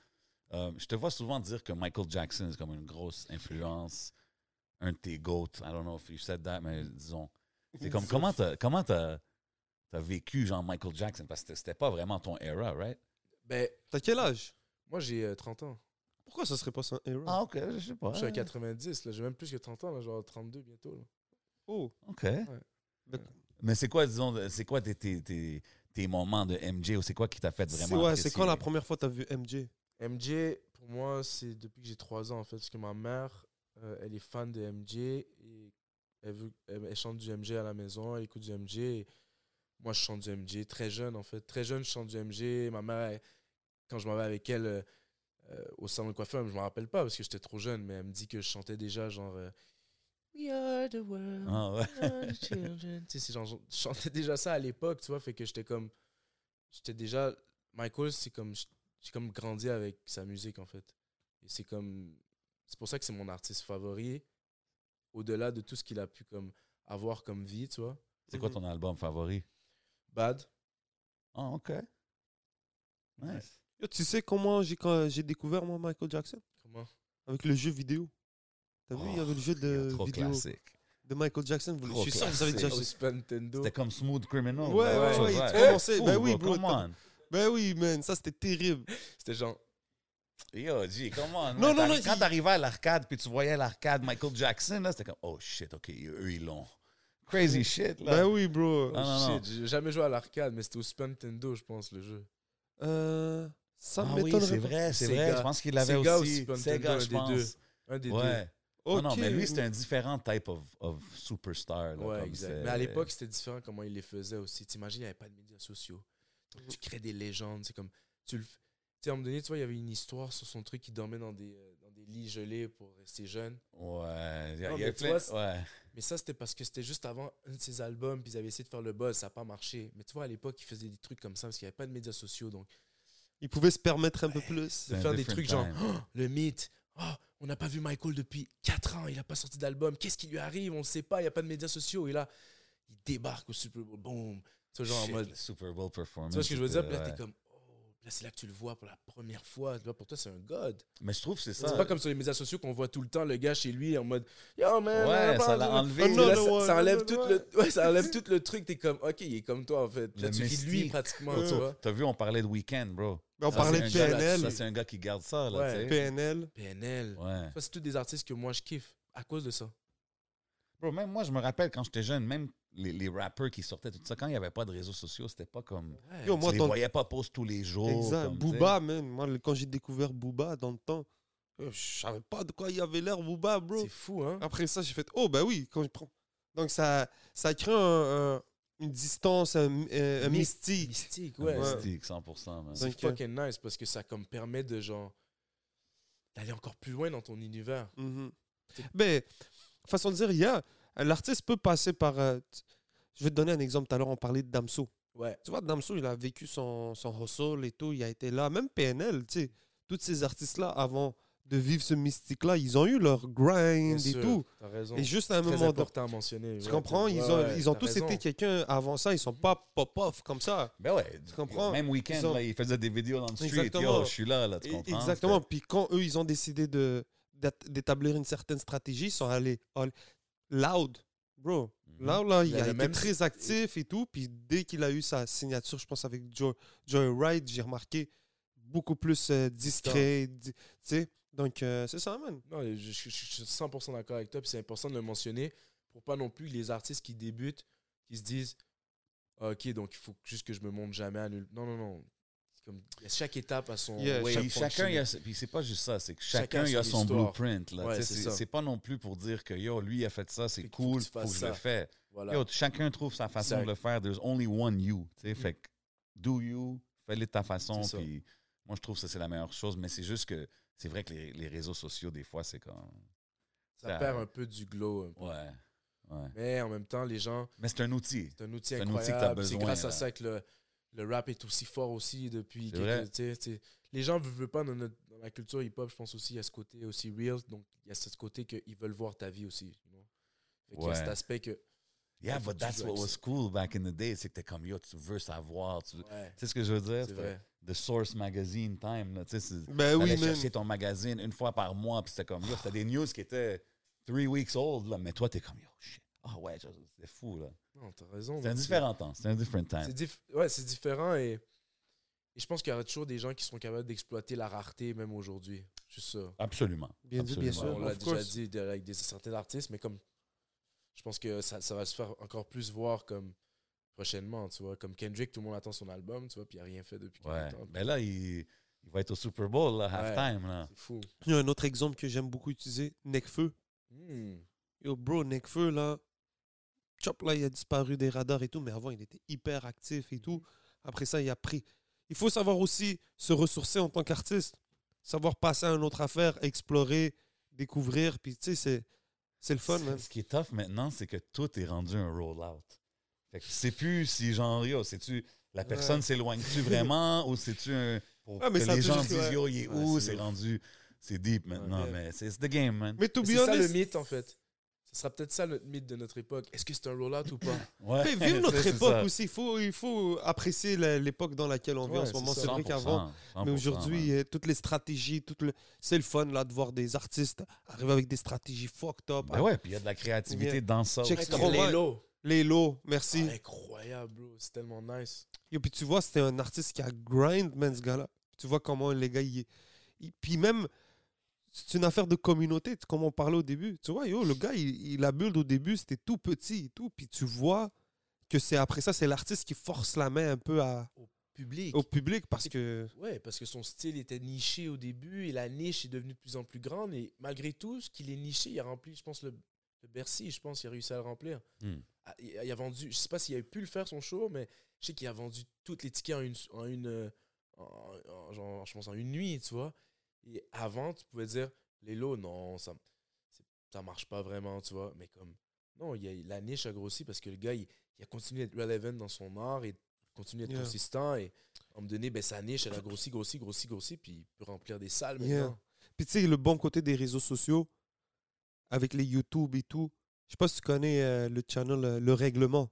Euh, je te vois souvent dire que Michael Jackson est comme une grosse influence, un de tes goats. I don't know if you said that, mais disons. (laughs) C'est comme, comment t'as, comment t'as, t'as vécu, genre, Michael Jackson? Parce que c'était pas vraiment ton era, right? Ben, T'as quel âge? moi, j'ai euh, 30 ans. Pourquoi ça serait pas son héros Ah, ok, je sais pas. Je suis à 90, là. J'ai même plus que 30 ans, là. Genre 32 bientôt, là. Oh, Ok. Mais c'est quoi, disons, c'est quoi tes, tes, tes, tes moments de MJ ou c'est quoi qui t'a fait vraiment ouais, c'est quand la première fois t'as vu MJ MJ, pour moi, c'est depuis que j'ai 3 ans, en fait. Parce que ma mère, euh, elle est fan de MJ et elle, veut, elle, elle chante du MJ à la maison, elle écoute du MJ. et moi, je chante du MJ très jeune, en fait. Très jeune, je chante du MJ. Ma mère, elle- quand je m'en vais avec elle euh, au salon de coiffeur, je me rappelle pas parce que j'étais trop jeune, mais elle me dit que je chantais déjà genre euh, We are the world. Ah, ouais. we are the children. Tu sais, genre, je chantais déjà ça à l'époque, tu vois, fait que j'étais comme. J'étais déjà. Michael, c'est comme. J'ai comme grandi avec sa musique, en fait. Et c'est comme. C'est pour ça que c'est mon artiste favori. Au-delà de tout ce qu'il a pu comme avoir comme vie, tu vois. C'est quoi ton album favori? Bad. Ah, ok. Nice. Yo, Tu sais comment j'ai quand j'ai découvert moi Michael Jackson? Comment? Avec le jeu vidéo. T'as vu, il y avait le jeu de trop vidéo classique. de Michael Jackson. Vous- Je suis sûr que vous avez déjà joué. C'était comme Smooth Criminal. Ouais, ouais, ouais, il commençait- Fou, ben oui, bro, Come t'as- on. Ben oui, man, ça c'était terrible. C'était genre. Yo, G, come on. Non, man. non, non, Quand t'arrivais à l'arcade puis tu voyais l'arcade Michael Jackson, là, c'était comme, oh shit, ok, eux, ils l'ont. Crazy shit, là. Ben oui, bro. Non, non. shit, j'ai jamais joué à l'arcade, mais c'était au Super Nintendo, je pense, le jeu. Euh, ça Ah me oui, m'étonnerait c'est vrai, c'est vrai. Je pense qu'il l'avait Sega ou aussi. Super Sega, Nintendo, je un des pense. Un des deux. Ouais. Ok. Non, non, mais lui, c'était un différent type of, of superstar. là, Ouais, comme exact. c'est- Mais à l'époque, c'était différent comment il les faisait aussi. T'imagines, il n'y avait pas de médias sociaux. Donc, tu crées des légendes. C'est comme. Tu le sais, à un moment donné, tu vois, il y avait une histoire sur son truc qui dormait dans des, euh, dans des lits gelés pour rester jeune. Ouais, il y a, Non, y a mais plein- vois, ouais. Mais ça, c'était parce que c'était juste avant un de ses albums, puis ils avaient essayé de faire le buzz, ça n'a pas marché. Mais tu vois, à l'époque, ils faisaient des trucs comme ça parce qu'il n'y avait pas de médias sociaux. Donc, Il pouvait se permettre un peu plus. de faire des trucs genre, time. Oh, le mythe, oh, on n'a pas vu Michael depuis 4 ans, il n'a pas sorti d'album, qu'est-ce qui lui arrive, on ne sait pas, il n'y a pas de médias sociaux. Et là, il débarque au Super Bowl. Tu vois, genre en mode. Super Bowl performance. Tu vois ce que je veux dire? Puis là, t'es comme, là, c'est là que tu le vois pour la première fois. Tu vois, pour toi, c'est un god. Mais je trouve que c'est ça. C'est pas comme sur les médias sociaux qu'on voit tout le temps le gars chez lui en mode, yo man, Ouais, ça l'a enlevé. Là, ça, enlève tout le, ouais, ça enlève tout le truc. T'es comme, ok, il est comme toi en fait. Là, Le tu ris de lui mystique. pratiquement, tu vois. T'as vu, on parlait de Weekend, bro. Mais on Ça, parlait de gars- PNL. Ça, c'est un gars qui garde ça, là, Ouais. PNL. PNL. Ouais. Ça, c'est tous des artistes que moi je kiffe à cause de ça. Bro, même moi, je me rappelle quand j'étais jeune, même les, les rappers qui sortaient, tout ça, quand il n'y avait pas de réseaux sociaux, c'était pas comme. Ouais. Yo, moi, tu les ton- voyais pas post tous les jours. Exact. comme. Booba, man. Moi, quand j'ai découvert Booba dans le temps, euh, je savais pas de quoi il avait l'air, Booba, bro. c'est fou, hein? Après ça, j'ai fait Oh, bah oui, quand je prends. Donc, ça, ça crée un- un- une distance, un, un- un My- mystique. Mystique, ouais. Ouais. Mystique, 100%, man. C'est Donc, euh, fucking nice parce que ça comme permet de genre d'aller encore plus loin dans ton univers. C'est- Ben, façon de dire, il y a. L'artiste peut passer par. euh, je vais te donner un exemple. Tout à l'heure, on parlait de Damso. Ouais. Tu vois, Damso, il a vécu son, son hustle et tout. Il a été là. Même PNL, tu sais. Tous ces artistes-là, avant de vivre ce mystique-là, ils ont eu leur grind et tout. Raison. Et juste à un moment donné. important à mentionner. Tu ouais, comprends? Ils ouais, ont, ils ont tous raison. été quelqu'un avant ça. Ils sont pas pop-off comme ça. Ben ouais. Tu comprends? Même Weekend, Ils ont- là, il faisait des vidéos dans le street. Exactement. Yo, je suis là, là, tu comprends? Exactement. Puis quand eux, ils ont décidé de d'établir une certaine stratégie, ils sont allés all- loud. Bro, C'était- là, là, il Il a été même- très actif et tout. Puis dès qu'il a eu sa signature, je pense avec Joe, Joy Wright, j'ai remarqué beaucoup plus euh, discret. di- Tu sais, donc euh, c'est ça, man. Non, je, je- je- je suis 100% d'accord avec toi. Puis c'est important de le mentionner pour pas non plus les artistes qui débutent, qui se disent Ok, donc il faut juste que je me montre jamais à nul. Non, non, non. Comme, y a chaque étape à son. Yeah, Oui, chaque chacun, a, function. puis c'est pas juste ça, c'est que Chacun a son histoire. blueprint. Là, Ouais, c'est pas non plus pour dire que yo, lui, a fait ça, c'est cool, faut que je le fais. Voilà. Yo, chacun trouve sa façon de le faire. There's only one you. tu sais. Fait que do you, fais-le de ta façon. Puis moi, je trouve que ça, c'est la meilleure chose. Mais c'est juste que c'est vrai que les, les réseaux sociaux, des fois, c'est comme. ça ça- perd un peu du glow. peu. Ouais. ouais. Mais en même temps, les gens, Mais c'est un outil. c'est un outil incroyable. C'est grâce là. à ça que le, le rap est aussi fort aussi depuis. Quelques- les gens ne veulent pas dans, notre- dans la culture hip-hop, je pense aussi, il y a ce côté aussi real. Donc, il y a ce côté qu'ils veulent voir ta vie aussi. you know. Fait qu'il y a cet aspect que. Yeah, but that's what was cool back in the day. C'est que t'es comme yo, tu veux savoir. Tu, Ouais, sais ce que je veux dire? c'est vrai. The Source Magazine time. Là, tu sais, c'est- Ben oui, chercher ton magazine une fois par mois, puis c'était comme, yo, c'était des news qui étaient three weeks old, là, mais toi, t'es comme, yo, shit. Ah ouais, c'est fou, là. Non, t'as raison. C'est un différent temps, c'est un different C'est time. dif- ouais, c'est différent et, et je pense qu'il y aura toujours des gens qui seront capables d'exploiter la rareté même aujourd'hui. Juste ça. Absolument. Bien dit, bien sûr. On l'a déjà course. dit avec des, certains artistes, mais comme je pense que ça, ça va se faire encore plus voir comme prochainement, tu vois. Comme Kendrick, tout le monde attend son album, tu vois, puis il n'a rien fait depuis Ouais. quelques temps. Mais là, il, il va être au Super Bowl, là, Ouais. halftime, là. C'est fou. Il y a un autre exemple que j'aime beaucoup utiliser Necfeu. Hmm. Yo, bro, Necfeu, là. Chop, là, il a disparu des radars et tout, mais avant, il était hyper actif et tout. Après ça, il a pris. Il faut savoir aussi se ressourcer en tant qu'artiste. Savoir passer à une autre affaire, explorer, découvrir. Puis, tu sais, c'est, c'est le fun, man. Ce qui est tough maintenant, c'est que tout est rendu un roll-out. Fait que c'est plus si genre, yo, c'est-tu, la personne Ouais. s'éloigne-tu vraiment, ou c'est-tu un. Pour Ah, mais que les gens disent, ouais. yo, il est Ouais, où, c'est rendu. C'est deep maintenant, Ouais. mais c'est the game, man. Mais to be C'est ça le mythe, en fait. Ce sera peut-être ça notre mythe de notre époque. Est-ce que c'est un roll-out ou pas? (laughs) Ouais, mais vive (laughs) notre époque ça. aussi. Il faut, il faut apprécier l'époque dans laquelle on vit en ce moment. c'est vrai qu'avant, 100%, Mais 100%, aujourd'hui, euh, toutes les stratégies, tout le... c'est le fun là, de voir des artistes arriver avec des stratégies fucked up. Ben ouais, puis il y a de la créativité dans ça. Check Ouais. Lelo. Les lots, merci. Ah, incroyable, bro. C'est tellement nice. Et puis tu vois, c'était un artiste qui a grind, man, ce gars-là. Tu vois comment les gars, il, il- Puis même, c'est une affaire de communauté, comme on parlait au début. Tu vois, yo, le gars, il, il a build au début, c'était tout petit et tout. Puis tu vois que c'est après ça, c'est l'artiste qui force la main un peu à... public. au public parce que. Ouais, parce que son style était niché au début et la niche est devenue de plus en plus grande. Et malgré tout, ce qu'il est niché, il a rempli, je pense, le, le Bercy, je pense, il a réussi à le remplir. Hmm. Ah, Il, il a vendu, je sais pas s'il a pu le faire son show, mais je sais qu'il a vendu toutes les tickets en une, en une, euh, en- en- genre, je pense en une nuit, tu vois. Et avant, tu pouvais dire, les lots, non, ça, ça marche pas vraiment, tu vois. Mais comme, non, il y a, la niche a grossi parce que le gars, il, il a continué d'être relevant dans son art et continue d'être Yeah. consistant. Et à un moment donné, ben, sa niche, elle a grossi, grossi, grossi, grossi, puis il peut remplir des salles Yeah. maintenant. Puis tu sais, le bon côté des réseaux sociaux, avec les YouTube et tout. Je sais pas si tu connais euh, le channel euh, Le Règlement.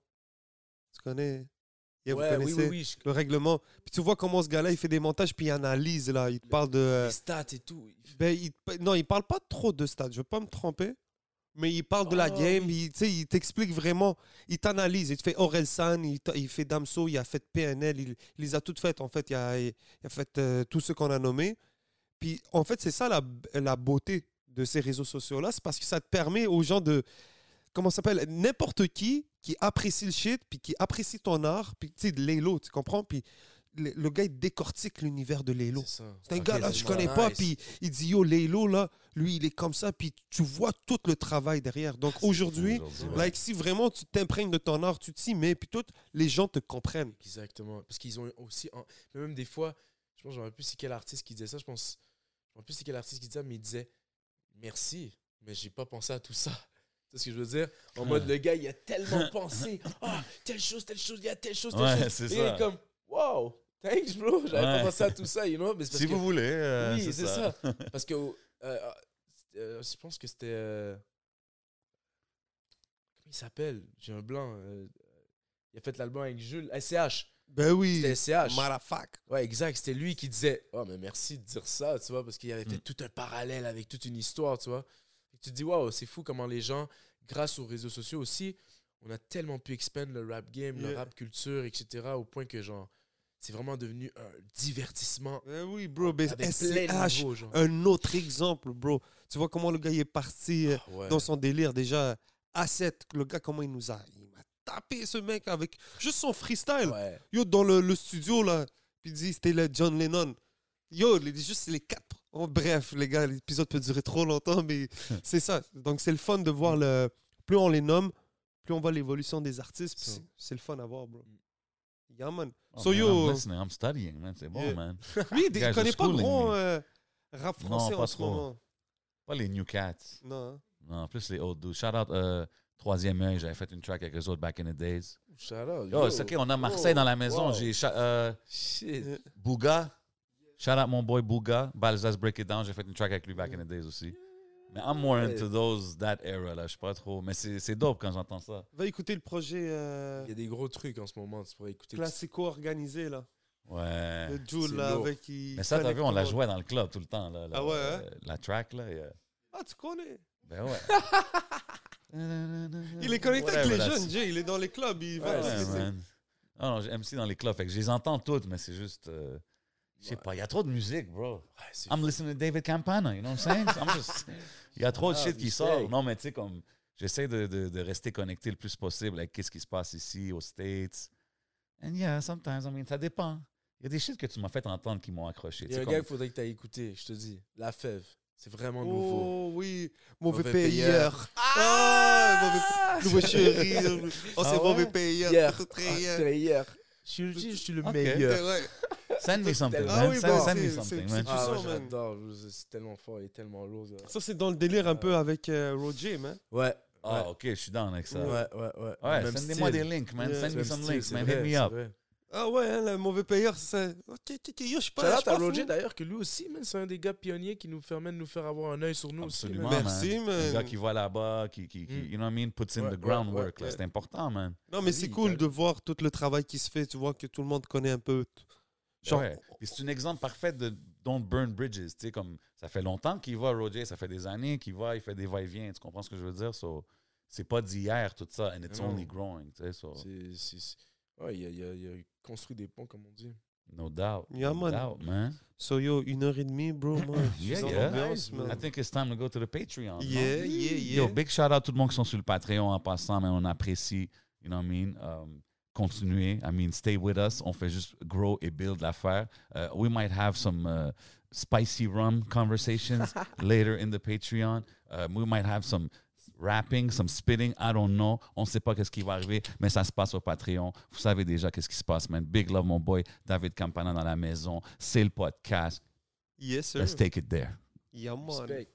Tu connais Yeah, Ouais, Vous connaissez oui, oui. je- le règlement. Puis tu vois comment ce gars-là, il fait des montages, puis il analyse, là. Il parle de... euh, Les stats et tout. Ben, il, non, il parle pas trop de stats, je veux pas me tromper. Mais il parle de la Ah, game, il, il t'explique vraiment, il t'analyse. Il te fait Orelsan, il, il fait Damso, il a fait PNL, il, il les a toutes faites en fait. Il a, il a fait euh, tout ce qu'on a nommé. Puis en fait, c'est ça la, la beauté de ces réseaux sociaux-là, c'est parce que ça te permet aux gens de. Comment ça s'appelle N'importe qui qui apprécie le shit, puis qui apprécie ton art, puis tu sais, de Lélo, tu comprends? Puis le, le gars, il décortique l'univers de Lélo. C'est un gars là, je connais pas, Nice. puis il dit yo, Lélo là, lui il est comme ça, puis tu vois tout le travail derrière. Donc aujourd'hui, like, si vraiment tu t'imprègnes de ton art, tu t'y mets, puis tout, les gens te comprennent. Exactement. Parce qu'ils ont aussi. en- mais Même des fois, je pense, je ne sais plus c'est quel artiste qui disait ça. Je pense. Je ne sais plus c'est quel artiste qui disait ça, mais il disait Merci, mais j'ai pas pensé à tout ça. Tu sais ce que je veux dire? En mode, le gars, il a tellement (laughs) pensé Ah, telle chose, telle chose, il y a telle chose, telle Ouais, chose. Et il est comme Wow, thanks, bro. J'avais Ouais. pas pensé à tout ça, you know mais parce Si que- vous voulez, euh, Oui, c'est ça. ça. (laughs) Parce que. euh, euh, je pense que c'était. Comment il s'appelle? J'ai un blanc. il a fait l'album avec Jules. SCH. Ben oui. C'était SCH. Motherfuck. Ouais, exact. C'était lui qui disait Oh, mais merci de dire ça, tu vois, parce qu'il avait fait Mm. tout un parallèle avec toute une histoire, tu vois. Et tu te dis Waouh, c'est fou comment les gens, grâce aux réseaux sociaux aussi, on a tellement pu expand le rap game, le rap culture, etc., au point que, genre, c'est vraiment devenu un divertissement Ben oui, bro. Avec plein de SCH, niveaux, genre. un autre exemple, bro. Tu vois comment le gars il est parti euh, Ah, ouais. dans son délire déjà. A7, le gars, comment il nous a. Il m'a tapé ce mec avec juste son freestyle. Ouais. Yo, dans le, le studio, là, puis il dit c'était le John Lennon. Yo, juste les quatre. Oh, bref, les gars, l'épisode peut durer trop longtemps, mais (laughs) c'est ça. Donc, c'est le fun de voir le. Plus on les nomme, plus on voit l'évolution des artistes. c'est- le fun à voir, bro. Yeah, man. Oh, So, man, yo- I'm listening, I'm studying, man. C'est bon, Yeah. man. Lui, il connaît pas gros euh, rap Non, français pas en ce trop. moment. Pas les New Cats. Non. hein. Non, plus les old dudes. Shout out euh, Troisième œil, j'avais fait une track avec eux autres back in the days. Shout out. Yo, c'est ok, on a Marseille Oh, dans la maison. wow. J'ai euh, Shit. Bouga. Shout out mon boy Bouga. Balzaz Break It Down, j'ai fait une track avec lui back in the days aussi. Mais I'm more into those, that era, là. Je sais pas trop. Mais c'est c'est dope quand j'entends ça. Va écouter le projet euh, Il y a des gros trucs en ce moment, tu pourrais écouter. Classico organisé, là. Ouais. Le Joule, là, lourd. avec. il Mais ça, t'as vu, on la jouait dans le club tout le temps. Là, Ah ouais, hein? euh, La track, là. yeah. Ah, tu connais? Ben ouais. (laughs) Il est connecté avec les jeunes, Jay. Il est dans les clubs. Il va Ouais, Ouais, man. Ah non, j'ai MC dans les clubs. Fait que je les entends toutes, mais c'est juste. euh, je sais pas, il y a trop de musique, bro. I'm listening to David Campana, you know what I'm saying? I'm just- Il y a trop de Ah, shit qui sort. Non, mais tu sais, comme. J'essaie de, de, de rester connecté le plus possible avec ce qui se passe ici, aux States. And yeah, sometimes, I mean, ça dépend. Il y a des shit que tu m'as fait entendre qui m'ont accroché. Il y a un comme- gars qu'il faudrait que tu aies écouté, je te dis. La fève. C'est vraiment nouveau. Oh oui, mauvais, Mauvais payeur. payeur. Ah, mauvais, nouveau chéri. (laughs) Oh, c'est Ah ouais? mauvais payeur. Hier. Tout très Ah, hier. Je suis, je je suis le meilleur. Ouais. Send me something, Ah man. oui, send, bon, send me c'est- something, c'est- man. Ah, ouais, j'adore. C'est tellement fort et tellement lourd. ça. Ça, c'est dans le délire un peu avec euh, Roger, man. Ouais. Ah, ok, je suis down avec ça. Ouais, Ouais, ouais, ouais. Sendez-moi des links, man. Yeah. Send me some style, links, man. vrai, Hit me up. vrai. Ah ouais, hein, le mauvais payeur, c'est. Ok, ok, ok, yo, je suis pas. Shout out à. Roger d'ailleurs, que lui aussi, man, c'est un des gars pionniers qui nous permet de nous faire avoir un œil sur nous Absolument, aussi. man. Merci, man. Un gars qui va là-bas, qui, qui, qui- Mm. you know what I mean, puts in Ouais, the groundwork. ouais, là. ouais. C'est important, man. Non, mais c'est cool de voir tout le travail qui se fait. Tu vois que tout le monde connaît un peu. Genre, Ouais. C'est un exemple parfait de don't burn bridges. Tu sais, comme ça fait longtemps qu'il va, Roger, ça fait des années qu'il va, il fait des va-et-vient. Tu comprends ce que je veux dire? So, c'est pas d'hier tout ça, and it's Non. only growing. Tu sais, so, C'est- c'est- c'est- Ouais, il a, il a- il a construit des ponts, comme on dit. no doubt. Yeah, no man. doubt, man. so yo, une heure et demie, bro. Moi, Yeah, yeah. l'ambiance, Nice, man. I think it's time to go to the Patreon. non? Yeah, yeah, yeah. Yo, big shout out à tout le monde qui sont sur le Patreon en passant, mais on apprécie, you know what I mean? Um, continuer. I mean, stay with us. On fait juste grow et build l'affaire. Uh, we might have some uh, spicy rum conversations (laughs) later in the Patreon. Uh, we might have some rapping, some spitting. I don't know. On ne sait pas qu'est-ce qui va arriver, mais ça se passe au Patreon. Vous savez déjà qu'est-ce qui se passe, man. Big love, mon boy. David Campana dans la maison. C'est le podcast. Yes, sir. Let's take it there. Yeah, man. Respect.